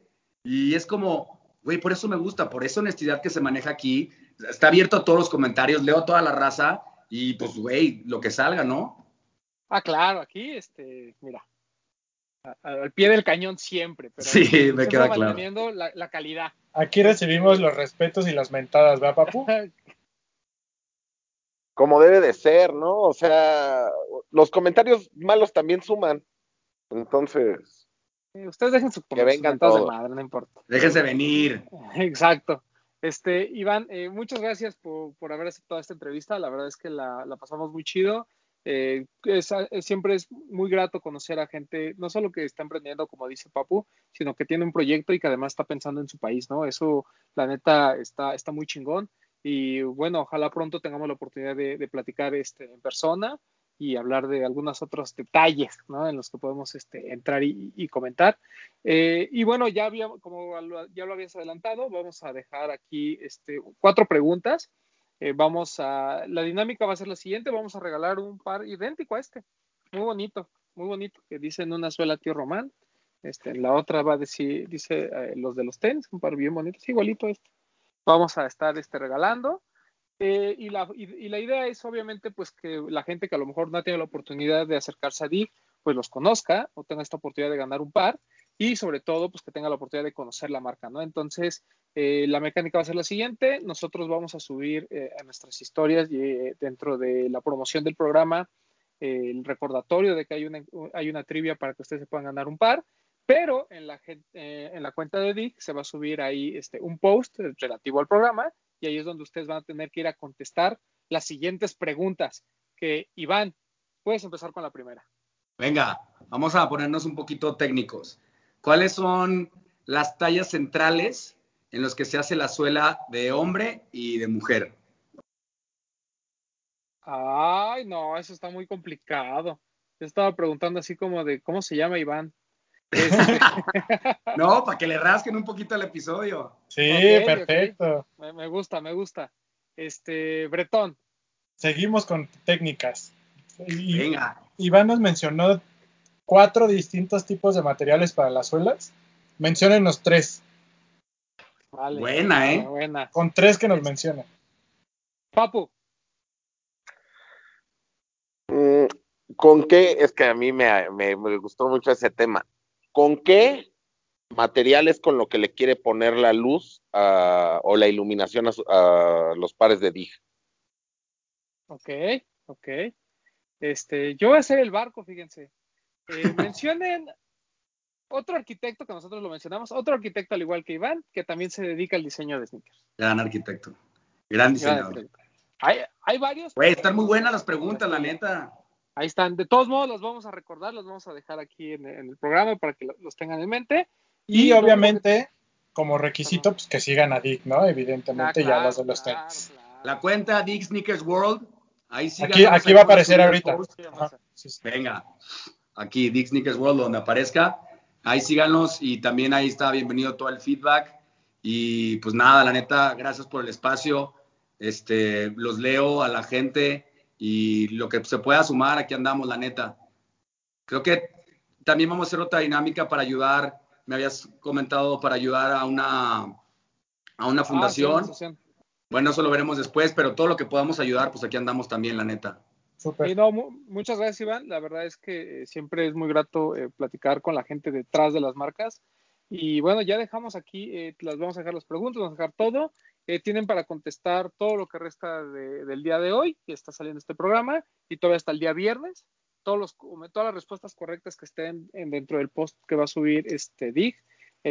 Y es como, güey, por eso me gusta, por esa honestidad que se maneja aquí. Está abierto a todos los comentarios, leo toda la raza y pues, güey, lo que salga, ¿no? Ah, claro, aquí, este, mira, al pie del cañón siempre, pero sí, me queda claro. manteniendo la, la, calidad. Aquí recibimos los respetos y las mentadas, ¿verdad, papu? Como debe de ser, ¿no? O sea, los comentarios malos también suman. Entonces. Ustedes dejen su que vengan todos. de madre, no importa. Déjense venir. Exacto. Este, Iván, eh, muchas gracias por, por, haber aceptado esta entrevista. La verdad es que la, la pasamos muy chido. Eh, es, es, siempre es muy grato conocer a gente, no solo que está emprendiendo, como dice Papu, sino que tiene un proyecto y que además está pensando en su país, ¿no? Eso, la neta, está, está muy chingón. Y bueno, ojalá pronto tengamos la oportunidad de, de platicar este, en persona y hablar de algunos otros detalles en los que podemos este, entrar y, comentar. Eh, y bueno, ya, como ya lo habías adelantado, vamos a dejar aquí este, cuatro preguntas. Eh, vamos a, la dinámica va a ser la siguiente, vamos a regalar un par idéntico a este, muy bonito, muy bonito, que dice en una suela tío Román, este, en la otra va a decir, dice eh, los de los tenis, un par bien bonitos, igualito este. Vamos a estar este, regalando. Eh, y, la, y, y, la idea es obviamente pues que la gente que a lo mejor no ha tenido la oportunidad de acercarse a DIG, pues los conozca o tenga esta oportunidad de ganar un par y sobre todo pues que tenga la oportunidad de conocer la marca, ¿no? Entonces, eh, la mecánica va a ser la siguiente, nosotros vamos a subir eh, a nuestras historias y eh, dentro de la promoción del programa el recordatorio de que hay una, hay una trivia para que ustedes se puedan ganar un par, pero en la, en la cuenta de DIC se va a subir ahí este, un post relativo al programa y ahí es donde ustedes van a tener que ir a contestar las siguientes preguntas. Que Iván, puedes empezar con la primera. Venga, vamos a ponernos un poquito técnicos. ¿Cuáles son las tallas centrales en los que se hace la suela de hombre y de mujer? Ay, no, eso está muy complicado. Yo estaba preguntando así como de cómo se llama Iván. Este... no, para que le rasquen un poquito el episodio. Sí, okay, perfecto. Okay. Me, me, gusta, me gusta. Este, Bretón. Seguimos con técnicas. Y, Venga. Iván nos mencionó cuatro distintos tipos de materiales para las suelas. Menciónenos tres. Vale, buena, ¿eh? Buena. Con tres que nos mencionen. Papu. Mm, ¿Con qué? Es que a mí me, me, me, gustó mucho ese tema. ¿Con qué materiales con lo que le quiere poner la luz uh, o la iluminación a, a, los pares de DIG? Ok, ok. Este, yo voy a hacer el barco, fíjense. Eh, mencionen otro arquitecto que nosotros lo mencionamos, otro arquitecto al igual que Iván, que también se dedica al diseño de sneakers. Gran arquitecto, gran diseñador. Gran hay, hay, varios. Güey, están muy buenas las preguntas, la neta. Ahí están. De todos modos, los vamos a recordar, los vamos a dejar aquí en, en el programa para que los tengan en mente. Y, y obviamente, como requisito, pues que sigan a Dick, ¿no? Evidentemente, ah, claro, ya los de los claro, tenis. Claro. La cuenta Dick Sneakers World. Ahí aquí, aquí va a aparecer ahorita. Sí, sí. Venga aquí Dick Sneakers World, donde aparezca. Ahí síganos y también ahí está bienvenido todo el feedback. Y pues nada, la neta, gracias por el espacio. Este, los leo a la gente y lo que se pueda sumar, aquí andamos, la neta. Creo que también vamos a hacer otra dinámica para ayudar, me habías comentado, para ayudar a una, a una fundación. Ah, sí. Bueno, eso lo veremos después, pero todo lo que podamos ayudar, pues aquí andamos también, la neta. Super. Y no, muchas gracias, Iván. La verdad es que eh, siempre es muy grato eh, platicar con la gente detrás de las marcas. Y bueno, ya dejamos aquí, eh, las vamos a dejar las preguntas, vamos a dejar todo. Eh, tienen para contestar todo lo que resta de, del día de hoy, que está saliendo este programa, y todavía hasta el día viernes. Todos los, todas las respuestas correctas que estén en, dentro del post que va a subir este DIG,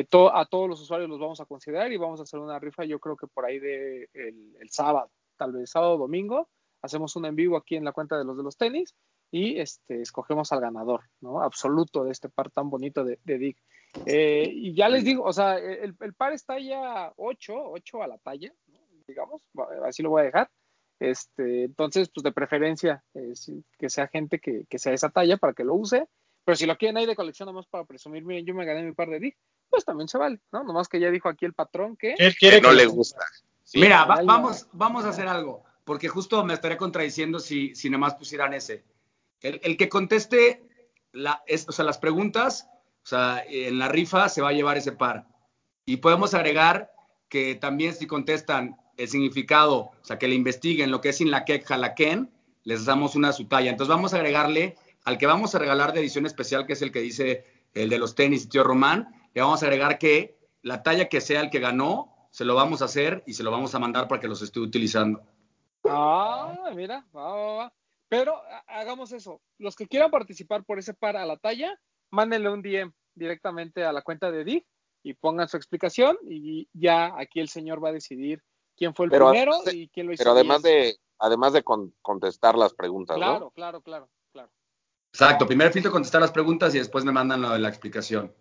to, a todos los usuarios los vamos a considerar y vamos a hacer una rifa, yo creo que por ahí de el sábado, tal vez sábado o domingo hacemos un en vivo aquí en la cuenta de los de los tenis y este, escogemos al ganador, ¿no? Absoluto de este par tan bonito de, de Dick. Eh, y ya les digo, o sea, el, el par está ya 8, 8 a la talla, ¿no? digamos, así lo voy a dejar. Este, entonces, pues de preferencia, eh, que sea gente que, que, sea esa talla para que lo use. Pero si lo quieren ahí de colección, nomás para presumir, miren, yo me gané mi par de Dick, pues también se vale, ¿no? Nomás que ya dijo aquí el patrón que. Él quiere que no le gusta. Sí. Mira, va, vamos, vamos a hacer algo, porque justo me estaría contradiciendo si, si nomás pusieran ese. El, que conteste la, las preguntas, o sea, en la rifa se va a llevar ese par. Y podemos agregar que también si contestan el significado, o sea, que le investiguen lo que es Inlaquec Jalaquén, les damos una su talla. Entonces vamos a agregarle al que vamos a regalar de edición especial, que es el que dice el de los tenis, tío Román, le vamos a agregar que la talla que sea el que ganó, se lo vamos a hacer y se lo vamos a mandar para que los esté utilizando. Ah, mira, va, va, va. Pero hagamos eso. Los que quieran participar por ese par a la talla, mándenle un DM directamente a la cuenta de DIF y pongan su explicación y ya aquí el señor va a decidir quién fue el pero primero de, y quién lo hizo. Pero además de, además de con, contestar las preguntas, claro, ¿no? Claro, claro, claro. Exacto, primero filtro contestar las preguntas y después me mandan lo de la explicación.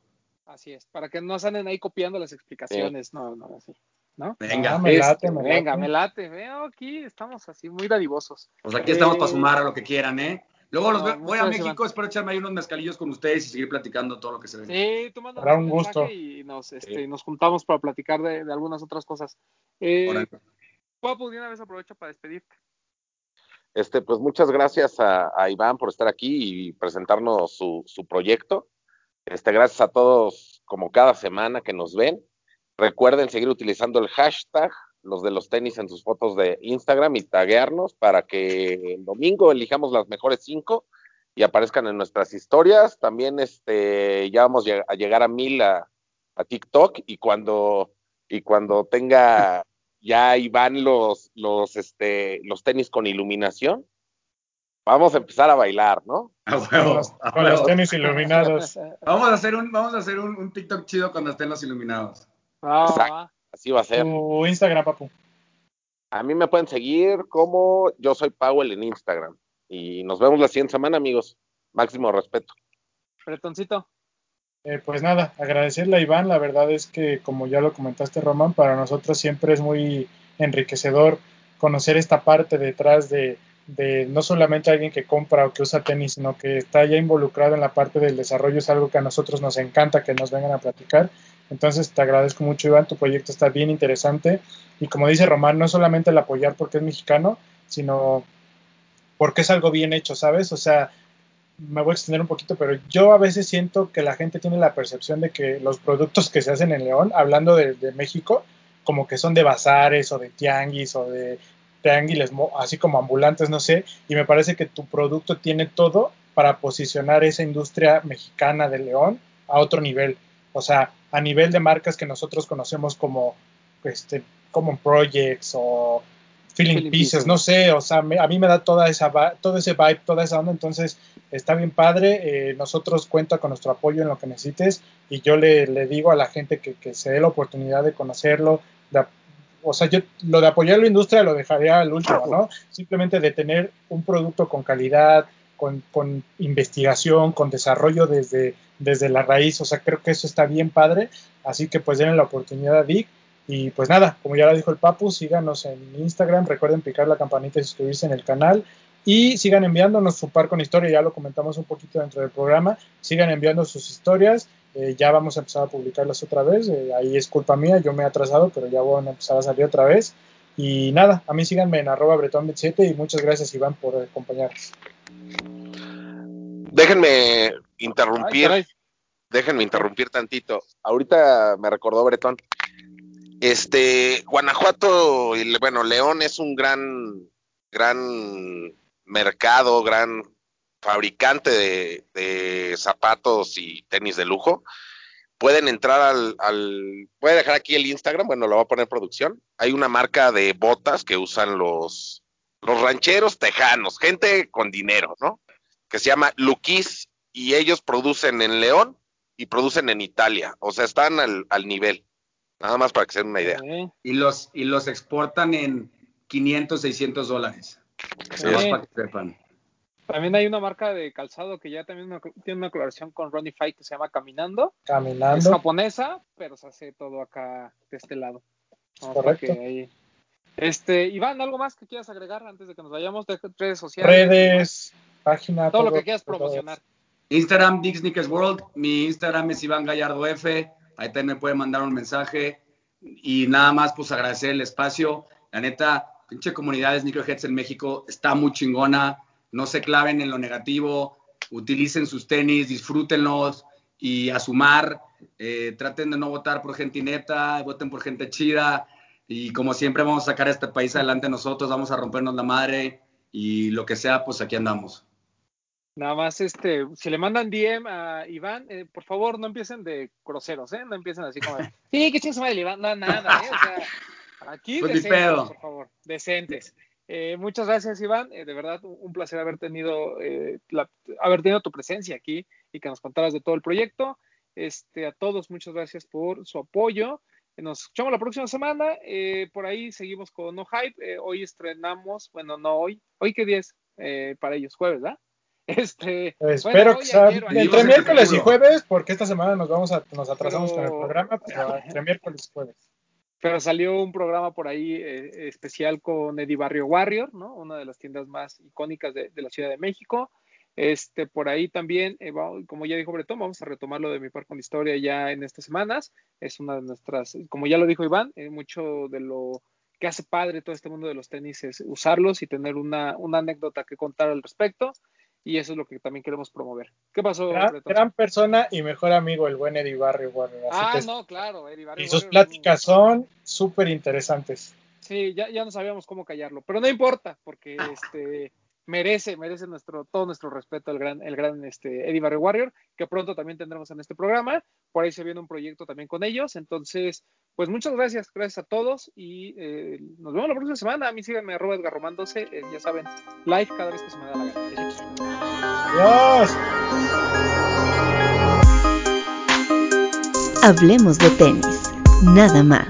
Así es, para que no salen ahí copiando las explicaciones, sí. no, no, así. ¿No? Venga, ah, me late, me venga, late. me late. Veo aquí, estamos así muy dadivosos. Pues aquí estamos para sumar a lo que quieran, ¿eh? Luego los No, voy a México, espero echarme ahí unos mezcalillos con ustedes y seguir platicando todo lo que se ve. Sí, tú Será un mensaje gusto. y nos, este, Sí. nos juntamos para platicar de, de algunas otras cosas. Eh, de una vez aprovecho para despedirte. Este, pues muchas gracias a, a Iván por estar aquí y presentarnos su, su proyecto. Este, gracias a todos, como cada semana que nos ven. Recuerden seguir utilizando el hashtag, los de los tenis en sus fotos de Instagram y taguearnos para que el domingo elijamos las mejores cinco y aparezcan en nuestras historias. También este, ya vamos a llegar a mil a, a TikTok y cuando, y cuando tenga ya Iván los, los, este, los tenis con iluminación, vamos a empezar a bailar, ¿no? A Con huevo, los, con tenis iluminados. Vamos a hacer un, vamos a hacer un, un TikTok chido cuando estén los iluminados. Va. Así va a ser. Tu Instagram, papu. A mí me pueden seguir como yo soy Powell en Instagram. Y nos vemos la siguiente semana, amigos. Máximo respeto. Bretoncito. Eh, pues nada, agradecerle a Iván. La verdad es que, como ya lo comentaste, Román, para nosotros siempre es muy enriquecedor conocer esta parte detrás de, de no solamente alguien que compra o que usa tenis, sino que está ya involucrado en la parte del desarrollo. Es algo que a nosotros nos encanta que nos vengan a platicar. Entonces, te agradezco mucho, Iván. Tu proyecto está bien interesante. Y como dice Román, no solamente el apoyar porque es mexicano, sino porque es algo bien hecho, ¿sabes? O sea, me voy a extender un poquito, pero yo a veces siento que la gente tiene la percepción de que los productos que se hacen en León, hablando de, México, como que son de bazares o de tianguis o de tianguiles, mo- así como ambulantes, no sé, y me parece que tu producto tiene todo para posicionar esa industria mexicana de León a otro nivel. O sea, a nivel de marcas que nosotros conocemos como este, Common Projects o Feeling, Feeling Pieces, Pieces. no sé, o sea, me- a mí me da toda esa va- todo ese vibe, toda esa onda, entonces está bien padre, eh, nosotros cuenta con nuestro apoyo en lo que necesites y yo le, le digo a la gente que, que se dé la oportunidad de conocerlo, de o sea, yo lo de apoyar la industria lo dejaría al último, ¿no? Simplemente de tener un producto con calidad, con, con investigación, con desarrollo desde, desde la raíz, o sea, creo que eso está bien padre, así que pues denle la oportunidad a Dick y pues nada, como ya lo dijo el Papu, síganos en Instagram, recuerden picar la campanita y suscribirse en el canal y sigan enviándonos su par con historia, ya lo comentamos un poquito dentro del programa, sigan enviando sus historias, eh, ya vamos a empezar a publicarlas otra vez, eh, ahí es culpa mía, yo me he atrasado, pero ya van a empezar a salir otra vez. Y nada, a mí síganme en arroba bretón27 y muchas gracias Iván por acompañarnos. Déjenme interrumpir, déjenme interrumpir tantito. Ahorita me recordó Bretón. Este, Guanajuato, y, bueno, León es un gran, gran mercado, gran fabricante de, de zapatos y tenis de lujo. Pueden entrar al, al, voy a dejar aquí el Instagram, bueno, lo voy a poner en producción. Hay una marca de botas que usan los, los rancheros tejanos, gente con dinero, ¿no? Que se llama Luquis y ellos producen en León y producen en Italia, o sea, están al, al nivel. Nada más para que se den una idea. Y los, y los exportan en 500, 600 dólares. Así Nada más Sí. para que sepan. También hay una marca de calzado que ya también una- tiene una colaboración con Ronnie Fight que se llama Caminando. Es Caminando. japonesa, pero se hace todo acá de este lado. Correcto. ahí- Este, Iván, ¿algo más que quieras agregar antes de que nos vayamos? De redes sociales. Redes, página, Todo lo que quieras promocionar. Instagram, Sneakers World. Mi Instagram es Iván Gallardo F. Ahí también me pueden mandar un mensaje. Y nada más, pues agradecer el espacio. La neta, pinche comunidad de Sneakerheads en México está muy chingona. No se claven en lo negativo. Utilicen sus tenis, disfrútenlos y a sumar. eh, traten de no votar por gente neta, voten por gente chida. Y como siempre, vamos a sacar a este país adelante nosotros. Vamos a rompernos la madre. Y lo que sea, pues aquí andamos. Nada más, este, si le mandan DM a Iván, eh, por favor, no empiecen de groseros, ¿eh? No empiecen así como, sí, que chingas madre, Iván, no, nada, ¿eh? O sea, aquí Pues decentes, pedo. por favor, decentes. Eh, muchas gracias, Iván. Eh, de verdad, un, placer haber tenido, eh, la- haber tenido tu presencia aquí y que nos contaras de todo el proyecto. Este, a todos, muchas gracias por su apoyo. Nos escuchamos la próxima semana. Eh, por ahí seguimos con No Hype. Eh, hoy estrenamos, bueno, no hoy. ¿Hoy qué día es? Eh, para ellos, jueves, ¿verdad? Este, Espero bueno, que sea ayer o ayer. entre miércoles y jueves, porque esta semana nos vamos a, nos atrasamos Pero- con el programa, pero entre miércoles y jueves. pero salió un programa por ahí eh, especial con Eddie Barrio Warrior, ¿no? Una de las tiendas más icónicas de, de la Ciudad de México. Este, por ahí también, eh, como ya dijo Bretón, vamos a retomar lo de mi par con la historia ya en estas semanas. Es una de nuestras, como ya lo dijo Iván, eh, mucho de lo que hace padre todo este mundo de los tenis es usarlos y tener una, una anécdota que contar al respecto. Y eso es lo que también queremos promover. ¿Qué pasó, Gran, gran persona y mejor amigo, el buen Eddie Barrio. Warrior, Ah, que- no, claro, Eddie Barrio y sus Warrior, pláticas son súper interesantes. Sí, ya, ya no sabíamos cómo callarlo, pero no importa, porque este merece, merece nuestro, todo nuestro respeto el gran, el gran este, Eddie Barrio Warrior, que pronto también tendremos en este programa. Por ahí se viene un proyecto también con ellos. Entonces, pues muchas gracias, gracias a todos y eh, nos vemos la próxima semana. A mí síganme arroba Edgar Román 12, eh, ya saben, live cada vez que se me da la gana. Adiós. Hablemos de tenis, nada más.